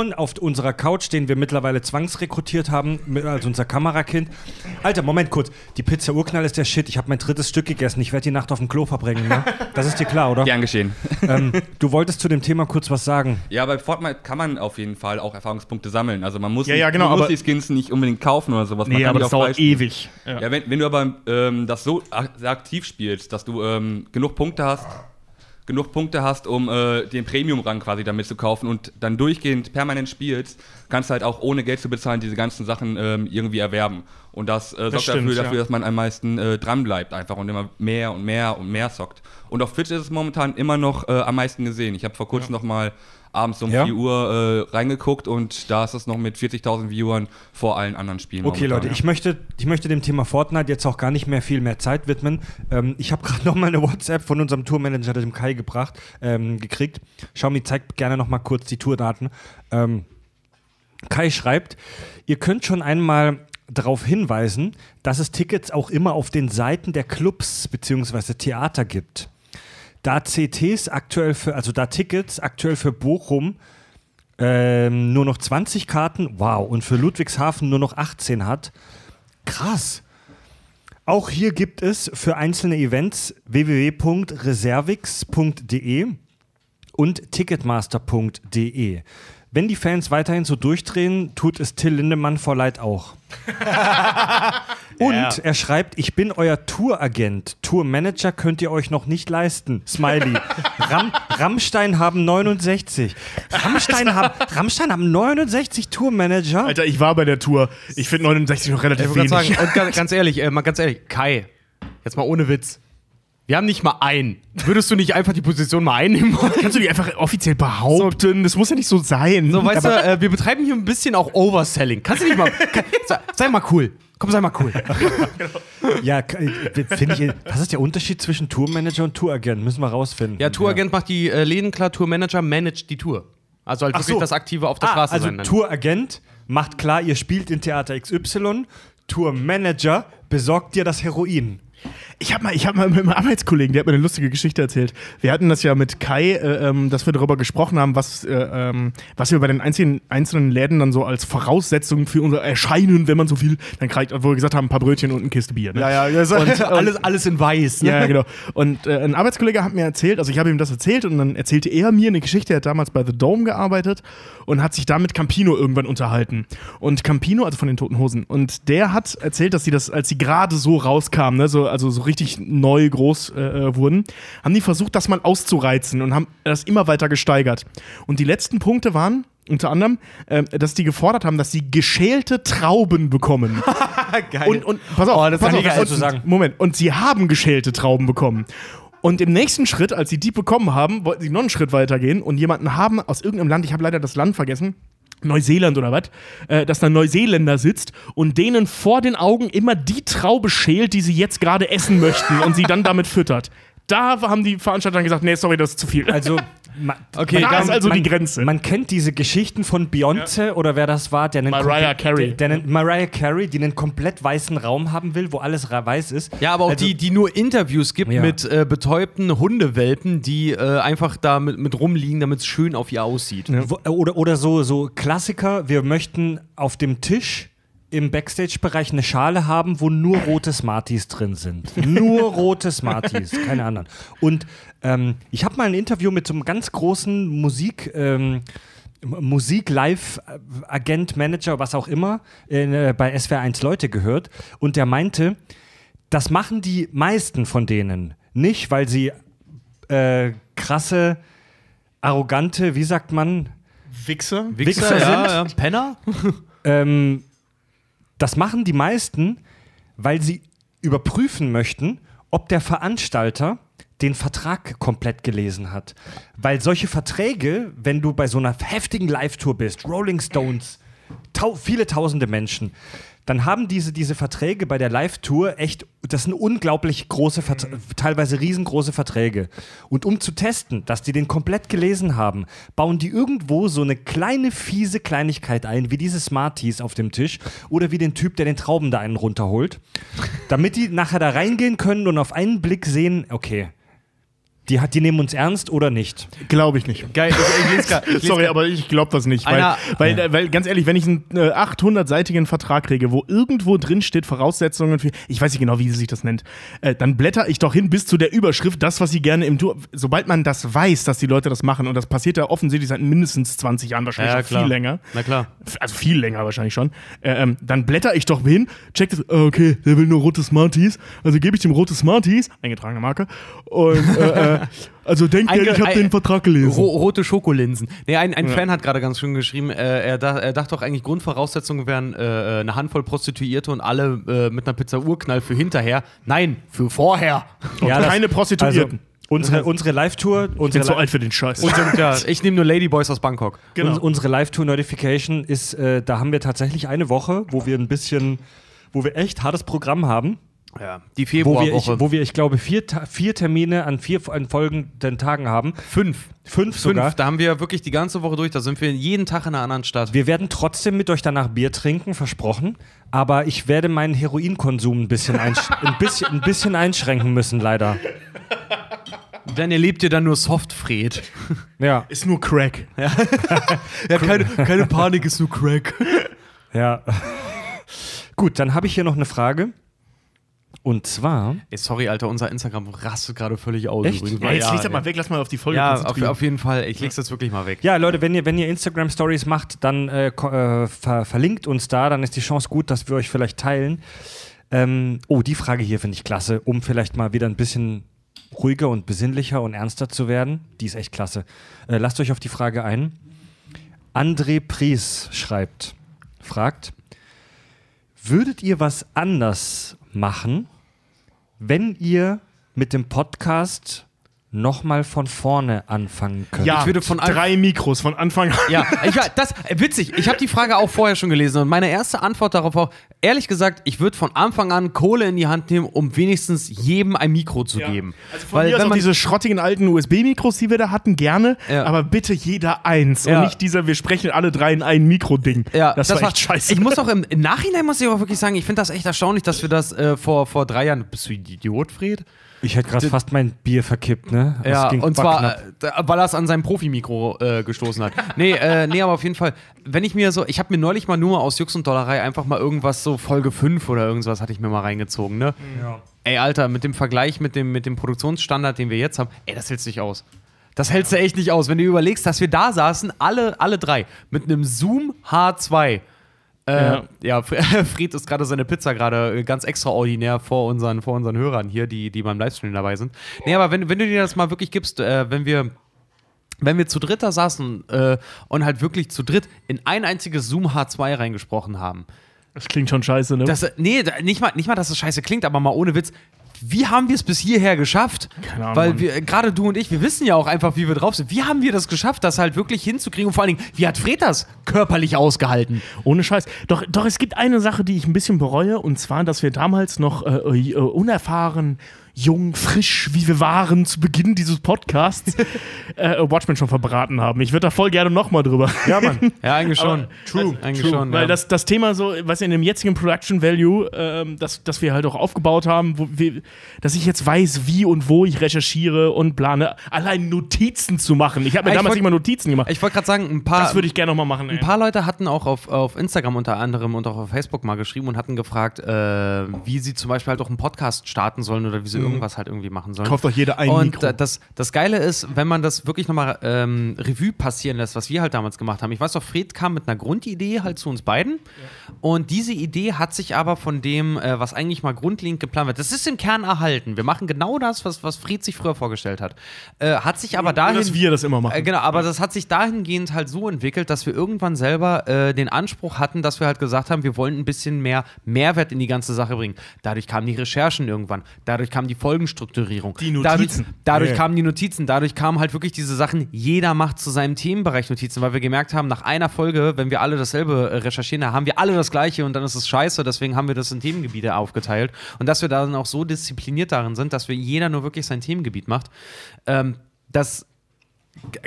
Simon auf unserer Couch, den wir mittlerweile zwangsrekrutiert haben, als unser Kamerakind. Alter, Moment kurz. Die Pizza Urknall ist der Shit. Ich habe mein drittes Stück gegessen. Ich werde die Nacht auf dem Klo verbringen. Ne? Das ist dir klar, oder? Gern geschehen. <laughs> Ähm, du wolltest zu dem Thema kurz was sagen. Ja, bei Fortnite kann man auf jeden Fall auch Erfahrungspunkte sammeln. Also man muss, Ja, nicht, ja, genau, man muss die Skins nicht unbedingt kaufen oder sowas. Man Nee, kann aber das dauert ewig. Ja. Ja, wenn, wenn du aber ähm, das so aktiv spielst, dass du ähm, genug Punkte hast, genug Punkte hast, um äh, den Premium-Rang quasi damit zu kaufen und dann durchgehend permanent spielst, kannst du halt auch ohne Geld zu bezahlen diese ganzen Sachen ähm, irgendwie erwerben. Und das, äh, sorgt stimmt, dafür, ja. dafür, dass man am meisten äh, dran bleibt einfach und immer mehr und mehr und mehr zockt. Und auf Twitch ist es momentan immer noch äh, am meisten gesehen. Ich habe vor kurzem noch mal abends um Ja? 4 Uhr äh, reingeguckt und da ist es noch mit 40.000 Viewern vor allen anderen Spielen. Okay, momentan, Leute, ja. ich möchte, ich möchte dem Thema Fortnite jetzt auch gar nicht mehr viel mehr Zeit widmen. Ähm, ich habe <laughs> gerade noch mal eine WhatsApp von unserem Tourmanager, dem Kai, gebracht, ähm, gekriegt. Xiaomi zeigt gerne noch mal kurz die Tourdaten. Ähm, Kai schreibt, ihr könnt schon einmal darauf hinweisen, dass es Tickets auch immer auf den Seiten der Clubs bzw. Theater gibt. Da CTs aktuell für, also da Tickets aktuell für Bochum ähm, nur noch 20 Karten, wow, und für Ludwigshafen nur noch 18 hat, krass. Auch hier gibt es für einzelne Events www.reservix.de und ticketmaster.de. Wenn die Fans weiterhin so durchdrehen, tut es Till Lindemann vor Leid auch. <laughs> Und Ja. er schreibt, ich bin euer Touragent. Tourmanager könnt ihr euch noch nicht leisten. Smiley. <laughs> Ram Rammstein haben 69. Rammstein haben, Rammstein haben 69 Tourmanager. Alter, ich war bei der Tour. Ich finde 69 noch relativ Ich wenig. sagen, und ganz, <laughs> ganz ehrlich, äh, mal ganz ehrlich, Kai, jetzt mal ohne Witz. Wir haben nicht mal einen. Würdest du nicht einfach die Position mal einnehmen wollen? Kannst du die einfach offiziell behaupten? Das muss ja nicht so sein. So, weißt du, äh, wir betreiben hier ein bisschen auch Overselling. Kannst du nicht mal. <laughs> Kann, sei, mal cool. Komm, sei mal cool. <laughs> Ja, äh, finde ich. Was ist der Unterschied zwischen Tourmanager und Touragent? Müssen wir rausfinden. Ja, Touragent macht die äh, Läden klar, Tourmanager managt die Tour. Also halt Ach wirklich so. das Aktive auf der Ah, Straße also sein. Touragent macht klar, ihr spielt in Theater XY. Tourmanager besorgt dir das Heroin. Ich habe mal, ich hab mal mit einem Arbeitskollegen, der hat mir eine lustige Geschichte erzählt. Wir hatten das ja mit Kai, äh, ähm, dass wir darüber gesprochen haben, was, äh, ähm, was wir bei den einzelnen, einzelnen Läden dann so als Voraussetzung für unser Erscheinen, wenn man so viel, dann kriegt, wo wir gesagt haben, ein paar Brötchen und eine Kiste Bier. Ne? ja, ja. Und, <laughs> alles, alles in weiß. Ne? Ja, genau. Und äh, ein Arbeitskollege hat mir erzählt, also ich habe ihm das erzählt und dann erzählte er mir eine Geschichte, er hat damals bei The Dome gearbeitet und hat sich da mit Campino irgendwann unterhalten. Und Campino, also von den Toten Hosen, und der hat erzählt, dass sie das, als sie gerade so rauskamen, ne, so, also so richtig neu groß äh, äh, wurden, haben die versucht, das mal auszureizen und haben das immer weiter gesteigert. Und die letzten Punkte waren, unter anderem, äh, dass die gefordert haben, dass sie geschälte Trauben bekommen. <laughs> Geil. Und, und pass auf, Oh, das pass kann auf, ich geil und- zu sagen. Moment, und sie haben geschälte Trauben bekommen. Und im nächsten Schritt, als sie die bekommen haben, wollten sie noch einen Schritt weitergehen und jemanden haben aus irgendeinem Land, ich habe leider das Land vergessen, Neuseeland oder was, äh, dass da ein Neuseeländer sitzt und denen vor den Augen immer die Traube schält, die sie jetzt gerade essen möchten und sie dann damit füttert. Da haben die Veranstalter dann gesagt, nee, sorry, das ist zu viel. Also, <laughs> ma, Okay, da ist also man, die Grenze. Man kennt diese Geschichten von Beyoncé oder wer das war, der einen Mariah Carey. Der, der einen, Mariah Carey, die einen komplett weißen Raum haben will, wo alles weiß ist. Ja, aber auch Also- die, die nur Interviews gibt Ja. mit äh, betäubten Hundewelpen, die äh, einfach da mit, mit rumliegen, damit es schön auf ihr aussieht. Wo, oder, oder so, so Klassiker, wir möchten auf dem Tisch im Backstage-Bereich eine Schale haben, wo nur rote Smarties drin sind. Nur rote Smarties, <laughs> keine anderen. Und ähm, ich habe mal ein Interview mit so einem ganz großen Musik. Ähm, Musik-Live-Agent, Manager, was auch immer, äh, bei SWR1 Leute gehört. Und der meinte, das machen die meisten von denen nicht, weil sie äh, krasse, arrogante, wie sagt man, Wichser? Wichser ja, sind. ja. Penner? ähm, das machen die meisten, weil sie überprüfen möchten, ob der Veranstalter den Vertrag komplett gelesen hat. Weil solche Verträge, wenn du bei so einer heftigen Live-Tour bist, Rolling Stones, viele tausende Menschen, dann haben diese, diese Verträge bei der Live-Tour echt, das sind unglaublich große, Vert teilweise riesengroße Verträge. Und um zu testen, dass die den komplett gelesen haben, bauen die irgendwo so eine kleine, fiese Kleinigkeit ein, wie diese Smarties auf dem Tisch oder wie den Typ, der den Trauben da einen runterholt, damit die nachher da reingehen können und auf einen Blick sehen, okay, die, hat, die nehmen uns ernst oder nicht. Glaube ich nicht. Geil. Ich, ich lese grad- <laughs> ich lese Sorry, grad- aber ich glaube das nicht. Weil, Einer- weil, weil, ganz ehrlich, wenn ich einen äh, 800-seitigen Vertrag kriege, wo irgendwo drin steht Voraussetzungen für, ich weiß nicht genau, wie sie sich das nennt, äh, dann blätter ich doch hin bis zu der Überschrift, das, was sie gerne im Tour. Sobald man das weiß, dass die Leute das machen, und das passiert ja offensichtlich seit mindestens 20 Jahren, wahrscheinlich Ja, viel länger. Na klar. Also viel länger wahrscheinlich schon. Äh, ähm, dann blätter ich doch hin, check das, okay, der will nur rote Smarties, also gebe ich dem rote Smarties, eingetragene Marke, und, äh, äh, Also denkt ihr, ich habe den Vertrag gelesen. Ro rote Schokolinsen. Nee, ein, ein Ja. Fan hat gerade ganz schön geschrieben, äh, er, da, er dachte doch eigentlich, Grundvoraussetzungen wären äh, eine Handvoll Prostituierte und alle äh, mit einer Pizza Urknall für hinterher. Nein, für vorher. Und Ja, das- keine Prostituierten. Also, unsere, unsere Live-Tour, ich bin unsere, zu alt für den Scheiß. ja, <laughs> ich nehme nur Ladyboys aus Bangkok. genau. uns, unsere Live-Tour-Notification ist, äh, da haben wir tatsächlich eine Woche, wo wir ein bisschen, wo wir echt hartes Programm haben. Ja, die Wo wir, ich, Februarwoche. wo wir, ich glaube, vier, vier Termine an vier an folgenden Tagen haben. Fünf. Fünf sogar. Fünf. Da haben wir wirklich die ganze Woche durch. Da sind wir jeden Tag in einer anderen Stadt. Wir werden trotzdem mit euch danach Bier trinken, versprochen. Aber ich werde meinen Heroinkonsum ein bisschen, einsch <laughs> ein bisschen, ein bisschen einschränken müssen, leider. Denn ihr lebt ihr dann nur Softfred. <laughs> Ja, ist nur Crack. Ja, keine, keine Panik, ist nur Crack. ja. <laughs> Gut, dann habe ich hier noch eine Frage. Und zwar, Ey, sorry, Alter, unser Instagram rastet gerade völlig aus. Echt? übrigens. Ja, jetzt ja, leg das mal weg, lass mal auf die Folge Ja, auf, auf jeden Fall. Ich leg's jetzt wirklich mal weg. ja, Leute, wenn ihr, wenn ihr Instagram-Stories macht, dann äh, äh, ver verlinkt uns da, dann ist die Chance gut, dass wir euch vielleicht teilen. Ähm, oh, die Frage hier finde ich klasse, um vielleicht mal wieder ein bisschen ruhiger und besinnlicher und ernster zu werden. Die ist echt klasse. Äh, lasst euch auf die Frage ein. André Pries schreibt, fragt, würdet ihr was anders machen, wenn ihr mit dem Podcast nochmal von vorne anfangen könnt? ja, ich würde von Anfang- drei Mikros von Anfang an. Ja, <laughs> ich, war- das, äh, witzig, ich habe die Frage auch vorher schon gelesen und meine erste Antwort darauf war, ehrlich gesagt, ich würde von Anfang an Kohle in die Hand nehmen, um wenigstens jedem ein Mikro zu geben. Also von mir aus auch diese schrottigen alten USB-Mikros, die wir da hatten, gerne, Ja. aber bitte jeder eins Ja. und nicht dieser, wir sprechen alle drei in ein Mikro-Ding. Ja, das, war echt scheiße. Ich muss auch im, im Nachhinein muss ich auch wirklich sagen, ich finde das echt erstaunlich, dass wir das äh, vor, vor drei Jahren. Bist du Idiot, Fred? Ich hätte gerade fast mein Bier verkippt, ne? Das Ja, ging- und war zwar, knapp. äh, weil er es an seinem Profimikro äh, gestoßen hat. nee, äh, nee, aber auf jeden Fall, wenn ich mir so, ich habe mir neulich mal nur aus Jux und Dollerei einfach mal irgendwas so Folge 5 oder irgendwas hatte ich mir mal reingezogen, ne? Ey, Alter, mit dem Vergleich mit dem, mit dem Produktionsstandard, den wir jetzt haben, ey, das hältst du nicht aus. Das hältst du echt nicht aus. Wenn du überlegst, dass wir da saßen, alle, alle drei, mit einem Zoom H2. Äh, Ja. ja, <laughs> Fried ist gerade seine Pizza gerade ganz extraordinär vor unseren, vor unseren Hörern hier, die, die beim Livestream dabei sind. Nee, aber wenn, wenn du dir das mal wirklich gibst, äh, wenn wir wenn wir zu dritt da saßen äh, und halt wirklich zu dritt in ein einziges Zoom H2 reingesprochen haben. Das klingt schon scheiße, ne? Das, nee, nicht mal, nicht mal, dass es scheiße klingt, aber mal ohne Witz. Wie haben wir es bis hierher geschafft? Keine Ahnung, Weil wir, gerade du und ich, wir wissen ja auch einfach, wie wir drauf sind. Wie haben wir das geschafft, das halt wirklich hinzukriegen? Und vor allen Dingen, wie hat Fred das körperlich ausgehalten? Ohne Scheiß. Doch, doch, es gibt eine Sache, die ich ein bisschen bereue, und zwar, dass wir damals noch äh, äh, unerfahren, jung, frisch, wie wir waren zu Beginn dieses Podcasts, <laughs> äh, Watchmen schon verbraten haben. Ich würde da voll gerne nochmal drüber. Ja, Mann. Ja, eigentlich schon. Aber- True. Eigentlich True, schon. Weil ja. das, das Thema so, was in dem jetzigen Production Value, ähm, das, das wir halt auch aufgebaut haben, wo wir, dass ich jetzt weiß, wie und wo ich recherchiere und plane, allein Notizen zu machen. Ich habe mir Ich damals wollt- nicht mal Notizen gemacht. ich wollte gerade sagen, ein paar. das würde ich gerne nochmal machen. Ey. Ein paar Leute hatten auch auf, auf Instagram unter anderem und auch auf Facebook mal geschrieben und hatten gefragt, äh, wie sie zum Beispiel halt auch einen Podcast starten sollen oder wie sie irgendwas halt irgendwie machen sollen. Kauft doch jeder ein und Mikro. da- das, das Geile ist, wenn man das wirklich nochmal ähm, Revue passieren lässt, was wir halt damals gemacht haben. Ich weiß doch, Fred kam mit einer Grundidee halt zu uns beiden. Und diese Idee hat sich aber von dem, äh, was eigentlich mal grundlegend geplant wird, das ist im Kern erhalten. Wir machen genau das, was, was Fred sich früher vorgestellt hat. Äh, hat sich aber dahin. dass wir das immer machen. Äh, genau, aber das hat sich dahingehend halt so entwickelt, dass wir irgendwann selber äh, den Anspruch hatten, dass wir halt gesagt haben, wir wollen ein bisschen mehr Mehrwert in die ganze Sache bringen. Dadurch kamen die Recherchen irgendwann, dadurch kam die Folgenstrukturierung. Die Dadurch, Notizen. dadurch Ja. kamen die Notizen, dadurch kamen halt wirklich diese Sachen, jeder macht zu seinem Themenbereich Notizen, weil wir gemerkt haben, nach einer Folge, wenn wir alle dasselbe äh, recherchieren, da haben wir alle das Gleiche und dann ist es scheiße, deswegen haben wir das in Themengebiete aufgeteilt und dass wir dann auch so diszipliniert darin sind, dass wir jeder nur wirklich sein Themengebiet macht. Ähm, das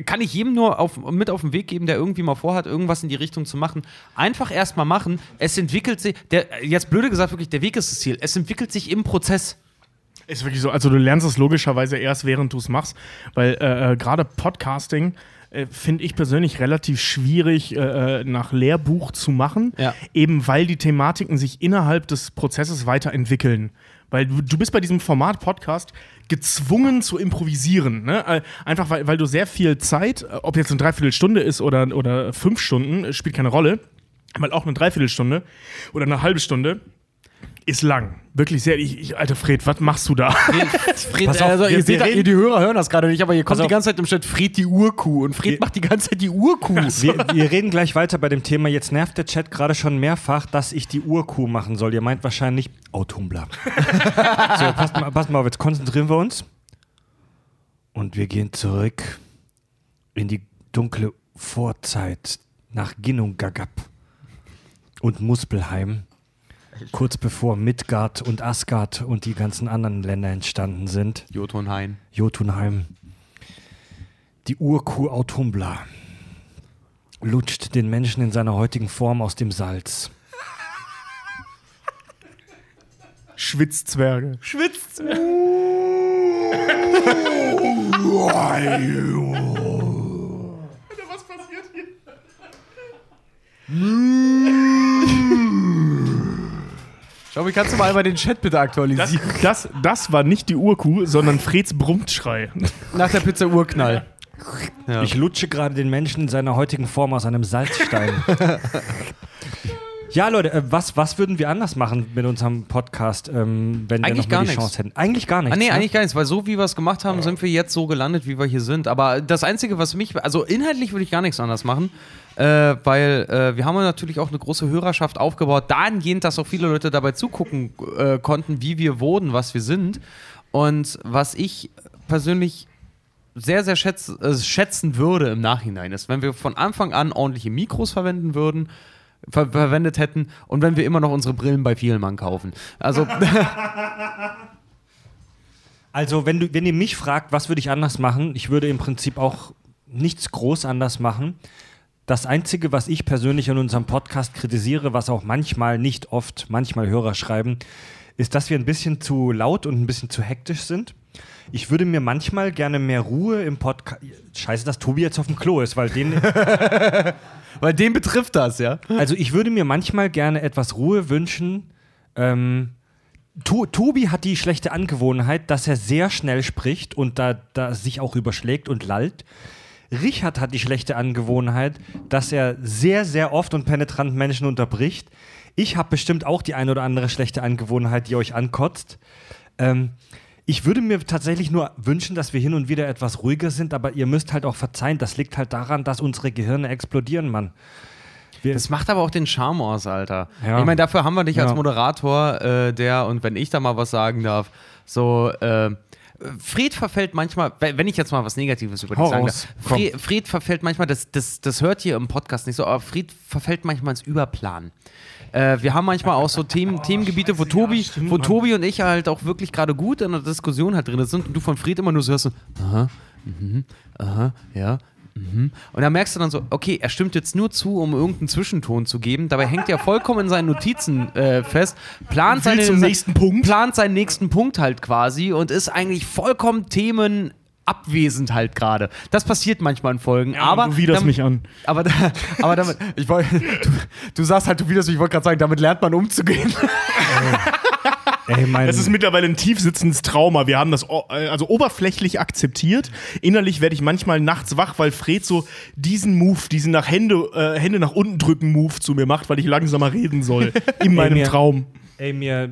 kann ich jedem nur auf, mit auf den Weg geben, der irgendwie mal vorhat, irgendwas in die Richtung zu machen. Einfach erstmal machen. Es entwickelt sich, der, jetzt blöde gesagt, wirklich, der Weg ist das Ziel. Es entwickelt sich im Prozess. Ist wirklich so. Also du lernst es logischerweise erst, während du es machst, weil äh, äh, gerade Podcasting äh, finde ich persönlich relativ schwierig äh, äh, nach Lehrbuch zu machen, Ja. eben weil die Thematiken sich innerhalb des Prozesses weiterentwickeln. Weil du, du bist bei diesem Format Podcast gezwungen zu improvisieren. Ne? Einfach weil, weil du sehr viel Zeit, ob jetzt eine Dreiviertelstunde ist oder, oder fünf Stunden, spielt keine Rolle, weil auch eine Dreiviertelstunde oder eine halbe Stunde ist lang. Wirklich sehr. Ich, ich, Alter Fred, was machst du da? Fred, Pass auf, also, ihr seht, reden- ihr, die Hörer hören das gerade nicht, aber hier kommt auf. die ganze Zeit im Chat Fred die Urkuh und Fred Wir- macht die ganze Zeit die Urkuh. <laughs> Wir, wir reden gleich weiter bei dem Thema. Jetzt nervt der Chat gerade schon mehrfach, dass ich die Urkuh machen soll. Ihr meint wahrscheinlich Autumbler. <laughs> so, passt mal, passt mal auf, jetzt konzentrieren wir uns. Und wir gehen zurück in die dunkle Vorzeit nach Ginnungagap und Muspelheim. Kurz bevor Midgard und Asgard und die ganzen anderen Länder entstanden sind. Jotunheim. Jotunheim. Die Urkuh Autumbla lutscht den Menschen in seiner heutigen Form aus dem Salz. Schwitzzwerge. <laughs> <laughs> Schau, kannst du mal einmal den Chat bitte Das, aktualisieren? das, das war nicht die Urkuh, sondern Freds Brummtschrei. Nach der Pizza Urknall. Ja. Ich lutsche gerade den Menschen in seiner heutigen Form aus einem Salzstein. <laughs> ja, Leute, äh, was, was würden wir anders machen mit unserem Podcast, ähm, wenn Eigentlich wir noch gar die nichts. Chance hätten? Eigentlich gar nichts. Ah, nee, ne? eigentlich gar nichts, weil so wie wir es gemacht haben, sind wir jetzt so gelandet, wie wir hier sind. Aber das Einzige, was mich, also inhaltlich würde ich gar nichts anders machen, äh, weil äh, wir haben natürlich auch eine große Hörerschaft aufgebaut, dahingehend, dass auch viele Leute dabei zugucken äh, konnten, wie wir wurden, was wir sind. Und was ich persönlich sehr, sehr schätz, äh, schätzen würde im Nachhinein, ist, wenn wir von Anfang an ordentliche Mikros verwenden würden, ver verwendet hätten und wenn wir immer noch unsere Brillen bei Vielmann kaufen. Also, <laughs> Also, wenn, du, wenn ihr mich fragt, was würde ich anders machen, ich würde im Prinzip auch nichts groß anders machen. Das Einzige, was ich persönlich in unserem Podcast kritisiere, was auch manchmal, nicht oft, manchmal Hörer schreiben, ist, dass wir ein bisschen zu laut und ein bisschen zu hektisch sind. Ich würde mir manchmal gerne mehr Ruhe im Podcast. Scheiße, dass Tobi jetzt auf dem Klo ist, weil den. <laughs> weil den betrifft das, ja. Also ich würde mir manchmal gerne etwas Ruhe wünschen. Ähm, to Tobi hat die schlechte Angewohnheit, dass er sehr schnell spricht und da, da sich auch überschlägt und lallt. Richard hat die schlechte Angewohnheit, dass er sehr, sehr oft und penetrant Menschen unterbricht. Ich habe bestimmt auch die eine oder andere schlechte Angewohnheit, die euch ankotzt. Ähm, ich würde mir tatsächlich nur wünschen, dass wir hin und wieder etwas ruhiger sind, aber ihr müsst halt auch verzeihen, das liegt halt daran, dass unsere Gehirne explodieren, Mann. Wir, Das macht aber auch den Charme aus, Alter. Ja. Ich meine, dafür haben wir dich als Ja. Moderator, äh, der, und wenn ich da mal was sagen darf, so, äh, Fred verfällt manchmal, wenn ich jetzt mal was Negatives über dich sagen raus. darf, Fred, Fred verfällt manchmal, das, das, das hört ihr im Podcast nicht so, aber Fred verfällt manchmal ins Überplan. Äh, wir haben manchmal auch so Themen, Themengebiete, wo Tobi, wo Tobi und ich halt auch wirklich gerade gut in der Diskussion halt drin sind und du von Fred immer nur so hörst, so, aha, mhm, aha, ja, mhm. Und da merkst du dann so, okay, er stimmt jetzt nur zu, um irgendeinen Zwischenton zu geben. Dabei hängt er vollkommen in seinen Notizen äh, fest, plant, seine, zum nächsten Punkt. plant seinen nächsten Punkt halt quasi und ist eigentlich vollkommen Themen abwesend halt gerade. Das passiert manchmal in Folgen, aber du widerst damit- mich an. aber, da, aber damit, ich wollte, du, du sagst halt, du widerst mich, ich wollte gerade sagen, damit lernt man umzugehen. <laughs> ey, mein, Es ist mittlerweile ein tief sitzendes Trauma. Wir haben das äh, also oberflächlich akzeptiert. Innerlich werde ich manchmal nachts wach, weil Fred so diesen Move, diesen nach Hände, äh, Hände nach unten drücken Move zu mir macht, weil ich langsamer reden soll. <laughs> In meinem mir- Traum. Ey, mir,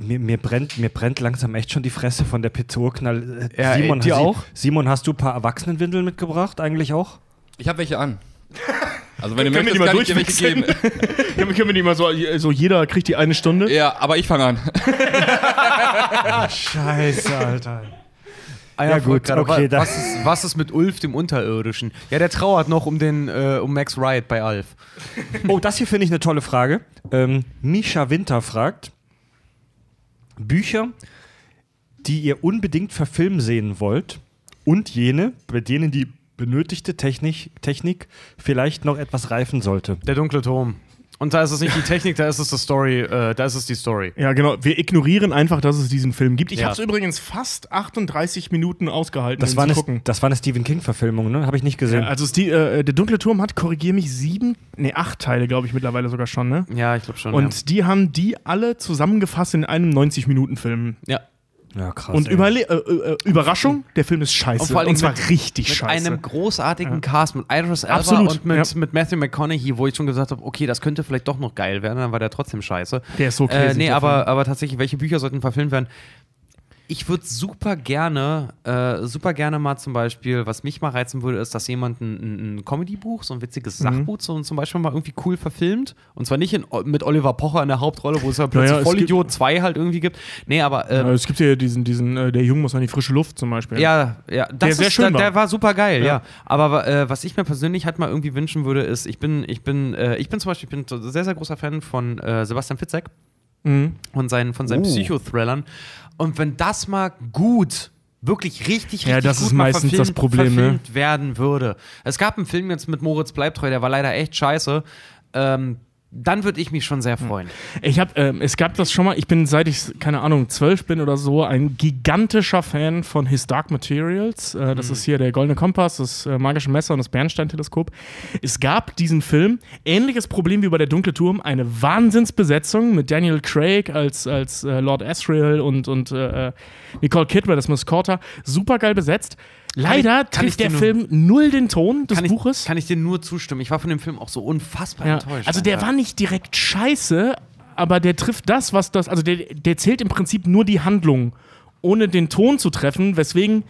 mir, mir, brennt, mir brennt langsam echt schon die Fresse von der Pizza Urknall. Äh, Ja, ey, Simon, dir hast- auch? Simon, hast du ein paar Erwachsenenwindeln mitgebracht? Eigentlich auch? Ich habe welche an. <laughs> Also wenn Können die mal kann ich dir welche geben. <laughs> Können wir- können wir die mal so, so, jeder kriegt die eine Stunde? Ja, aber ich fange an. <laughs> Scheiße, Alter. Ah Ja, gut, gerade, okay, was, ist, was ist mit Ulf, dem Unterirdischen? Ja, der trauert noch um den, äh, um Max Wright bei Alf. Oh, das hier finde ich eine tolle Frage. Ähm, Misha Winter fragt: Bücher, die ihr unbedingt verfilmen sehen wollt und jene, bei denen die benötigte Technik, Technik vielleicht noch etwas reifen sollte. Der dunkle Turm. Und da ist es nicht die Technik, da ist es die Story, äh, da ist es die Story. Ja, genau. Wir ignorieren einfach, dass es diesen Film gibt. Ich Ja. habe es übrigens fast 38 Minuten ausgehalten, Das war, zu eine, gucken. das war eine Stephen King-Verfilmung, ne? Habe ich nicht gesehen. Ja, also die, äh, der dunkle Turm hat, korrigier mich, sieben, nee, acht Teile, glaube ich, mittlerweile sogar schon, ne? Ja, ich glaube schon. Und die haben die alle zusammengefasst in einem 90-Minuten-Film ja. Ja, krass. Und. Überle äh, äh, Überraschung, der Film ist scheiße. Und vor allem zwar mit- richtig mit scheiße. einem großartigen Cast, mit Idris Elba Absolut, und mit, ja. mit Matthew McConaughey, wo ich schon gesagt habe, okay, das könnte vielleicht doch noch geil werden, dann war der trotzdem scheiße. Der ist so Äh, crazy, nee, der aber, aber tatsächlich, welche Bücher sollten verfilmt werden? Ich würde super gerne, äh, super gerne mal zum Beispiel, was mich mal reizen würde, ist, dass jemand ein, ein, Comedy-Buch, so ein witziges Mhm. Sachbuch, so zum Beispiel mal irgendwie cool verfilmt. Und zwar nicht in, mit Oliver Pocher in der Hauptrolle, wo es ja plötzlich Naja, Vollidiot 2 halt irgendwie gibt. Nee, aber ähm, Äh, es gibt ja diesen, diesen äh, der Junge muss an die frische Luft zum Beispiel. ja, ja, das Der sehr ist, schön der, war. der war super geil, ja. Ja. Aber äh, was ich mir persönlich halt mal irgendwie wünschen würde, ist, ich bin, ich bin, äh, ich bin zum Beispiel, ich bin sehr, sehr großer Fan von äh, Sebastian Fitzek Mhm. und seinen, von seinen Oh. Psychothrillern. Und wenn das mal gut, wirklich richtig, richtig Ja, das gut ist mal meistens verfilmt, das Problem, ne? verfilmt werden würde. Es gab einen Film jetzt mit Moritz Bleibtreu, der war leider echt scheiße. Ähm, dann würde ich mich schon sehr freuen. Ich habe, ähm, es gab das schon mal, ich bin seit ich, keine Ahnung, zwölf bin oder so, ein gigantischer Fan von His Dark Materials. Äh, das ist hier der Goldene Kompass, das äh, Magische Messer und das Bernstein-Teleskop. Es gab diesen Film, ähnliches Problem wie bei der Dunkle Turm, eine Wahnsinnsbesetzung mit Daniel Craig als, als äh, Lord Asriel und, und äh, äh, Nicole Kidman als Miss Corter. Super geil besetzt. Leider kann ich trifft der nur- Film null den Ton des Kann ich, Buches. kann ich dir nur zustimmen. Ich war von dem Film auch so unfassbar Ja. enttäuscht. Also der Alter. war nicht direkt scheiße, aber der trifft das, was das, also der, der zählt im Prinzip nur die Handlung, ohne den Ton zu treffen, weswegen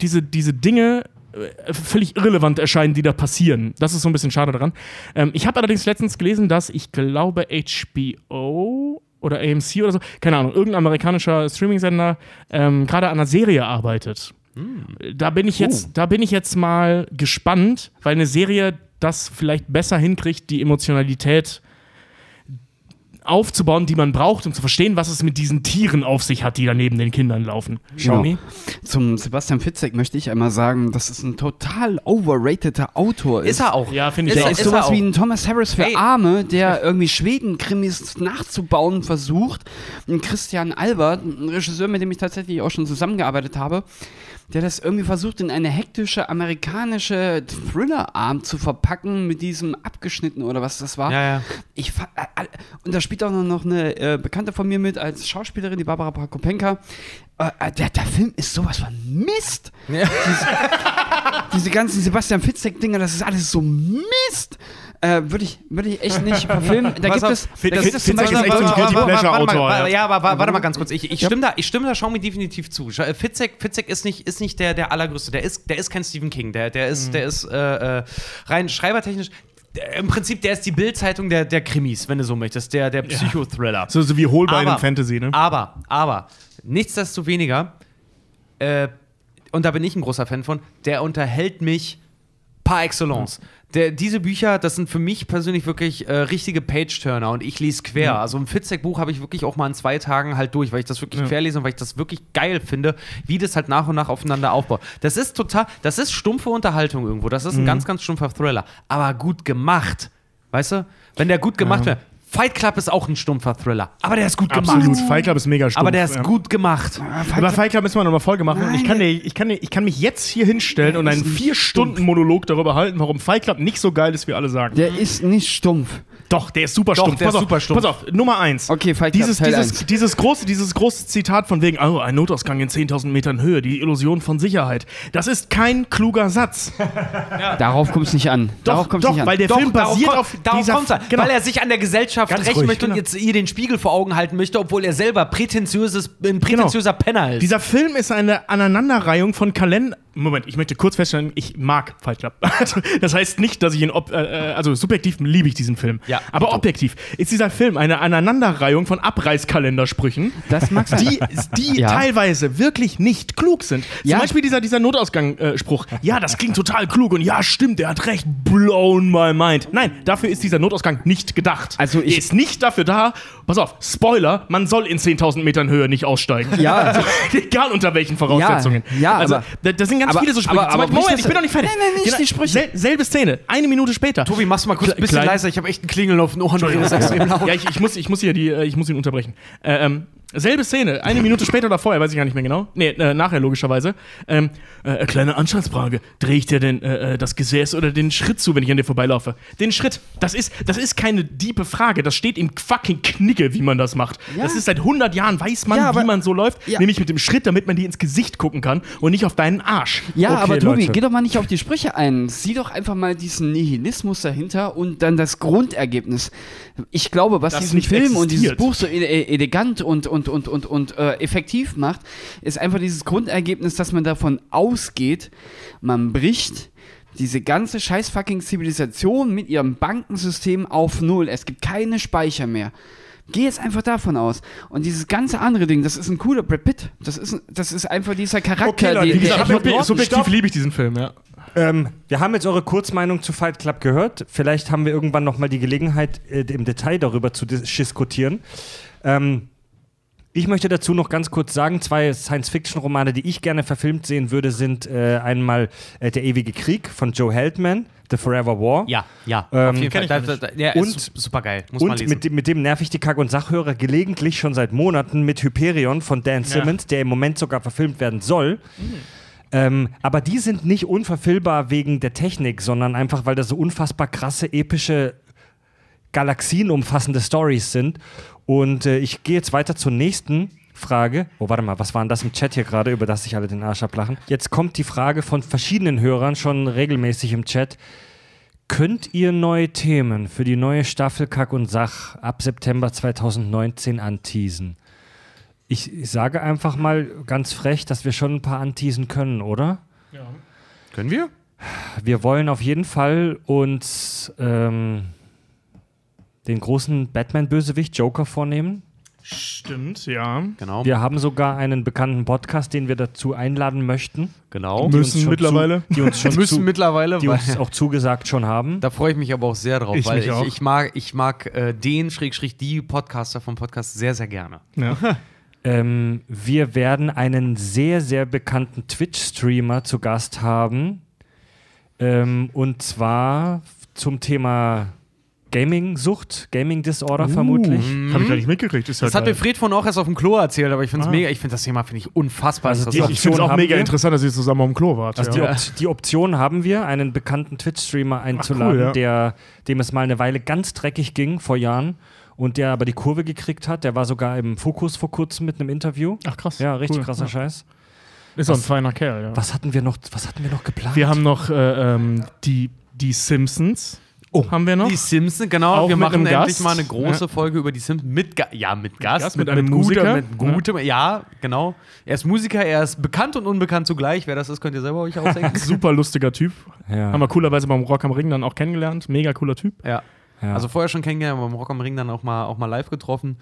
diese, diese Dinge äh, völlig irrelevant erscheinen, die da passieren. Das ist so ein bisschen schade daran. Ähm, ich habe allerdings letztens gelesen, dass ich glaube HBO oder AMC oder so, keine Ahnung, irgendein amerikanischer Streaming-Sender ähm, gerade an einer Serie arbeitet. Da bin ich jetzt, da bin ich jetzt mal gespannt, weil eine Serie das vielleicht besser hinkriegt, die Emotionalität aufzubauen, die man braucht, um zu verstehen, was es mit diesen Tieren auf sich hat, die da neben den Kindern laufen. Xiaomi? Zum Sebastian Fitzek möchte ich einmal sagen, dass es ein total overrateder Autor ist. Ist er auch. Ja, finde ich Ist Der auch. ist, ist er sowas auch. wie ein Thomas Harris für Ey. Arme, der irgendwie Schweden-Krimis nachzubauen versucht. Ein Christian Albert, ein Regisseur, mit dem ich tatsächlich auch schon zusammengearbeitet habe, der das irgendwie versucht, in eine hektische amerikanische Thriller-Arm zu verpacken mit diesem abgeschnitten oder was das war. Ja, ja. Ich und da spielt auch noch eine äh, Bekannte von mir mit als Schauspielerin, die Barbara Prokopenka. Äh, äh, der, der Film ist sowas von Mist. Diese, diese ganzen Sebastian Fitzek-Dinger, das ist alles so Mist. Äh, Würde ich, würd ich echt nicht verfilmen. Da gibt es, da gibt es zum Beispiel ja. Ja, aber wa- warte mal ganz kurz. Ich, ich, stimme da, ich stimme da Xiaomi definitiv zu. Äh, Fitzek, Fitzek ist nicht, ist nicht der, der allergrößte. Der ist, der ist kein Stephen King. Der, der ist, der ist äh, äh, rein schreibertechnisch. Im Prinzip, der ist die Bildzeitung der, der Krimis, wenn du so möchtest. Der, der Psychothriller. So, so wie Holbein Aber- im Fantasy, ne? Aber, aber, nichtsdestoweniger, äh, und da bin ich ein großer Fan von, der unterhält mich par excellence. Der, diese Bücher, das sind für mich persönlich wirklich äh, richtige Page-Turner und ich lese quer. Also ein Fitzek-Buch habe ich wirklich auch mal in zwei Tagen halt durch, weil ich das wirklich Ja. quer lese und weil ich das wirklich geil finde, wie das halt nach und nach aufeinander aufbaut. Das ist total, das ist stumpfe Unterhaltung irgendwo. Das ist ein ganz, ganz stumpfer Thriller. Aber gut gemacht. Weißt du? Wenn der gut gemacht Ja. wird. Fight Club ist auch ein stumpfer Thriller. Aber der ist gut gemacht. Absolut. Fight Club ist mega stumpf. Aber der ist ja. gut gemacht. Über Fight Club müssen wir nochmal Folge machen. Und ich kann, dir, ich, kann dir, ich kann mich jetzt hier hinstellen und einen vier Stunden Monolog darüber halten, warum Fight Club nicht so geil ist, wie alle sagen. der ist nicht stumpf. Doch, der ist super Doch, stumpf. der pass ist auf, super stumpf. Pass auf, Nummer eins. Okay, Fight Club, dieses, Teil dieses, eins. dieses, große, dieses große Zitat von wegen, oh, ein Notausgang in 10.000 Metern Höhe, die Illusion von Sicherheit. Das ist kein kluger Satz. <laughs> Darauf kommt es nicht an. Darauf Doch, kommt's doch, nicht an. weil der Doch, Film darauf basiert kommt- auf darauf dieser... kommt's an, genau. weil er sich an der Gesellschaft Ganz rächen ruhig, möchte und genau. jetzt ihr den Spiegel vor Augen halten möchte, obwohl er selber prätentiöses, ein prätentiöser Penner ist. Dieser Film ist eine Aneinanderreihung von Kalender. Moment, ich möchte kurz feststellen, ich mag Fight Club. Also, <laughs> das heißt nicht, dass ich ihn, ob, äh, äh, also subjektiv liebe ich diesen Film. Ja, Aber Dito. objektiv ist dieser Film eine Aneinanderreihung von Abreißkalendersprüchen, das die, die Ja. teilweise wirklich nicht klug sind. Ja. Zum Beispiel dieser, dieser Notausgang-Spruch. ja, das klingt total klug und ja, stimmt, der hat recht. Blown my mind. Nein, dafür ist dieser Notausgang nicht gedacht. Also ich- er ist nicht dafür da. Pass auf, Spoiler, man soll in 10.000 Metern Höhe nicht aussteigen. Ja. also, <laughs> Egal unter welchen Voraussetzungen. Ja, ja, also, aber- da, da sind ganz aber- viele so Sprüche. aber- aber Moment, ich bin noch nicht fertig. Nein, nein, nicht die Sprüche. Sel selbe Szene, eine Minute später. Tobi, machst du mal kurz ein bisschen leiser. Ich habe echt einen Klingeln auf den Ohren. <laughs> Ja, ich, ich, muss, ich muss hier die, äh, ich muss ihn unterbrechen. Äh, ähm, Selbe Szene, eine Minute später oder vorher, weiß ich gar nicht mehr genau. Nee, äh, nachher logischerweise. Ähm, äh, kleine Anschlussfrage. Drehe ich dir denn äh, äh, das Gesäß oder den Schritt zu, wenn ich an dir vorbeilaufe? Den Schritt. Das ist, das ist keine diepe Frage. Das steht im fucking Knicke, wie man das macht. Ja. Das ist seit 100 Jahren, weiß man, Ja, aber- wie man so läuft. Ja. Nämlich mit dem Schritt, damit man dir ins Gesicht gucken kann und nicht auf deinen Arsch. Ja, Okay, aber Tobi, Leute. geh doch mal nicht auf die Sprüche ein. Sieh doch einfach mal diesen Nihilismus dahinter und dann das Grundergebnis. Ich glaube, was Das diesen Film und dieses existiert. Buch so elegant und, und, und, und, und äh, effektiv macht, ist einfach dieses Grundergebnis, dass man davon ausgeht, man bricht diese ganze scheiß fucking Zivilisation mit ihrem Bankensystem auf Null. Es gibt keine Speicher mehr. Geh jetzt einfach davon aus. Und dieses ganze andere Ding, das ist ein cooler Brad Pitt. Das ist, das ist einfach dieser Charakter, Okay, Leute, der gesagt, subjektiv, subjektiv liebe ich diesen Film, ja. Ähm, wir haben jetzt eure Kurzmeinung zu Fight Club gehört. Vielleicht haben wir irgendwann noch mal die Gelegenheit, äh, im Detail darüber zu dis- diskutieren. Ähm, ich möchte dazu noch ganz kurz sagen, zwei Science-Fiction-Romane, die ich gerne verfilmt sehen würde, sind äh, einmal äh, Der ewige Krieg von Joe Heldman, The Forever War. Ja, ja. Ähm, auf jeden kenn Fall. ich Da, noch da, da, ja, Und- super geil. Muss man Und lesen. mit dem, mit dem nerv ich die Kack- und Sachhörer gelegentlich schon seit Monaten mit Hyperion von Dan Simmons, der im Moment sogar verfilmt werden soll. Ähm, aber die sind nicht unverfilmbar wegen der Technik, sondern einfach, weil das so unfassbar krasse, epische, galaxienumfassende Stories sind. Und äh, ich gehe jetzt weiter zur nächsten Frage. Oh, warte mal, was war denn das im Chat hier gerade, über das sich alle den Arsch ablachen? Jetzt kommt die Frage von verschiedenen Hörern schon regelmäßig im Chat. Könnt ihr neue Themen für die neue Staffel Kack und Sach ab September 2019 anteasen? Ich, ich sage einfach mal ganz frech, dass wir schon ein paar anteasen können, oder? Können wir? Wir wollen auf jeden Fall uns ähm, den großen Batman-Bösewicht Joker vornehmen. Stimmt, ja. Genau. Wir haben sogar einen bekannten Podcast, den wir dazu einladen möchten. genau. die Müssen mittlerweile. Zu, die uns schon <laughs> müssen zu, mittlerweile, die weil uns auch zugesagt schon haben. da freue ich mich aber auch sehr drauf, Ich weil ich, auch. ich mag, ich mag äh, den Schrägstrich die Podcaster vom Podcast sehr, sehr gerne. ja. <laughs> Ähm, wir werden einen sehr, sehr bekannten Twitch-Streamer zu Gast haben. Ähm, und zwar zum Thema Gaming-Sucht, Gaming-Disorder vermutlich. Habe ich gar nicht mitgekriegt. Ist Das halt hat mir. Fred von auch erst auf dem Klo erzählt, aber ich finde es Ah. mega, ich finde das Thema finde ich unfassbar Also die. Ich finde es auch mega wir. interessant, dass ihr zusammen auf dem Klo wart. Also ja. die, Opt die Option haben wir, einen bekannten Twitch-Streamer einzuladen, ja. der, dem es mal eine Weile ganz dreckig ging vor Jahren und der aber die Kurve gekriegt hat. Der war sogar im Fokus vor kurzem mit einem Interview. Ach krass. Ja, richtig Cool. krasser Ja. Scheiß. Ist auch ein feiner Kerl, ja. Was hatten wir noch, was hatten wir noch geplant? Wir haben noch äh, ähm, die, die Simpsons. Oh. Haben wir noch? Die Simpsons, genau. Auch wir mit machen endlich Gast. mal eine große Ja. Folge über die Simpsons. Mit, Ga ja, mit Gast. Gast, mit einem Musiker. Guter, mit gutem, ja. genau. Er ist Musiker, er ist bekannt und unbekannt zugleich. Wer das ist, könnt ihr selber euch ausdenken. <laughs> Super lustiger Typ. ja. Haben wir coolerweise beim Rock am Ring dann auch kennengelernt. Mega cooler Typ. ja. ja. Also vorher schon kennengelernt, aber beim Rock am Ring dann auch mal, auch mal live getroffen.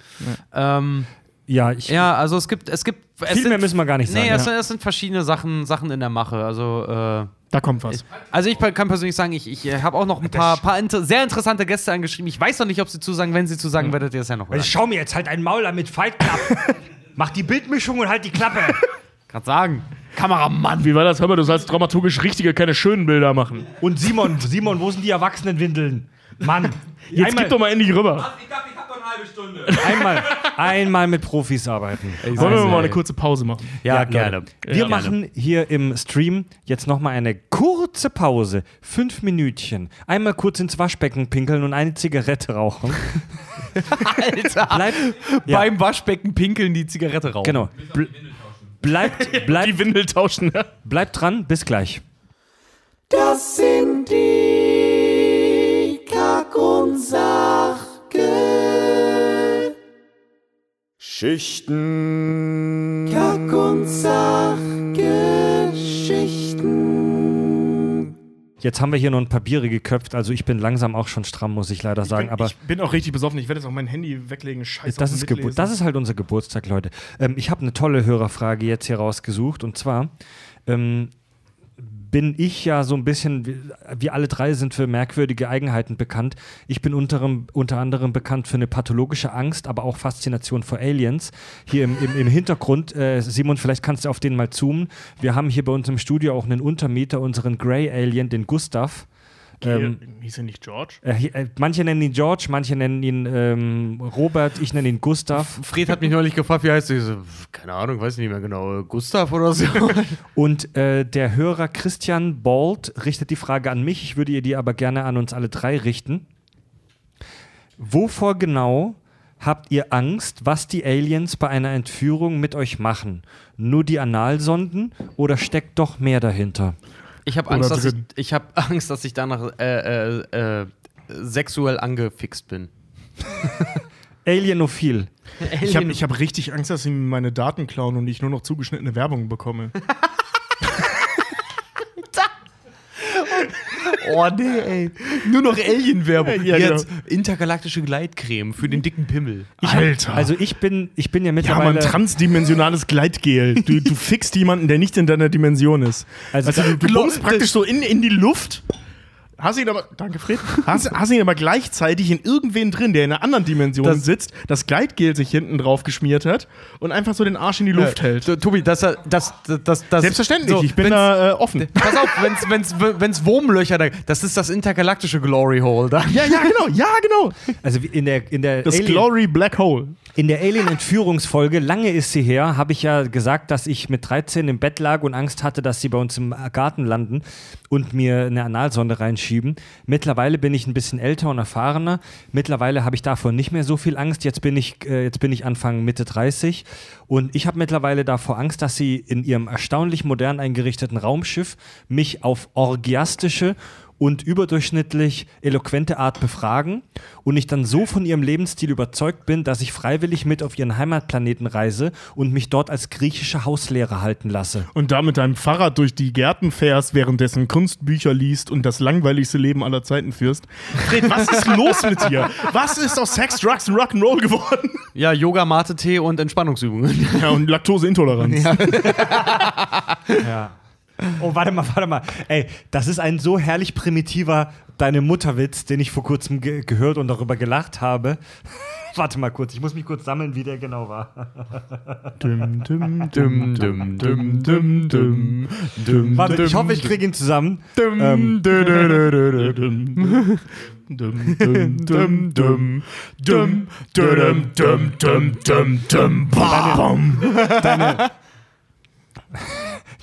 Ähm, ja, ich, ja, also es gibt, es gibt. Es viel sind, mehr müssen wir gar nicht sagen. Nee, es, ja. sind- es sind verschiedene Sachen, Sachen in der Mache. Also, äh, Da kommt was. also ich kann persönlich sagen, ich, ich habe auch noch ein paar, paar inter sehr interessante Gäste angeschrieben. Ich weiß noch nicht, ob sie zusagen. Wenn sie zusagen, werdet ihr es ja noch hören. Ich schau mir jetzt halt ein Maul an mit Fight Club. <laughs> Mach die Bildmischung und halt die Klappe. <laughs> Kann sagen. Kameramann. Wie war das? Hör mal, du sollst dramaturgisch richtige, keine schönen Bilder machen. Und Simon, Simon, wo sind die Erwachsenenwindeln? Mann, Jetzt gib doch mal endlich rüber. Halbe Stunde. einmal, einmal mit Profis arbeiten. Wollen wir Also, mal eine kurze Pause machen? Ja, Leute, gerne. Wir Ja, machen hier im Stream jetzt nochmal eine kurze Pause. Fünf Minütchen. Einmal kurz ins Waschbecken pinkeln und eine Zigarette rauchen. <laughs> Alter. Bleib, ja, Beim Waschbecken pinkeln die Zigarette rauchen. genau. Bl bleibt, bleibt, Die Windel tauschen. Ja. bleibt dran, bis gleich. Das sind die Kack- und Sachgeschichten. Schichten. Kack- und Sachgeschichten. Jetzt haben wir hier noch ein paar Biere geköpft, also ich bin langsam auch schon stramm, muss ich leider sagen. bin, aber ich bin auch richtig besoffen. Ich werde jetzt auch mein Handy weglegen. Scheiße. Das ist. Gebur das ist halt unser Geburtstag, Leute. Ähm, ich habe eine tolle Hörerfrage jetzt hier rausgesucht und zwar ähm, bin ich ja so ein bisschen, wir alle drei sind für merkwürdige Eigenheiten bekannt. Ich bin unter, unter anderem bekannt für eine pathologische Angst, aber auch Faszination vor Aliens. Hier im, im, im Hintergrund, äh, Simon, vielleicht kannst du auf den mal zoomen. Wir haben hier bei uns im Studio auch einen Untermieter, unseren Grey Alien, den Gustav. Ähm, Hieß er nicht George? äh, äh, manche nennen ihn George, manche nennen ihn ähm, Robert, ich nenne ihn Gustav. Fred hat mich neulich gefragt, wie heißt du? Ich so, keine Ahnung, weiß nicht mehr genau. Gustav oder so? <laughs> Und äh, der Hörer Christian Bald richtet die Frage an mich, ich würde ihr die aber gerne an uns alle drei richten. Wovor genau habt ihr Angst, was die Aliens bei einer Entführung mit euch machen? Nur die Analsonden oder steckt doch mehr dahinter? Ich habe Angst, dass ich, ich hab <laughs> Angst, dass ich danach äh, äh, äh, sexuell angefixt bin. <laughs> Alienophil. Ich habe ich hab richtig Angst, dass sie mir meine Daten klauen und ich nur noch zugeschnittene Werbung bekomme. <laughs> <laughs> Oh nee, ey. Nur noch Alien-Werbung. Ja, Jetzt genau. intergalaktische Gleitcreme für den dicken Pimmel. Alter. Also ich bin, ich bin ja ja, man, mittlerweile. transdimensionales Gleitgel. <laughs> Du, du fixst jemanden, der nicht in deiner Dimension ist. Also Also, du, du bummst praktisch so in, in die Luft. Hast ihn aber, danke Fred, hast, hast ihn aber gleichzeitig in irgendwen drin, der in einer anderen Dimension Das- sitzt, das Gleitgel sich hinten drauf geschmiert hat und einfach so den Arsch in die Luft hält. So, Tobi, das, das, das, das, das Selbstverständlich, so, ich bin da äh, offen. Pass auf, wenn's, wenn's, wenn's Wurmlöcher da. Das ist das intergalaktische Glory Hole da. Ja, ja, genau, ja, genau. also wie in der, in der Das Alien- Glory Black Hole. In der Alien-Entführungsfolge, lange ist sie her, habe ich ja gesagt, dass ich mit 13 im Bett lag und Angst hatte, dass sie bei uns im Garten landen und mir eine Analsonde reinschieben. Mittlerweile bin ich ein bisschen älter und erfahrener. Mittlerweile habe ich davor nicht mehr so viel Angst. Jetzt bin ich, äh, jetzt bin ich Anfang Mitte 30 und ich habe mittlerweile davor Angst, dass sie in ihrem erstaunlich modern eingerichteten Raumschiff mich auf orgiastische und überdurchschnittlich eloquente Art befragen und ich dann so von ihrem Lebensstil überzeugt bin, dass ich freiwillig mit auf ihren Heimatplaneten reise und mich dort als griechische Hauslehrer halten lasse. Und da mit deinem Fahrrad durch die Gärten fährst, währenddessen Kunstbücher liest und das langweiligste Leben aller Zeiten führst. Fred, was ist los mit dir? Was ist aus Sex, Drugs und Rock'n'Roll geworden? Ja, Yoga, Mate-Tee und Entspannungsübungen. Ja, und Laktoseintoleranz. Ja. <laughs> Oh, warte mal, warte mal. Ey, das ist ein so herrlich primitiver Deine Mutterwitz, den ich vor kurzem ge gehört und darüber gelacht habe. warte mal kurz, ich muss mich kurz sammeln, wie der genau war. Dum, dum, Dum, dum, dum, dum, dum, dum, Warte, ich hoffe, ich kriege ihn zusammen. dum, Ähm, dum, dum, dum, dum, dum, dum, dum, dum, dum, dum, dum, dum.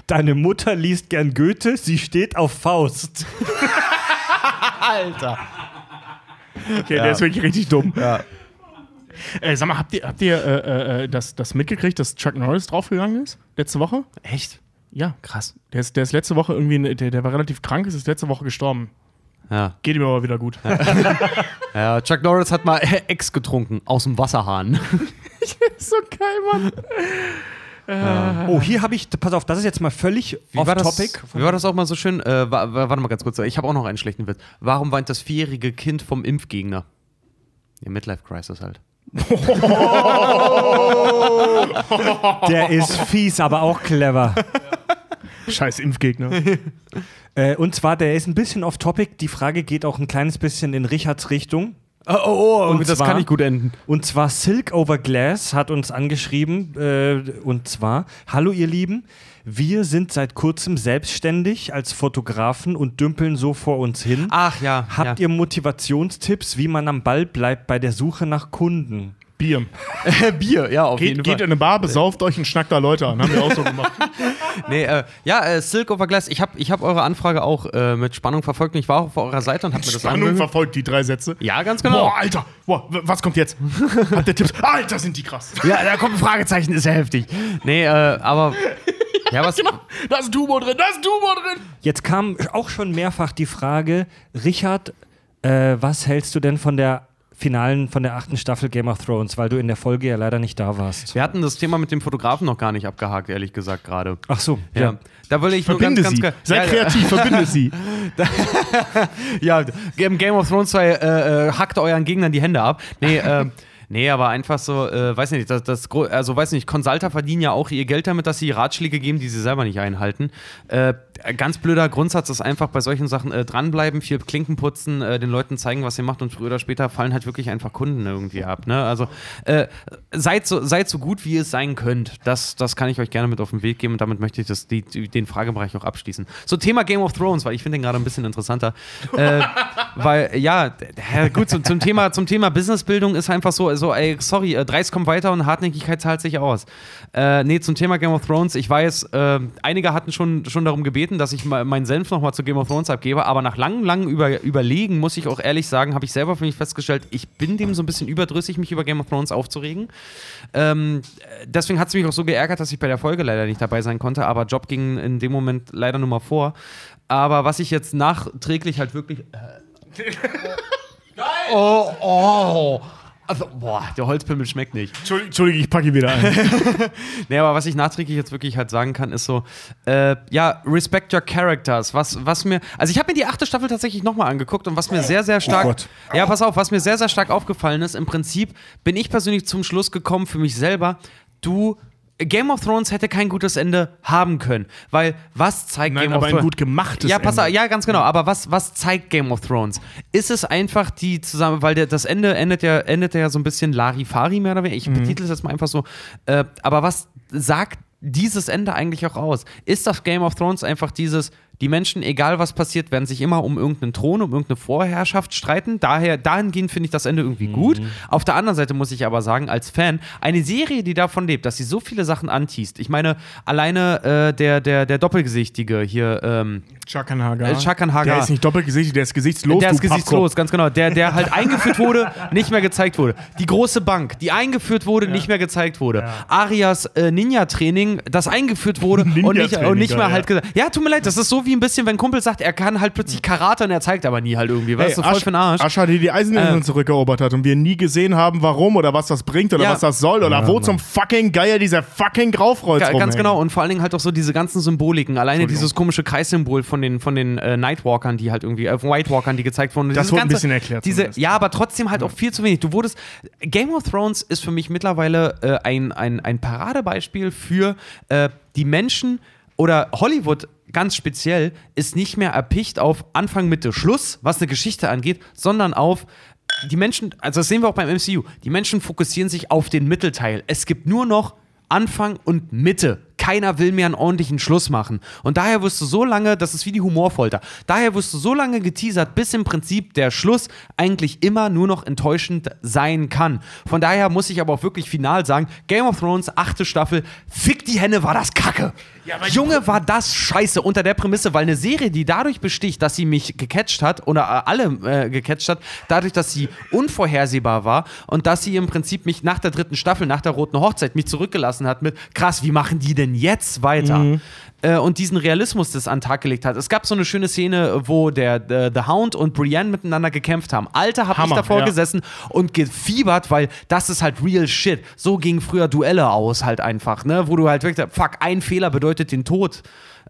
Deine Mutter liest gern Goethe, sie steht auf Faust. Alter. Okay, der ist wirklich richtig dumm. Äh, sag mal, habt ihr, habt ihr äh, äh, das, das mitgekriegt, dass Chuck Norris draufgegangen ist? Letzte Woche? Echt? Ja. Krass. Der ist, der ist letzte Woche irgendwie, der, der war relativ krank, ist letzte Woche gestorben. Ja. Geht ihm aber wieder gut. ja. <laughs> Chuck Norris hat mal <laughs> Ex getrunken aus dem Wasserhahn. <laughs> so geil, Mann. Oh, hier habe ich, pass auf, das ist jetzt mal völlig off-topic. wie war das auch mal so schön? Äh, wa- wa- warte mal ganz kurz. Ich habe auch noch einen schlechten Witz. Warum weint das vierjährige Kind vom Impfgegner? Ja, Midlife Crisis halt. <laughs> Der ist fies, aber auch clever. Scheiß Impfgegner. Äh, und zwar, der ist ein bisschen off-topic. Die Frage geht auch ein kleines bisschen in Richards Richtung. Oh, oh, oh Und das zwar- kann nicht gut enden. Und zwar Silk Over Glass hat uns angeschrieben. Äh, und zwar: Hallo, ihr Lieben. Wir sind seit kurzem selbstständig als Fotografen und dümpeln so vor uns hin. Ach ja. Habt ja. ihr Motivationstipps, wie man am Ball bleibt bei der Suche nach Kunden? Bier. <laughs> Bier, ja, auf Geht, jeden geht Fall. in eine Bar, besauft euch und schnackt da Leute an. Haben wir auch so gemacht. <laughs> Nee, äh, ja, äh, Silk Over Glass. Ich habe ich hab eure Anfrage auch äh, mit Spannung verfolgt. und Ich war auch auf eurer Seite und habe mir das Spannung angehört. verfolgt die drei Sätze. Ja, ganz genau. Boah, Alter. Boah, was kommt jetzt? <laughs> Hat der Tipps? Alter, sind die krass. Ja, da kommt ein Fragezeichen, ist ja heftig. Nee, äh, aber. Ja, was. Da ist ein Tumor drin, da ist ein Tumor drin. Jetzt kam auch schon mehrfach die Frage: Richard, äh, was hältst du denn von der finalen, von der achten Staffel Game of Thrones, weil du in der Folge ja leider nicht da warst? Wir hatten das Thema mit dem Fotografen noch gar nicht abgehakt, ehrlich gesagt, gerade. Ach so, Ja. Da will ich nur Verbinde ganz, sie. ganz, Seid ja, kreativ, verbinde sie. <laughs> <laughs> Ja, im Game of Thrones 2 äh, äh, hackt euren Gegnern die Hände ab. Nee, äh, Nee, aber einfach so, äh, weiß nicht, das, das, also weiß nicht, Consulter verdienen ja auch ihr Geld damit, dass sie Ratschläge geben, die sie selber nicht einhalten. Äh, ganz blöder Grundsatz ist einfach bei solchen Sachen äh, dranbleiben, viel Klinken putzen, äh, den Leuten zeigen, was ihr macht und früher oder später fallen halt wirklich einfach Kunden irgendwie ab. Ne? Also äh, seid, so, seid so gut, wie ihr es sein könnt. Das, das kann ich euch gerne mit auf den Weg geben und damit möchte ich das, die, den Fragebereich auch abschließen. So, Thema Game of Thrones, weil ich finde den gerade ein bisschen interessanter. äh, weil, ja, gut, zum, zum, Thema, zum Thema Businessbildung ist einfach so, so ey, sorry, äh, Dreist kommt weiter und Hartnäckigkeit zahlt sich aus. Äh, nee, zum Thema Game of Thrones, ich weiß, äh, einige hatten schon, schon darum gebeten, dass ich meinen Senf nochmal zu Game of Thrones abgebe, aber nach langem, langem über, Überlegen, muss ich auch ehrlich sagen, habe ich selber für mich festgestellt, ich bin dem so ein bisschen überdrüssig, mich über Game of Thrones aufzuregen. Ähm, deswegen hat es mich auch so geärgert, dass ich bei der Folge leider nicht dabei sein konnte, aber Job ging in dem Moment leider nur mal vor. Aber was ich jetzt nachträglich halt wirklich. <laughs> Oh, oh. Also, boah, der Holzpimmel schmeckt nicht. Entschuldigung, Entschuldigung, ich packe ihn wieder ein. <laughs> Nee, aber was ich nachträglich jetzt wirklich halt sagen kann, ist so, äh, ja, respect your characters. Was, was mir, also ich habe mir die achte Staffel tatsächlich nochmal angeguckt und was mir sehr, sehr stark, Gott. ja, pass auf, was mir sehr, sehr stark aufgefallen ist, im Prinzip bin ich persönlich zum Schluss gekommen für mich selber, du, Game of Thrones hätte kein gutes Ende haben können, weil was zeigt Nein, Game aber of ein Thrones? gut gemachtes Ja, pass Ende. ja, ganz genau. Aber was, was zeigt Game of Thrones? Ist es einfach die zusammen, weil der, das Ende endet ja, endet ja so ein bisschen Larifari mehr oder weniger. Ich betitel es jetzt mal einfach so. Äh, aber was sagt dieses Ende eigentlich auch aus? Ist das Game of Thrones einfach dieses, die Menschen, egal was passiert, werden sich immer um irgendeinen Thron, um irgendeine Vorherrschaft streiten. Daher, dahingehend finde ich das Ende irgendwie gut. Auf der anderen Seite muss ich aber sagen, als Fan, eine Serie, die davon lebt, dass sie so viele Sachen anteast. Ich meine, alleine äh, der, der, der Doppelgesichtige hier, ähm, Chakan Hagar. Äh, Chakan Hagar. Der ist nicht doppelgesichtig, der ist gesichtslos. der du ist gesichtslos, ganz genau. Der, der halt <laughs> eingeführt wurde, nicht mehr gezeigt wurde. Die große Bank, die eingeführt wurde, nicht mehr gezeigt wurde. Arias äh, Ninja-Training, das eingeführt wurde <laughs> und nicht, und nicht mehr halt gesagt. Ja, tut mir leid, das ist so wie ein bisschen, wenn ein Kumpel sagt, er kann halt plötzlich Karate und er zeigt aber nie halt irgendwie. Was Hey, ist so voll Asch- für ein Arsch? Ascha, die die Eiseninseln Ähm. zurückerobert hat und wir nie gesehen haben, warum oder was das bringt oder Ja. was das soll oder wo zum fucking Geier dieser fucking Graufreuz Ga- ganz genau und vor allen Dingen halt auch so diese ganzen Symboliken. Alleine dieses komische Kreissymbol von den, von den äh, Nightwalkern, die halt irgendwie, äh, White Walkern, die gezeigt wurden. Das wurde ein ganze- bisschen erklärt Diese, ja, aber trotzdem halt auch viel zu wenig. Du wurdest. Game of Thrones ist für mich mittlerweile äh, ein, ein, ein Paradebeispiel für äh, die Menschen oder Hollywood ganz speziell ist nicht mehr erpicht auf Anfang, Mitte, Schluss, was eine Geschichte angeht, sondern auf die Menschen, also das sehen wir auch beim MCU, die Menschen fokussieren sich auf den Mittelteil. Es gibt nur noch Anfang und Mitte. Keiner will mehr einen ordentlichen Schluss machen. Und daher wirst du so lange, das ist wie die Humorfolter, daher wirst du so lange geteasert, bis im Prinzip der Schluss eigentlich immer nur noch enttäuschend sein kann. Von daher muss ich aber auch wirklich final sagen, Game of Thrones, achte Staffel, fick die Henne, war das Kacke. Junge, war das scheiße unter der Prämisse, weil eine Serie, die dadurch besticht, dass sie mich gecatcht hat oder äh, alle äh, gecatcht hat, dadurch, dass sie unvorhersehbar war und dass sie im Prinzip mich nach der dritten Staffel, nach der roten Hochzeit, mich zurückgelassen hat mit, krass, wie machen die denn jetzt weiter? Äh, und diesen Realismus das an den Tag gelegt hat. Es gab so eine schöne Szene, wo der, der The Hound und Brienne miteinander gekämpft haben. Alter, hab ich Hammer, davor ja. gesessen und gefiebert, weil das ist halt real shit. So gingen früher Duelle aus halt einfach, ne? Wo du halt wirklich, fuck, ein Fehler bedeutet den Tod.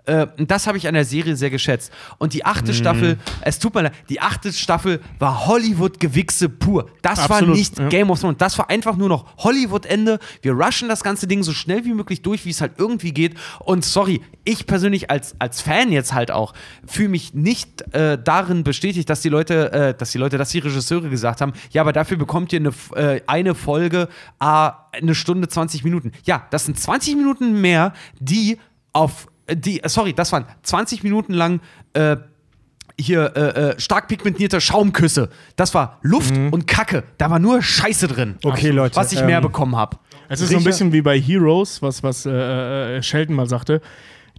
Äh, das habe ich an der Serie sehr geschätzt. Und die achte Mhm. Staffel, es tut mir leid, die achte Staffel war Hollywood-Gewichse pur. Das war Absolut, nicht ja. Game of Thrones. Das war einfach nur noch Hollywood-Ende. Wir rushen das ganze Ding so schnell wie möglich durch, wie es halt irgendwie geht. Und sorry, ich persönlich als, als Fan jetzt halt auch, fühle mich nicht äh, darin bestätigt, dass die Leute, äh, dass die Leute, dass die Regisseure gesagt haben, ja, aber dafür bekommt ihr eine, äh, eine Folge, äh, eine Stunde, 20 Minuten. Ja, das sind 20 Minuten mehr, die auf die, sorry, das waren 20 Minuten lang äh, hier äh, äh, stark pigmentierte Schaumküsse. Das war Luft und Kacke. Da war nur Scheiße drin. Okay, Leute, Was ich mehr ähm, bekommen habe. Es ist so ein Sicher- bisschen wie bei Heroes, was, was äh, äh, Sheldon mal sagte.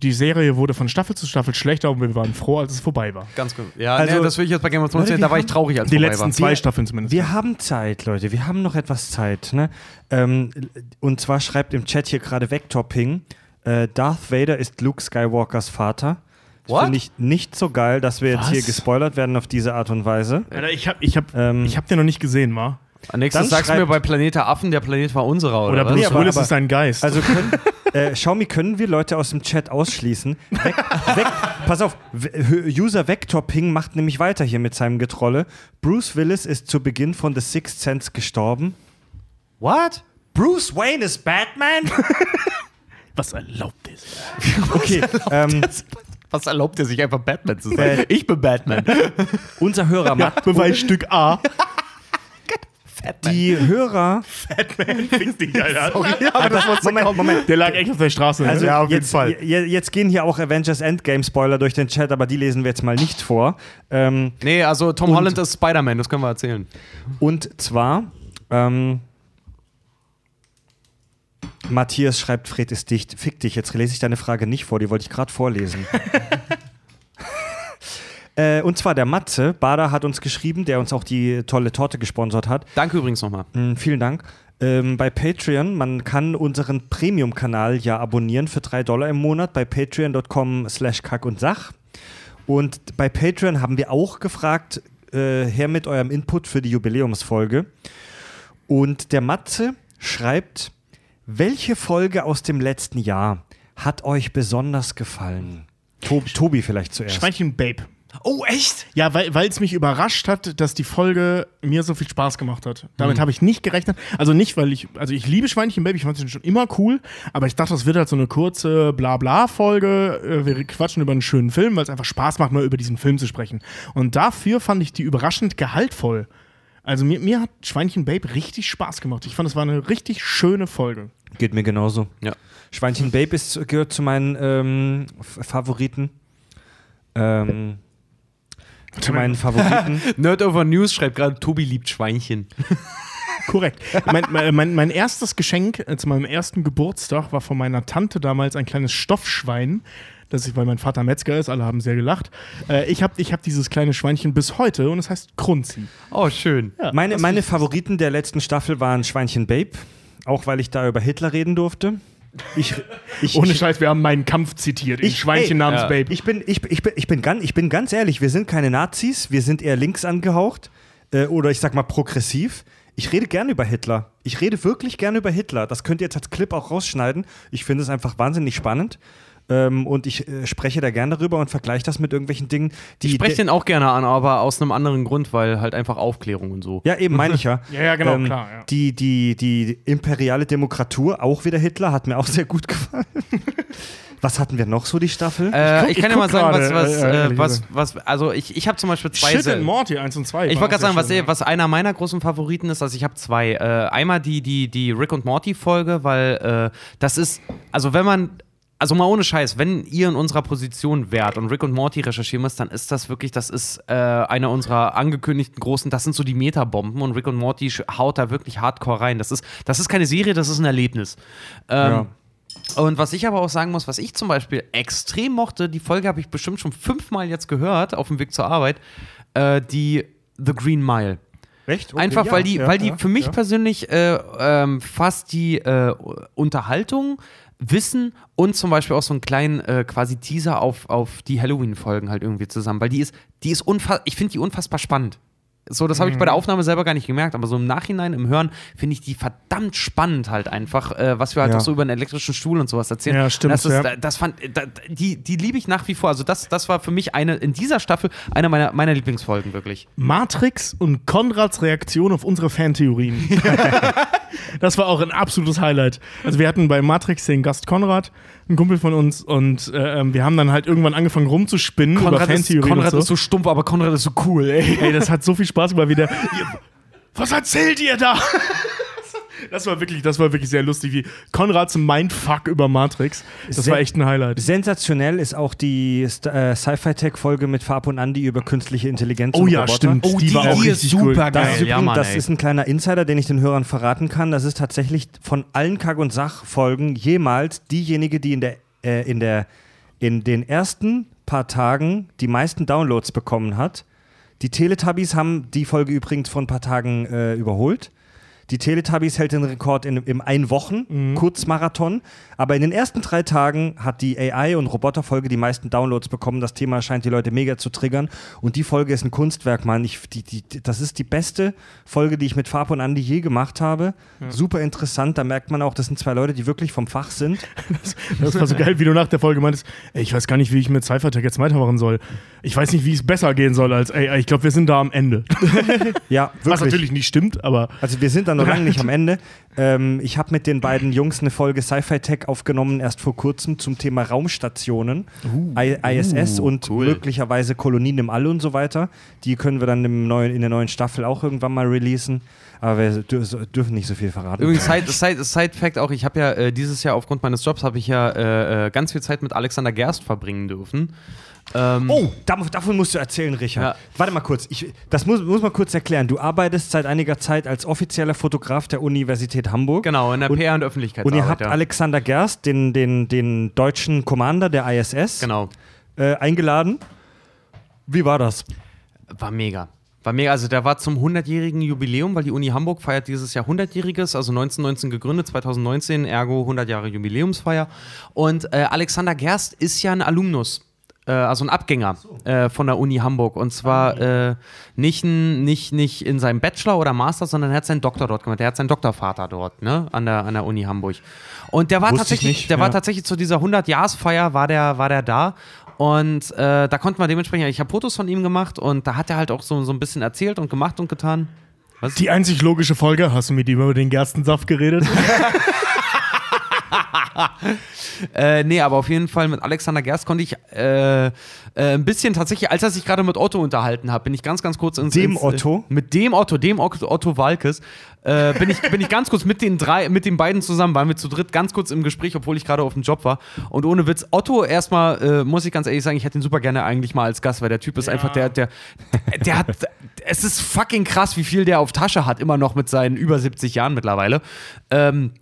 Die Serie wurde von Staffel zu Staffel schlechter und wir waren froh, als es vorbei war. Ganz gut. Ja, Also- nee, das will ich jetzt bei Game of Thrones Leute, Da war ich traurig, als Die vorbei letzten war. zwei Wir- Staffeln zumindest. Wir haben Zeit, Leute. Wir haben noch etwas Zeit. Ne? Ähm, und zwar schreibt im Chat hier gerade Vectopping, äh, Darth Vader ist Luke Skywalkers Vater. Finde ich nicht so geil, dass wir jetzt Was? hier gespoilert werden auf diese Art und Weise. Alter, ich hab, ich hab, Ähm, ich hab den noch nicht gesehen, wa? Nächstes Dann sagst du mir bei Planet der Affen, der Planet war unserer, oder, Oder was? Bruce Nee, aber- Willis ist ein Geist. Also <laughs> können, äh, Xiaomi, können wir Leute aus dem Chat ausschließen? Weg, weg, pass auf, User Vector Ping macht nämlich weiter hier mit seinem Getrolle. Bruce Willis ist zu Beginn von The Sixth Sense gestorben. What? Bruce Wayne ist Batman? <laughs> Was erlaubt es? <laughs> Okay, ähm, Was erlaubt er sich einfach Batman zu Äh, ich bin Batman. <laughs> unser Hörer Matt, Beweisstück A. <laughs> die Hörer, Fix dich, Alter. Moment, Moment, Der lag echt auf der Straße. ne? Also ja, auf jeden jetzt, Fall. j- Jetzt gehen hier auch Avengers Endgame Spoiler durch den Chat, aber die lesen wir jetzt mal nicht vor. Ähm, nee, also Tom Holland ist Spider-Man, das können wir erzählen. und zwar, ähm, Matthias schreibt, Fred ist dicht. Fick dich, jetzt lese ich deine Frage nicht vor, die wollte ich gerade vorlesen. <laughs> äh, und zwar der Matze, Bader hat uns geschrieben, der uns auch die tolle Torte gesponsert hat. Danke übrigens nochmal. Mm, vielen Dank. Ähm, bei Patreon, man kann unseren Premium-Kanal ja abonnieren für 3 Dollar im Monat bei patreon.com slash kack und sach. Und bei Patreon haben wir auch gefragt, äh, her mit eurem Input für die Jubiläumsfolge. Und der Matze schreibt, welche Folge aus dem letzten Jahr hat euch besonders gefallen? Tobi, Tobi vielleicht zuerst. Schweinchen Babe. Oh, echt? Ja, weil es mich überrascht hat, dass die Folge mir so viel Spaß gemacht hat. Mhm. Damit habe ich nicht gerechnet. Also nicht, weil ich, also ich liebe Schweinchen Baby, ich fand es schon immer cool, aber ich dachte, das wird halt so eine kurze Blabla-Folge. Äh, Wir quatschen über einen schönen Film, weil es einfach Spaß macht, mal über diesen Film zu sprechen. Und dafür fand ich die überraschend gehaltvoll. Also mir, mir hat Schweinchen Babe richtig Spaß gemacht. Ich fand, es war eine richtig schöne Folge. Geht mir genauso. Ja. Schweinchen Babe ist, gehört zu meinen ähm, Favoriten. Ähm, zu meinen <laughs> Favoriten. Nerd Over News schreibt gerade, Tobi liebt Schweinchen. <laughs> Korrekt. mein, mein, mein, mein erstes Geschenk äh, zu meinem ersten Geburtstag war von meiner Tante damals ein kleines Stoffschwein. Das ich, weil mein Vater Metzger ist, alle haben sehr gelacht. Äh, ich habe ich hab dieses kleine Schweinchen bis heute und es heißt Krunzi. Oh, schön. Ja, meine meine Favoriten der letzten Staffel waren Schweinchen Babe, auch weil ich da über Hitler reden durfte. Ich, ich, Ohne ich, Scheiß, wir haben meinen Kampf zitiert. Ich, Ich- Schweinchen ey, namens ja. Babe. ich, bin, ich, ich, bin, ich, bin ganz, ich bin ganz ehrlich, wir sind keine Nazis, wir sind eher links angehaucht äh, oder ich sag mal progressiv. Ich rede gerne über Hitler. Ich rede wirklich gerne über Hitler. Das könnt ihr jetzt als Clip auch rausschneiden. Ich finde es einfach wahnsinnig spannend. Ähm, und ich äh, spreche da gerne darüber und vergleiche das mit irgendwelchen Dingen, die. Ich spreche den auch gerne an, aber aus einem anderen Grund, weil halt einfach Aufklärung und so. Ja, eben meine ich ja. <laughs> Ja, ja, genau, klar, ja. Die, die, die imperiale Demokratur, auch wieder Hitler, hat mir auch sehr gut <laughs> gefallen. Was hatten wir noch so, die Staffel? Äh, guck- ich ich kann ja guck mal sagen, was, was, äh, äh, ehrlich was, was, also ich, ich habe zum Beispiel zwei. Shit and Morty 1 und 2. Ich wollte gerade sagen, was, schön, ja. was einer meiner großen Favoriten ist, also ich habe zwei. Äh, einmal die, die, die Rick und Morty Folge, weil äh, das ist, also wenn man, also mal ohne Scheiß, wenn ihr in unserer Position wärt und Rick und Morty recherchieren müsst, dann ist das wirklich, das ist äh, einer unserer angekündigten großen, das sind so die Metabomben und Rick und Morty haut da wirklich hardcore rein. Das ist, das ist keine Serie, das ist ein Erlebnis. Ähm, Ja. Und was ich aber auch sagen muss, was ich zum Beispiel extrem mochte, die Folge habe ich bestimmt schon fünfmal jetzt gehört auf dem Weg zur Arbeit, äh, die The Green Mile. Echt? Okay, Einfach weil die, ja, weil die ja, für mich persönlich äh, ähm, fast die äh, Unterhaltung, Wissen und zum Beispiel auch so einen kleinen äh, quasi Teaser auf, auf die Halloween-Folgen halt irgendwie zusammen, weil die ist, die ist unfassbar, ich finde die unfassbar spannend. So, das habe ich bei der Mhm. Aufnahme selber gar nicht gemerkt, aber so im Nachhinein, im Hören, finde ich die verdammt spannend halt einfach, äh, was wir halt Ja. auch so über einen elektrischen Stuhl und sowas erzählen. Ja, stimmt, Das, ist, ja. das fand, da, die, die liebe ich nach wie vor. Also das, das war für mich eine, in dieser Staffel, eine meiner, meiner Lieblingsfolgen, wirklich. Matrix und Konrads Reaktion auf unsere Fantheorien. <laughs> <laughs> das war auch ein absolutes Highlight. Also wir hatten bei Matrix den Gast Konrad, ein Kumpel von uns, und äh, ähm, wir haben dann halt irgendwann angefangen rumzuspinnen über Konrad, ist, Fantheorien Konrad und ist so. so stumpf, aber Konrad ist so cool, ey. Ey, das hat so viel Spaß gemacht wieder. Ihr- <laughs> Was erzählt ihr da? Das war wirklich, das war wirklich sehr lustig, wie Konrads Mindfuck über Matrix. Das Sehr- war echt ein Highlight. Sensationell ist auch die äh, Sci-Fi-Tech-Folge mit Farb und Andy über künstliche Intelligenz Oh und ja, Roboter. stimmt. Oh, die, war auch die ist richtig cool. super Das, ist, geil. übrigens, Ja, Mann, das ist ein kleiner Insider, den ich den Hörern verraten kann. Das ist tatsächlich von allen Kack- und Sach-Folgen jemals diejenige, die in, der, äh, in, der, in den ersten paar Tagen die meisten Downloads bekommen hat. Die Teletubbies haben die Folge übrigens vor ein paar Tagen äh, überholt. Die Teletubbies hält den Rekord in, im ein Wochen Kurzmarathon. Aber in den ersten drei Tagen hat die AI- und Roboterfolge die meisten Downloads bekommen. Das Thema scheint die Leute mega zu triggern. Und die Folge ist ein Kunstwerk, Mann. Ich, die, die, das ist die beste Folge, die ich mit Farb und Andi je gemacht habe. Super interessant. Da merkt man auch, das sind zwei Leute, die wirklich vom Fach sind. Das war so geil, wie du nach der Folge meintest, ey, ich weiß gar nicht, wie ich mit Cyphertech jetzt weitermachen soll. Ich weiß nicht, wie es besser gehen soll als, ey, ich glaube, wir sind da am Ende. Ja, wirklich. Was natürlich nicht stimmt, aber Also wir sind dann noch lange nicht am Ende. Ähm, ich habe mit den beiden Jungs eine Folge Sci-Fi Tech aufgenommen, erst vor kurzem zum Thema Raumstationen, I ISS und cool. möglicherweise Kolonien im All und so weiter. Die können wir dann im neuen, in der neuen Staffel auch irgendwann mal releasen. Aber wir dür dürfen nicht so viel verraten. Übrigens, Side, Side, Side Fact auch, ich habe ja äh, dieses Jahr aufgrund meines Jobs habe ich ja äh, äh, ganz viel Zeit mit Alexander Gerst verbringen dürfen. Ähm, Oh, dav- davon musst du erzählen, Richard. Ja. Warte mal kurz. Ich, das muss, muss man kurz erklären. Du arbeitest seit einiger Zeit als offizieller Fotograf der Universität Hamburg. Genau, in der Und- PR und Und Öffentlichkeitsarbeit. ihr habt ja. Alexander Gerst, den, den, den deutschen Commander der ISS, Genau. äh, eingeladen. Wie war das? War mega. War mega. Also der war zum 100-jährigen Jubiläum, weil die Uni Hamburg feiert dieses Jahr 100-jähriges, also 1919 gegründet, 2019, ergo 100 Jahre Jubiläumsfeier. Und äh, Alexander Gerst ist ja ein Alumnus. Äh, Also ein Abgänger äh, von der Uni Hamburg. Und zwar äh, nicht, nicht, nicht in seinem Bachelor oder Master, sondern er hat seinen Doktor dort gemacht. Er hat seinen Doktorvater dort, ne? An der, an der Uni Hamburg. Und der war Wusste ich tatsächlich, nicht, der war ja. tatsächlich zu dieser 100-Jahresfeier war der, war der da. Und äh, da konnten wir dementsprechend, ich habe Fotos von ihm gemacht und da hat er halt auch so, so ein bisschen erzählt und gemacht und getan. Was? Die einzig logische Folge, hast du mit ihm über den Gerstensaft geredet? <laughs> <laughs> Äh, nee, aber auf jeden Fall mit Alexander Gerst konnte ich äh, äh, ein bisschen tatsächlich, als er sich gerade mit Otto unterhalten hat, bin ich ganz, ganz kurz ins. Dem ins, Otto? Äh, mit dem Otto, dem Otto, Otto Walkes, äh, bin, ich, bin ich ganz kurz mit den drei, mit den beiden zusammen, waren wir zu dritt ganz kurz im Gespräch, obwohl ich gerade auf dem Job war. Und ohne Witz, Otto erstmal, äh, muss ich ganz ehrlich sagen, ich hätte ihn super gerne eigentlich mal als Gast, weil der Typ ist einfach der, der, der hat, es ist fucking krass, wie viel der auf Tasche hat, immer noch mit seinen über 70 Jahren mittlerweile. Ähm,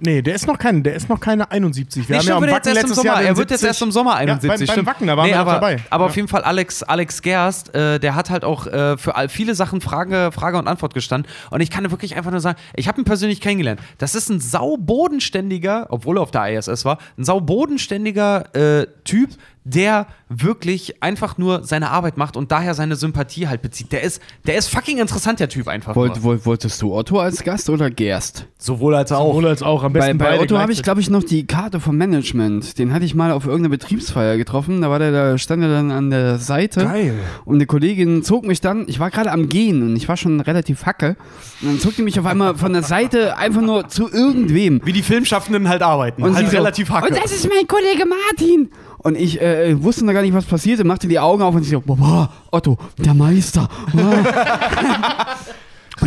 nee, der ist noch kein, der ist noch keine 71. Wir Nee, haben ja am stimmt, Wacken letztes. Jahr Er wird jetzt 70. erst im Sommer 71. Ja, beim, beim stimmt. Wacken, da waren wir aber, dabei. Aber ja. auf jeden Fall Alex, Alex Gerst, äh, der hat halt auch äh, für viele Sachen Frage, Frage und Antwort gestanden. Und ich kann wirklich einfach nur sagen, ich habe ihn persönlich kennengelernt. Das ist ein saubodenständiger, obwohl er auf der ISS war, ein saubodenständiger äh, Typ, der wirklich einfach nur seine Arbeit macht und daher seine Sympathie halt bezieht. Der ist, der ist fucking interessant, der Typ einfach. Wollt, nur. woll- wolltest du Otto als Gast oder Gerst? Sowohl als auch. Sowohl als auch am Bei, besten bei beide Otto habe ich, glaube ich, noch die Karte vom Management. Den hatte ich mal auf irgendeiner Betriebsfeier getroffen. Da war der, da stand er dann an der Seite. Geil. Und eine Kollegin zog mich dann, ich war gerade am Gehen und ich war schon relativ hacke. Und dann zog die mich auf einmal von der Seite einfach nur zu irgendwem. Wie die Filmschaffenden halt arbeiten. Und halt sie so, relativ hacke. Und das ist mein Kollege Martin. Und ich äh, wusste noch gar nicht, was passierte, machte die Augen auf und sie so, boah, Otto, der Meister. <laughs> und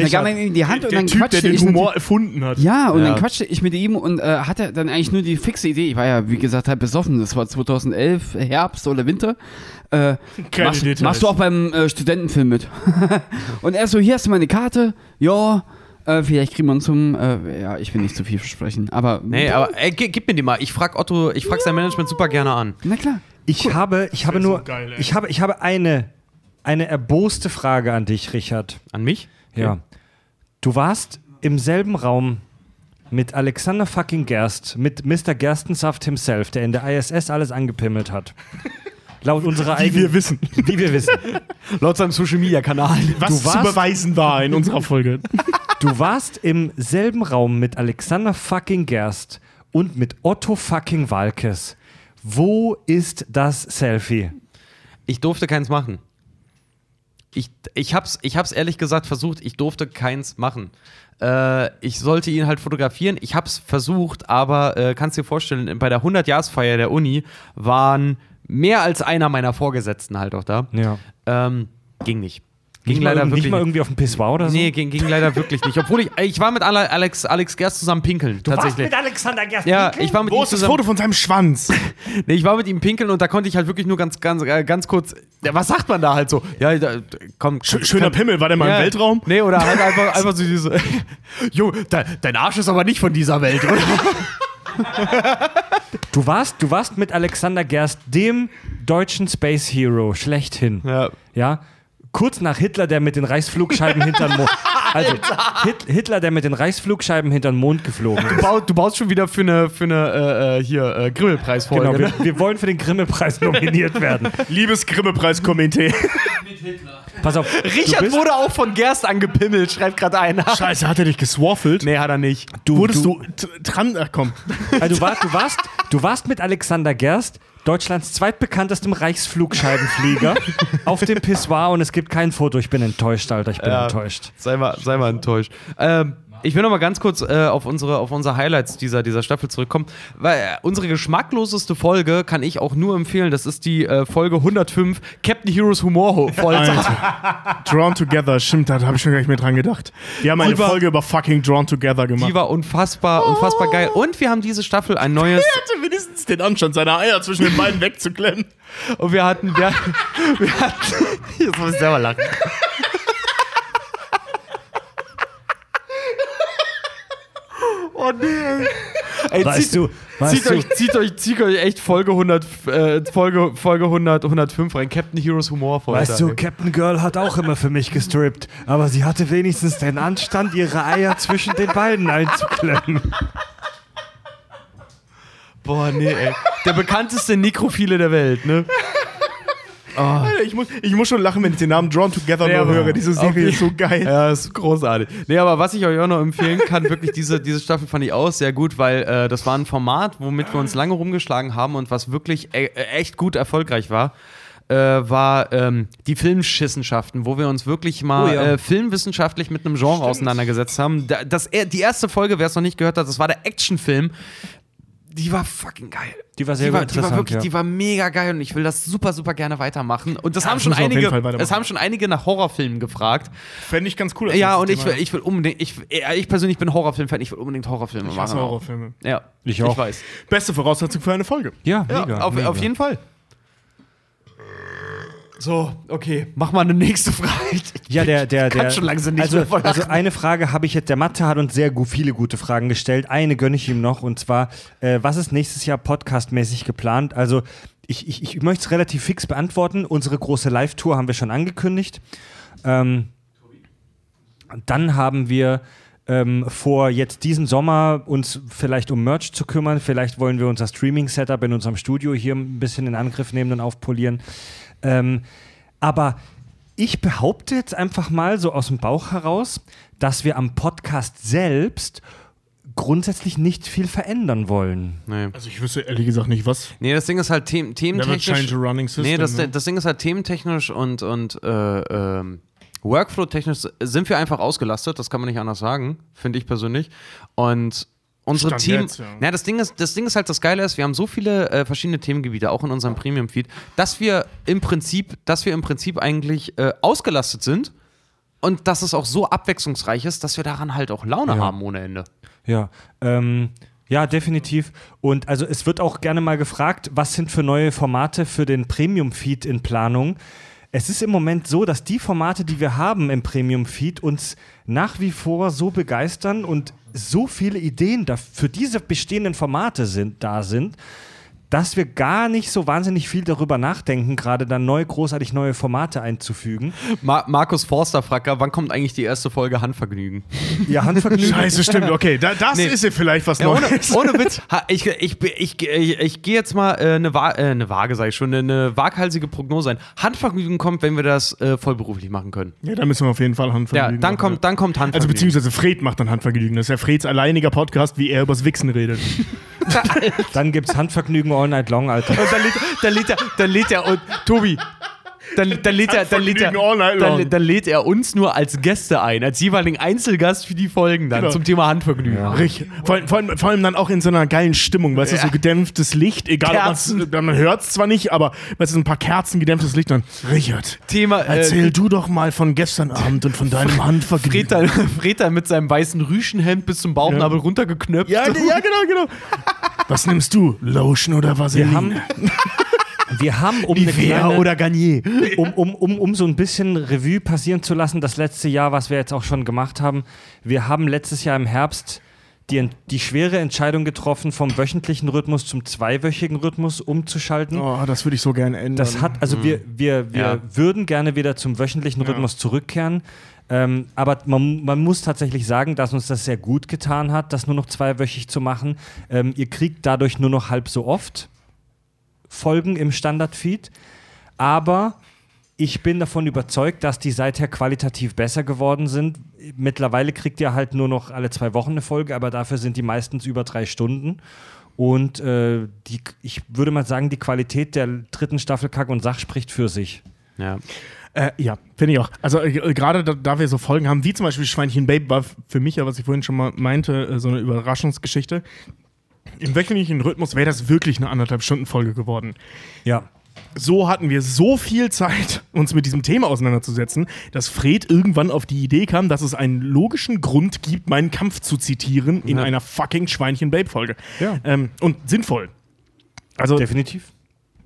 dann gab er ihm die Hand und der dann Typ, der quatschte den ich Humor erfunden hat. ja, und Ja. dann quatschte ich mit ihm und äh, hatte dann eigentlich nur die fixe Idee. Ich war ja, wie gesagt, halt besoffen. Das war 2011, Herbst oder Winter. Äh, Keine machst, machst du auch beim äh, Studentenfilm mit? <laughs> und er so, hier hast du meine Karte. Ja, äh, vielleicht kriegen wir uns zum. Äh, ja, ich will nicht zu viel versprechen, aber. Nee, aber ey, gi- gib mir die mal. Ich frag Otto, ich frag sein Management super gerne an. Na klar. Ich habe, ich habe wär so nur, geil, ich habe, ich habe eine, eine erboste Frage an dich, Richard. An mich? Ja. Du warst im selben Raum mit Alexander fucking Gerst, mit Mr. Gerstensaft himself, der in der ISS alles angepimmelt hat. <laughs> Laut unserer Wie eigenen. wir wissen. <laughs> Wie wir wissen. Laut seinem Social Media Kanal. Was Du zu warst- beweisen war in unserer Folge. <laughs> Du warst im selben Raum mit Alexander fucking Gerst und mit Otto fucking Walkes. Wo ist das Selfie? Ich durfte keins machen. Ich, ich, hab's, ich hab's ehrlich gesagt versucht, ich durfte keins machen. Äh, ich sollte ihn halt fotografieren. Ich hab's versucht, aber äh, kannst dir vorstellen, bei der 100-Jahresfeier der Uni waren mehr als einer meiner Vorgesetzten halt auch da. Ja. Ähm, ging nicht. Ging Nicht mal, leider nicht wirklich mal irgendwie auf dem Pissoir oder so? Nee, ging, ging leider wirklich nicht. Obwohl ich, ich war mit Ale- Alex, Alex Gerst zusammen pinkeln. Du warst tatsächlich. mit Alexander Gerst ja, pinkeln? ich war mit Wo ihm ist das zusammen. Foto von seinem Schwanz? <laughs> Nee, ich war mit ihm pinkeln und da konnte ich halt wirklich nur ganz, ganz, äh, ganz kurz. Ja, was sagt man da halt so? Ja, da, komm. Sch schöner Pimmel, war der mal ja, im Weltraum? Nee, oder halt einfach, <laughs> einfach so diese. Jo, de, dein Arsch ist aber nicht von dieser Welt, oder? <laughs> Du warst, du warst mit Alexander Gerst, dem deutschen Space Hero, schlechthin. Ja. Ja. Kurz nach Hitler, der mit den Reichsflugscheiben <laughs> hinter den Mond. Also, Hit, Hitler, der mit den Reichsflugscheiben hinter den Mond geflogen ist. Du, baust, du baust schon wieder für eine, für eine äh, äh, hier, äh, Grimmelpreisfolge. Genau, ne? wir, wir wollen für den Grimme-Preis nominiert werden. Liebes Grimme-Preis-Komitee. Pass auf. du Richard bist, wurde auch von Gerst angepimmelt, schreibt gerade einer. Scheiße, hat er dich geswaffelt? Nee, hat er nicht. Du, Wurdest du, t- dran, ach komm. also du, warst, du, warst, du warst mit Alexander Gerst Deutschlands zweitbekanntestem Reichsflugscheibenflieger <laughs> auf dem Pissoir und es gibt kein Foto. Ich bin enttäuscht, Alter. Ich bin Ja. enttäuscht. Sei mal, sei mal enttäuscht. Ähm, ich will noch mal ganz kurz äh, auf, unsere, auf unsere Highlights dieser, dieser Staffel zurückkommen, weil äh, unsere geschmackloseste Folge kann ich auch nur empfehlen. Das ist die äh, Folge 105, Captain Heroes Humor Folge. Alter. Drawn Together, stimmt, da habe ich schon gar nicht mehr dran gedacht. Wir haben eine Die war- Folge über fucking Drawn Together gemacht. Die war unfassbar, unfassbar geil. Und wir haben diese Staffel ein neues. hatte wenigstens den Anstand, seine Eier zwischen den beiden wegzuklemmen. Und wir hatten. Wir, wir hatten jetzt muss ich selber lachen. Oh nee, ey. Weißt zieht, du, weißt zieht, du, euch, zieht, euch, zieht euch echt Folge 100, äh, Folge, Folge 100, 105 rein. Captain Heroes Humor Folge. weißt du. Captain Girl hat auch immer für mich gestrippt, aber sie hatte wenigstens den Anstand, ihre Eier zwischen den Beinen einzuklemmen. Boah, nee, ey. Der bekannteste Nekrophile der Welt, ne? Alter, ich muss, ich muss schon lachen, wenn ich den Namen Drawn Together Ja, nur höre. Diese Serie jeden- ist so geil. Ja, ist großartig. Nee, aber was ich euch auch noch empfehlen kann, wirklich diese, diese Staffel fand ich auch sehr gut, weil äh, das war ein Format, womit wir uns lange rumgeschlagen haben und was wirklich e äh, echt gut erfolgreich war. Äh, war ähm, die Filmschissenschaften, wo wir uns wirklich mal Oh ja. äh, filmwissenschaftlich mit einem Genre auseinandergesetzt haben. Da, das, die erste Folge, wer es noch nicht gehört hat, das war der Actionfilm. Die war fucking geil. Die war sehr die war, die war interessant, wirklich, ja. die war mega geil und ich will das super, super gerne weitermachen. Und das Ja, haben das schon einige, es haben schon einige nach Horrorfilmen gefragt. Fände ich ganz cool. Ja, und ich will, ich will unbedingt, ich, ja, ich persönlich bin Horrorfilm-Fan, ich will unbedingt Horrorfilme Ich machen. Horrorfilme. Ja, Ich auch. Ich weiß. Beste Voraussetzung für eine Folge. Ja, Ja, mega. auf, mega. auf jeden Fall. So, okay, mach mal eine nächste Frage. <laughs> Ja, der, der, der. schon langsam nicht also, also eine Frage habe ich jetzt. Der Mathe hat uns sehr gut, viele gute Fragen gestellt. Eine gönne ich ihm noch und zwar, äh, was ist nächstes Jahr podcastmäßig geplant? Also ich, ich, ich möchte es relativ fix beantworten. Unsere große Live-Tour haben wir schon angekündigt. Ähm, dann haben wir ähm, vor, jetzt diesen Sommer uns vielleicht um Merch zu kümmern. Vielleicht wollen wir unser Streaming-Setup in unserem Studio hier ein bisschen in Angriff nehmen und aufpolieren. Ähm, aber ich behaupte jetzt einfach mal so aus dem Bauch heraus, dass wir am Podcast selbst grundsätzlich nicht viel verändern wollen. Nee. Also ich wüsste ehrlich gesagt nicht, was. nee, das Ding ist halt them Never thementechnisch. change a running system. Nee, das, ne? das Ding ist halt thementechnisch und, und äh, ähm, Workflow-technisch sind wir einfach ausgelastet, das kann man nicht anders sagen, finde ich persönlich. Und unsere Stand Themen. jetzt, ja. Na, das Ding ist, das Ding ist halt das Geile ist, wir haben so viele äh, verschiedene Themengebiete, auch in unserem Premium-Feed, dass wir im Prinzip, dass wir im Prinzip eigentlich äh, ausgelastet sind und dass es auch so abwechslungsreich ist, dass wir daran halt auch Laune Ja. haben ohne Ende. Ja, ähm, ja, definitiv. Und also es wird auch gerne mal gefragt, was sind für neue Formate für den Premium-Feed in Planung? Es ist im Moment so, dass die Formate, die wir haben im Premium-Feed, uns nach wie vor so begeistern und so viele Ideen für diese bestehenden Formate sind, da sind, dass wir gar nicht so wahnsinnig viel darüber nachdenken, gerade dann neu, großartig neue Formate einzufügen. Ma Markus Forster Fracker, wann kommt eigentlich die erste Folge Handvergnügen? Ja, Handvergnügen. Scheiße, stimmt. Okay, da, das Nee. ist ja vielleicht was Ja, ohne, Neues. ohne Witz. Ha, Ich, ich, ich, ich, ich gehe jetzt mal äh, eine, Wa äh, eine Waage, sag ich schon, eine waghalsige Prognose ein. Handvergnügen kommt, wenn wir das äh, vollberuflich machen können. Ja, da müssen wir auf jeden Fall Ja, Handvergnügen dann machen, kommt, dann kommt Also Handvergnügen. beziehungsweise Fred macht dann Handvergnügen. Das ist ja Freds alleiniger Podcast, wie er übers Wichsen redet. <laughs> <laughs> Dann gibt es Handvergnügen all night long, Alter. Und dann lädt, dann lädt er, dann lädt er und Tobi. Dann, dann, lädt er, dann, lädt er, dann, dann lädt er uns nur als Gäste ein, als jeweiligen Einzelgast für die Folgen dann Genau. zum Thema Handvergnügen. Richtig. Vor, allem- vor, allem, vor allem dann auch in so einer geilen Stimmung, weißt du, so gedämpftes Licht, egal ob Kerzen. man hört es zwar nicht, aber weißt du, so ein paar Kerzen, gedämpftes Licht, dann Richard, Thema. erzähl Äh, du doch mal von gestern Abend und von deinem Handvergnügen. Fred dann, <laughs> Fred dann mit seinem weißen Rüschenhemd bis zum Bauchnabel Ja. runtergeknöpft. Ja, ja, genau, genau. <laughs> Was nimmst du? Lotion oder Vaseline? Wir haben, <laughs> wir haben um, eine kleine, oder Garnier. <laughs> um, um, um, um so ein bisschen Revue passieren zu lassen, das letzte Jahr, was wir jetzt auch schon gemacht haben. Wir haben letztes Jahr im Herbst die, die schwere Entscheidung getroffen, vom wöchentlichen Rhythmus zum zweiwöchigen Rhythmus umzuschalten. Oh, das würde ich so gerne ändern. Das hat, also wir, wir, wir Ja. würden gerne wieder zum wöchentlichen Rhythmus zurückkehren. Ähm, aber man, man muss tatsächlich sagen, dass uns das sehr gut getan hat, das nur noch zweiwöchig zu machen. Ähm, ihr kriegt dadurch nur noch halb so oft Folgen im Standardfeed. Aber ich bin davon überzeugt, dass die seither qualitativ besser geworden sind. Mittlerweile kriegt ihr halt nur noch alle zwei Wochen eine Folge, aber dafür sind die meistens über drei Stunden. Und äh, die, ich würde mal sagen, die Qualität der dritten Staffel Kack und Sach spricht für sich. Ja. Äh, ja, finde ich auch. Also äh, gerade da, da wir so Folgen haben, wie zum Beispiel Schweinchen Babe, war für mich ja, was ich vorhin schon mal meinte, äh, so eine Überraschungsgeschichte. Im wöchentlichen Rhythmus wäre das wirklich eine anderthalb Stunden Folge geworden. Ja. So hatten wir so viel Zeit, uns mit diesem Thema auseinanderzusetzen, dass Fred irgendwann auf die Idee kam, dass es einen logischen Grund gibt, meinen Kampf zu zitieren in Ja. einer fucking Schweinchen-Babe-Folge. Ja. Ähm, und sinnvoll. Also, Definitiv.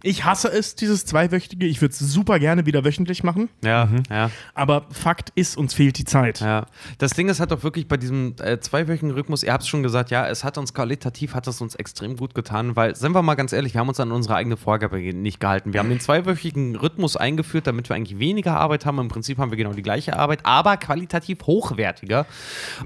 Ich hasse es, dieses zweiwöchige. Ich würde es super gerne wieder wöchentlich machen. Ja, ja. Aber Fakt ist, uns fehlt die Zeit. Ja, das Ding ist halt doch wirklich bei diesem äh, zweiwöchigen Rhythmus, ihr habt es schon gesagt, ja, es hat uns qualitativ, hat es uns extrem gut getan, weil, sind wir mal ganz ehrlich, wir haben uns an unsere eigene Vorgabe nicht gehalten. Wir haben den zweiwöchigen Rhythmus eingeführt, damit wir eigentlich weniger Arbeit haben. Im Prinzip haben wir genau die gleiche Arbeit, aber qualitativ hochwertiger.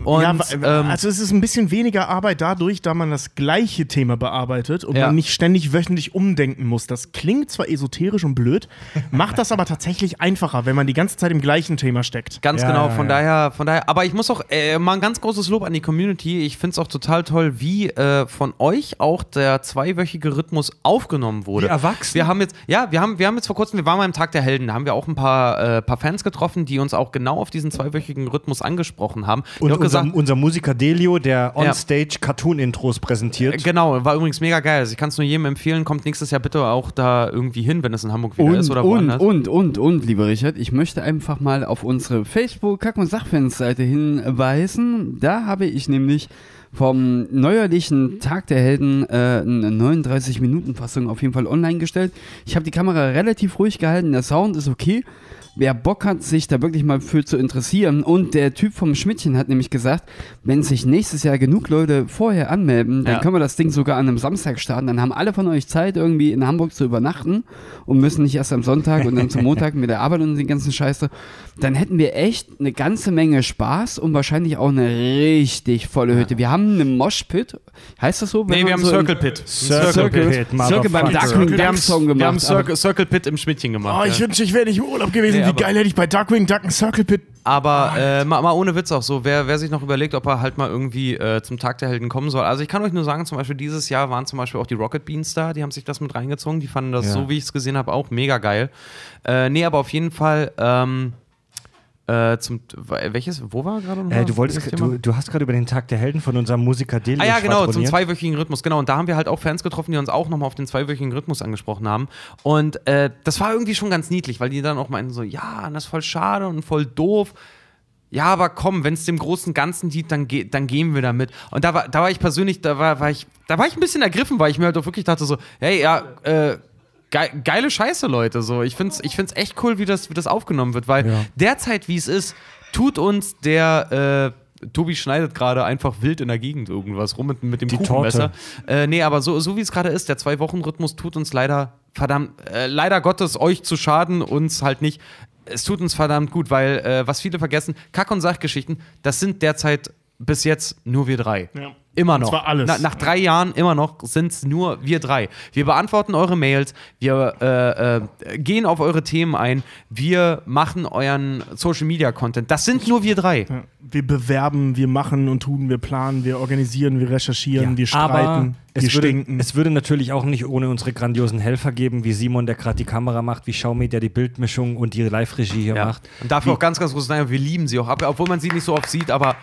Und, ja, ähm, also es ist ein bisschen weniger Arbeit dadurch, da man das gleiche Thema bearbeitet und Ja. man nicht ständig wöchentlich umdenken muss. Das klingt zwar esoterisch und blöd, macht das aber tatsächlich einfacher, wenn man die ganze Zeit im gleichen Thema steckt. Ganz Ja, genau, ja, von ja. daher, von daher, aber ich muss auch äh, mal ein ganz großes Lob an die Community. Ich finde es auch total toll, wie äh, von euch auch der zweiwöchige Rhythmus aufgenommen wurde. Wie erwachsen. Wir haben jetzt, ja, wir haben, wir haben jetzt vor kurzem, wir waren mal im Tag der Helden, da haben wir auch ein paar, äh, paar Fans getroffen, die uns auch genau auf diesen zweiwöchigen Rhythmus angesprochen haben. Die Und unser, gesagt, unser Musiker Delio, der Ja. on-stage Cartoon-Intros präsentiert. Genau, war übrigens mega geil. Also ich kann es nur jedem empfehlen, kommt nächstes Jahr bitte auch da irgendwie hin, wenn es in Hamburg wieder Und, ist oder und, woanders. und, und, und, lieber Richard, ich möchte einfach mal auf unsere Facebook Kack- und Sachfans-Seite hinweisen. Da habe ich nämlich vom neuerlichen Tag der Helden äh, eine 39-Minuten-Fassung auf jeden Fall online gestellt. Ich habe die Kamera relativ ruhig gehalten, der Sound ist okay. Wer Bock hat, sich da wirklich mal für zu interessieren und der Typ vom Schmidtchen hat nämlich gesagt, wenn sich nächstes Jahr genug Leute vorher anmelden, dann Ja. können wir das Ding sogar an einem Samstag starten. Dann haben alle von euch Zeit, irgendwie in Hamburg zu übernachten und müssen nicht erst am Sonntag und dann zum Montag mit der Arbeit und den ganzen Scheiße. Dann hätten wir echt eine ganze Menge Spaß und wahrscheinlich auch eine richtig volle Hütte. Wir haben eine Moshpit, heißt das so? Nee, wir haben so Circle Pit. Circle, Circle, Pit, Circle beim. Darkwing Wir Duck Song Wir haben gemacht. Circle, Circle Pit im Schmidtchen gemacht. Oh, ja. ich wünschte, ich wäre nicht im Urlaub gewesen. Nee, Wie geil hätte ich bei Darkwing Duck einen Circle Pit. Aber äh, mal, mal ohne Witz auch so, wer, wer sich noch überlegt, ob er halt mal irgendwie äh, zum Tag der Helden kommen soll. Also ich kann euch nur sagen, zum Beispiel dieses Jahr waren zum Beispiel auch die Rocket Beans da, die haben sich das mit reingezogen, die fanden das Ja. so, wie ich es gesehen habe, auch mega geil. Äh, nee, aber auf jeden Fall, ähm, äh, zum, welches, wo war gerade noch Äh, du, wolltest, du, du hast gerade über den Tag der Helden von unserem Musiker Delio Ah ja, genau, zum zweiwöchigen Rhythmus, genau. Und da haben wir halt auch Fans getroffen, die uns auch nochmal auf den zweiwöchigen Rhythmus angesprochen haben. Und äh, das war irgendwie schon ganz niedlich, weil die dann auch meinten so, ja, das ist voll schade und voll doof. Ja, aber komm, wenn es dem großen Ganzen dient, dann, ge dann gehen wir damit. Und da war, da war ich persönlich, da war, war ich, da war ich ein bisschen ergriffen, weil ich mir halt auch wirklich dachte so, hey, ja, äh, Ge geile Scheiße, Leute. So, ich find's, ich find's echt cool, wie das, wie das aufgenommen wird, weil Ja. derzeit, wie es ist, tut uns der äh, Tobi schneidet gerade einfach wild in der Gegend irgendwas rum mit, mit dem Die Kuchenmesser. Äh, nee, aber so, so wie es gerade ist, der Zwei-Wochen-Rhythmus tut uns leider, verdammt, äh, leider Gottes, euch zu schaden, uns halt nicht. Es tut uns verdammt gut, weil, äh, was viele vergessen, Kack- und Sachgeschichten, das sind derzeit bis jetzt nur wir drei. Ja. Immer Und noch. zwar alles. Na, nach drei Jahren immer noch sind es nur wir drei. Wir beantworten eure Mails, wir äh, äh, gehen auf eure Themen ein, wir machen euren Social Media Content. Das sind nur wir drei. Ja. Wir bewerben, wir machen und tun, wir planen, wir organisieren, wir recherchieren, Ja, wir aber streiten, wir es würde, stinken. es würde natürlich auch nicht ohne unsere grandiosen Helfer geben, wie Simon, der gerade die Kamera macht, wie Xiaomi, der die Bildmischung und die Live-Regie hier Ja. macht. Und dafür auch ganz, ganz großes Dank. Wir lieben sie auch, obwohl man sie nicht so oft sieht, aber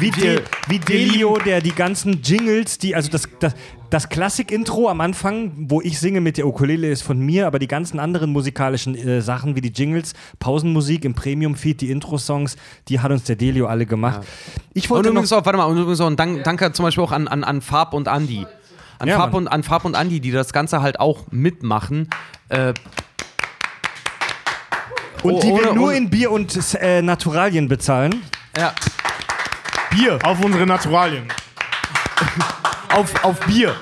Wie, Wir- wie Delio, der die ganzen Jingles, die, also das, das, das Klassik-Intro am Anfang, wo ich singe mit der Ukulele, ist von mir, aber die ganzen anderen musikalischen äh, Sachen wie die Jingles, Pausenmusik im Premium-Feed, die Intro-Songs, die hat uns der Delio alle gemacht. Ich Und wollte noch, übrigens auch, warte mal, und übrigens auch ein Dank, Danke zum Beispiel auch an, an, an Farb und Andi. An, Ja, Farb Mann. und, an Farb und Andi, die das Ganze halt auch mitmachen. Äh, und die wir ohne- nur ohne- in Bier und äh, Naturalien bezahlen. ja, Bier. Auf unsere Naturalien. auf, auf Bier.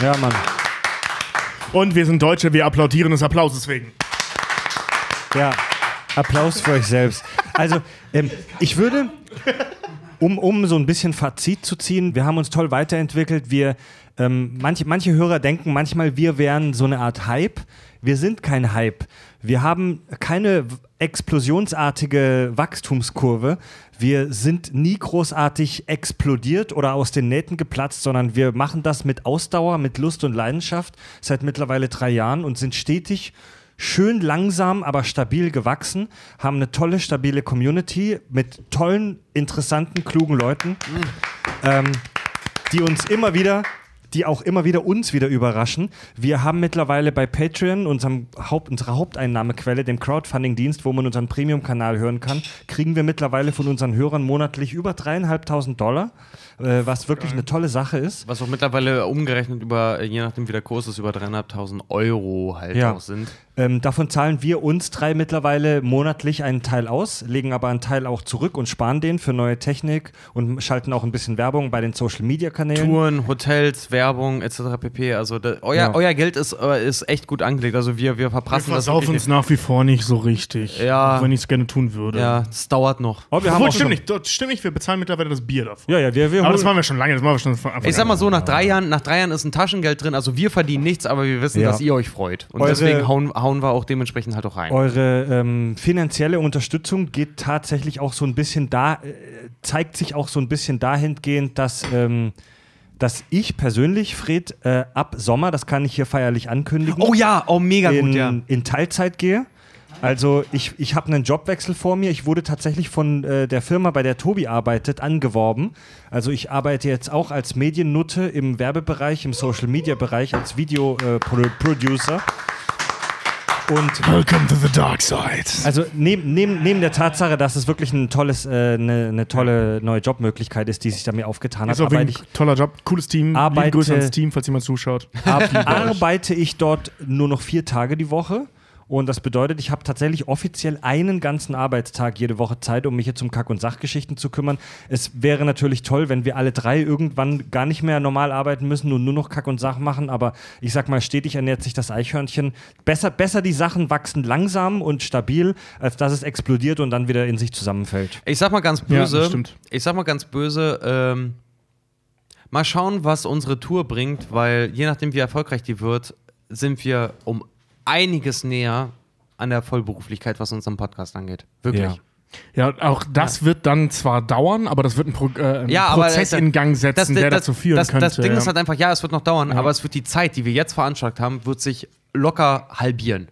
Ja, Mann. Und wir sind Deutsche, wir applaudieren des Applauses wegen. Ja, Applaus für euch selbst. Also, ähm, ich würde, um, um so ein bisschen Fazit zu ziehen, wir haben uns toll weiterentwickelt. Wir, ähm, manche, manche Hörer denken manchmal, wir wären so eine Art Hype. wir sind kein Hype. Wir haben keine explosionsartige Wachstumskurve. Wir sind nie großartig explodiert oder aus den Nähten geplatzt, sondern wir machen das mit Ausdauer, mit Lust und Leidenschaft seit mittlerweile drei Jahren und sind stetig schön langsam, aber stabil gewachsen, haben eine tolle, stabile Community mit tollen, interessanten, klugen Leuten, ähm, die uns immer wieder die auch immer wieder uns wieder überraschen. Wir haben mittlerweile bei Patreon, unserem Haupt, unserer Haupteinnahmequelle, dem Crowdfunding-Dienst, wo man unseren Premium-Kanal hören kann, kriegen wir mittlerweile von unseren Hörern monatlich über dreieinhalbtausend Dollar, äh, was wirklich eine tolle Sache ist. Was auch mittlerweile umgerechnet über, je nachdem wie der Kurs ist, über 3.500 Euro halt Ja. auch sind. Ähm, davon zahlen wir uns drei mittlerweile monatlich einen Teil aus, legen aber einen Teil auch zurück und sparen den für neue Technik und schalten auch ein bisschen Werbung bei den Social-Media-Kanälen. Touren, Hotels, Werbung etc. pp. Also da, euer, Ja. euer Geld ist, äh, ist echt gut angelegt. Also wir, wir Wir verprassen das versaufen wirklich uns nach wie vor nicht so richtig. Ja. Auch wenn ich es gerne tun würde. Ja, es dauert noch. Oh, wir haben Obwohl, auch stimmt nicht. Dort stimmt nicht. Wir bezahlen mittlerweile das Bier davon. Ja, ja, wir, wir Aber das machen wir schon lange. Das machen wir schon von Anfang Ich sag mal so, nach drei Jahren, nach drei Jahren ist ein Taschengeld drin. Also wir verdienen nichts, aber wir wissen, Ja. dass ihr euch freut. Und Eure- deswegen hauen, hauen wir auch dementsprechend halt auch rein. Eure ähm, finanzielle Unterstützung geht tatsächlich auch so ein bisschen da, äh, zeigt sich auch so ein bisschen dahingehend, dass, ähm, dass ich persönlich, Fred, äh, ab Sommer, das kann ich hier feierlich ankündigen, Oh ja, oh mega in, gut, ja. in Teilzeit gehe. Also ich, ich habe einen Jobwechsel vor mir. Ich wurde tatsächlich von äh, der Firma, bei der Tobi arbeitet, angeworben. Also ich arbeite jetzt auch als Mediennutte im Werbebereich, im Social-Media-Bereich, als Video-Producer. Und Welcome to the dark side. also neben, neben, neben der Tatsache, dass es wirklich ein tolles, äh, eine, eine tolle neue Jobmöglichkeit ist, die sich da mir aufgetan hat, Ist auch arbeite wirklich ich, ein toller Job. Cooles Team. Arbeite- Liebe Grüße ans Team, falls jemand zuschaut. ar <laughs> arbeite ich dort nur noch vier Tage die Woche. Und das bedeutet, ich habe tatsächlich offiziell einen ganzen Arbeitstag jede Woche Zeit, um mich jetzt um Kack- und Sachgeschichten zu kümmern. Es wäre natürlich toll, wenn wir alle drei irgendwann gar nicht mehr normal arbeiten müssen und nur noch Kack und Sach machen. Aber ich sag mal, stetig ernährt sich das Eichhörnchen. Besser, besser die Sachen wachsen langsam und stabil, als dass es explodiert und dann wieder in sich zusammenfällt. Ich sag mal ganz Ja, böse, stimmt. ich sag mal ganz böse, ähm, mal schauen, was unsere Tour bringt, weil je nachdem, wie erfolgreich die wird, sind wir um einiges näher an der Vollberuflichkeit, was unseren Podcast angeht. Wirklich. Ja. Ja, auch das wird dann zwar dauern, aber das wird ein, Pro äh, ein Ja, aber Prozess das- in Gang setzen, der dazu führen das, könnte. Das Ding ja. ist halt einfach, ja, es wird noch dauern, aber es wird die Zeit, die wir jetzt veranschlagt haben, wird sich locker halbieren.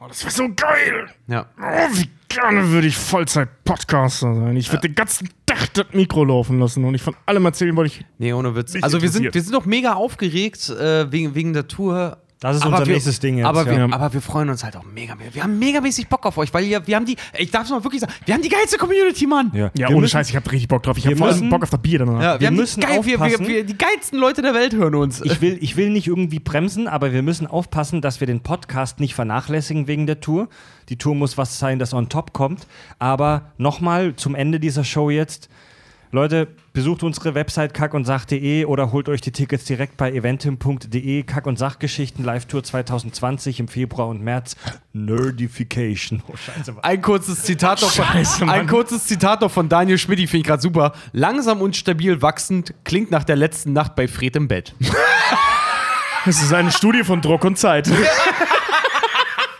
oh, das wäre so geil. Ja. Oh, wie gerne würde ich Vollzeit-Podcaster sein. Ich würde den ganzen Tag das Mikro laufen lassen und ich von allem erzählen, wollte ich. Nee, ohne Witz. Also wir sind, wir sind doch mega aufgeregt äh, wegen, wegen der Tour. Das ist Aber unser wir, nächstes Ding jetzt. Aber, ja. wir, aber wir freuen uns halt auch mega. mega. Wir haben megamäßig Bock auf euch, weil ihr, wir haben die, ich darf es mal wirklich sagen, wir haben die geilste Community, Mann. Ja, Ja, Wir ohne müssen- Scheiß, ich habe richtig Bock drauf. Ich habe wir allem müssen- Bock auf das Bier danach. Ja, wir, Wir müssen die, geil, wir, wir, aufpassen. wir, die geilsten Leute der Welt hören uns. Ich will, ich will nicht irgendwie bremsen, aber wir müssen aufpassen, dass wir den Podcast nicht vernachlässigen wegen der Tour. Die Tour muss was sein, das on top kommt. Aber nochmal zum Ende dieser Show jetzt. Leute, besucht unsere Website kackundsach.de oder holt euch die Tickets direkt bei eventim.de. Kack- und Sachgeschichten Live-Tour 2020 im Februar und März. Nerdification. Oh, scheiße. Ein kurzes Zitat noch von, Scheiße, Mann. ein kurzes Zitat noch von Daniel Schmidt, finde ich gerade super. Langsam und stabil wachsend klingt nach der letzten Nacht bei Fred im Bett. Das ist eine Studie von Druck und Zeit. <laughs>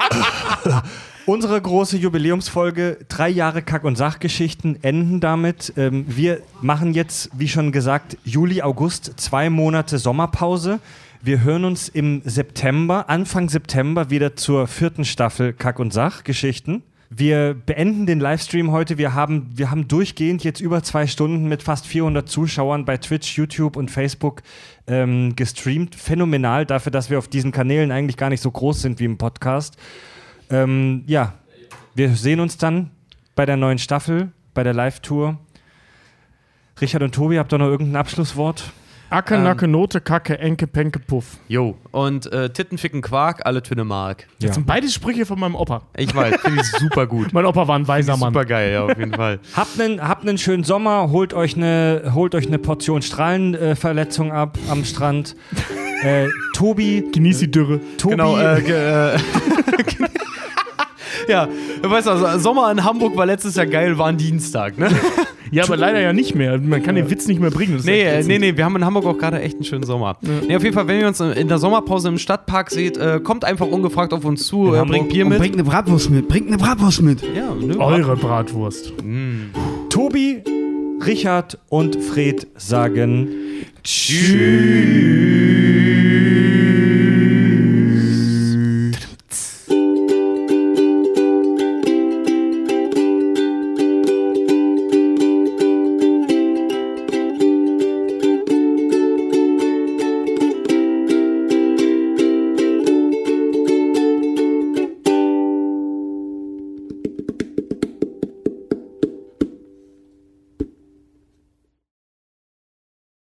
<laughs> Unsere große Jubiläumsfolge, drei Jahre Kack- und Sachgeschichten, enden damit. Ähm, wir machen jetzt, wie schon gesagt, Juli, August, zwei Monate Sommerpause. Wir hören uns im September, Anfang September, wieder zur vierten Staffel Kack- und Sachgeschichten. Wir beenden den Livestream heute. Wir haben, wir haben durchgehend jetzt über zwei Stunden mit fast 400 Zuschauern bei Twitch, YouTube und Facebook ähm, gestreamt. Phänomenal dafür, dass wir auf diesen Kanälen eigentlich gar nicht so groß sind wie im Podcast. Ähm, ja, wir sehen uns dann bei der neuen Staffel, bei der Live-Tour. Richard und Tobi, habt ihr noch irgendein Abschlusswort? Acke, Nacke, Note, Kacke, Enke, Penke, Puff. Jo. Und äh, Titten, Ficken, Quark, alle Töne Mark. Das sind beide Sprüche von meinem Opa. Ich weiß, finde ich super gut. <laughs> Mein Opa war ein weiser Mann. Super geil, ja, auf jeden Fall. <laughs> Habt einen, habt einen schönen Sommer, holt euch eine, holt euch eine Portion Strahlenverletzung ab am Strand. <laughs> äh, Tobi, Genieß die Dürre. Tobi, Genau, äh, ge- äh, <laughs> Ja, weißt du, also, Sommer in Hamburg war letztes Jahr geil, war ein Dienstag, ne? <laughs> Ja, aber leider ja nicht mehr. Man kann den Witz nicht mehr bringen. Nee, nee, nee, wir haben in Hamburg auch gerade echt einen schönen Sommer. Nee, auf jeden Fall, wenn ihr uns in der Sommerpause im Stadtpark seht, äh, kommt einfach ungefragt auf uns zu, äh, bringt Bier Und mit. bringt eine Bratwurst mit, bringt eine Bratwurst mit. ja, ne? Eure Bratwurst. Tobi, Richard und Fred sagen Tschüss.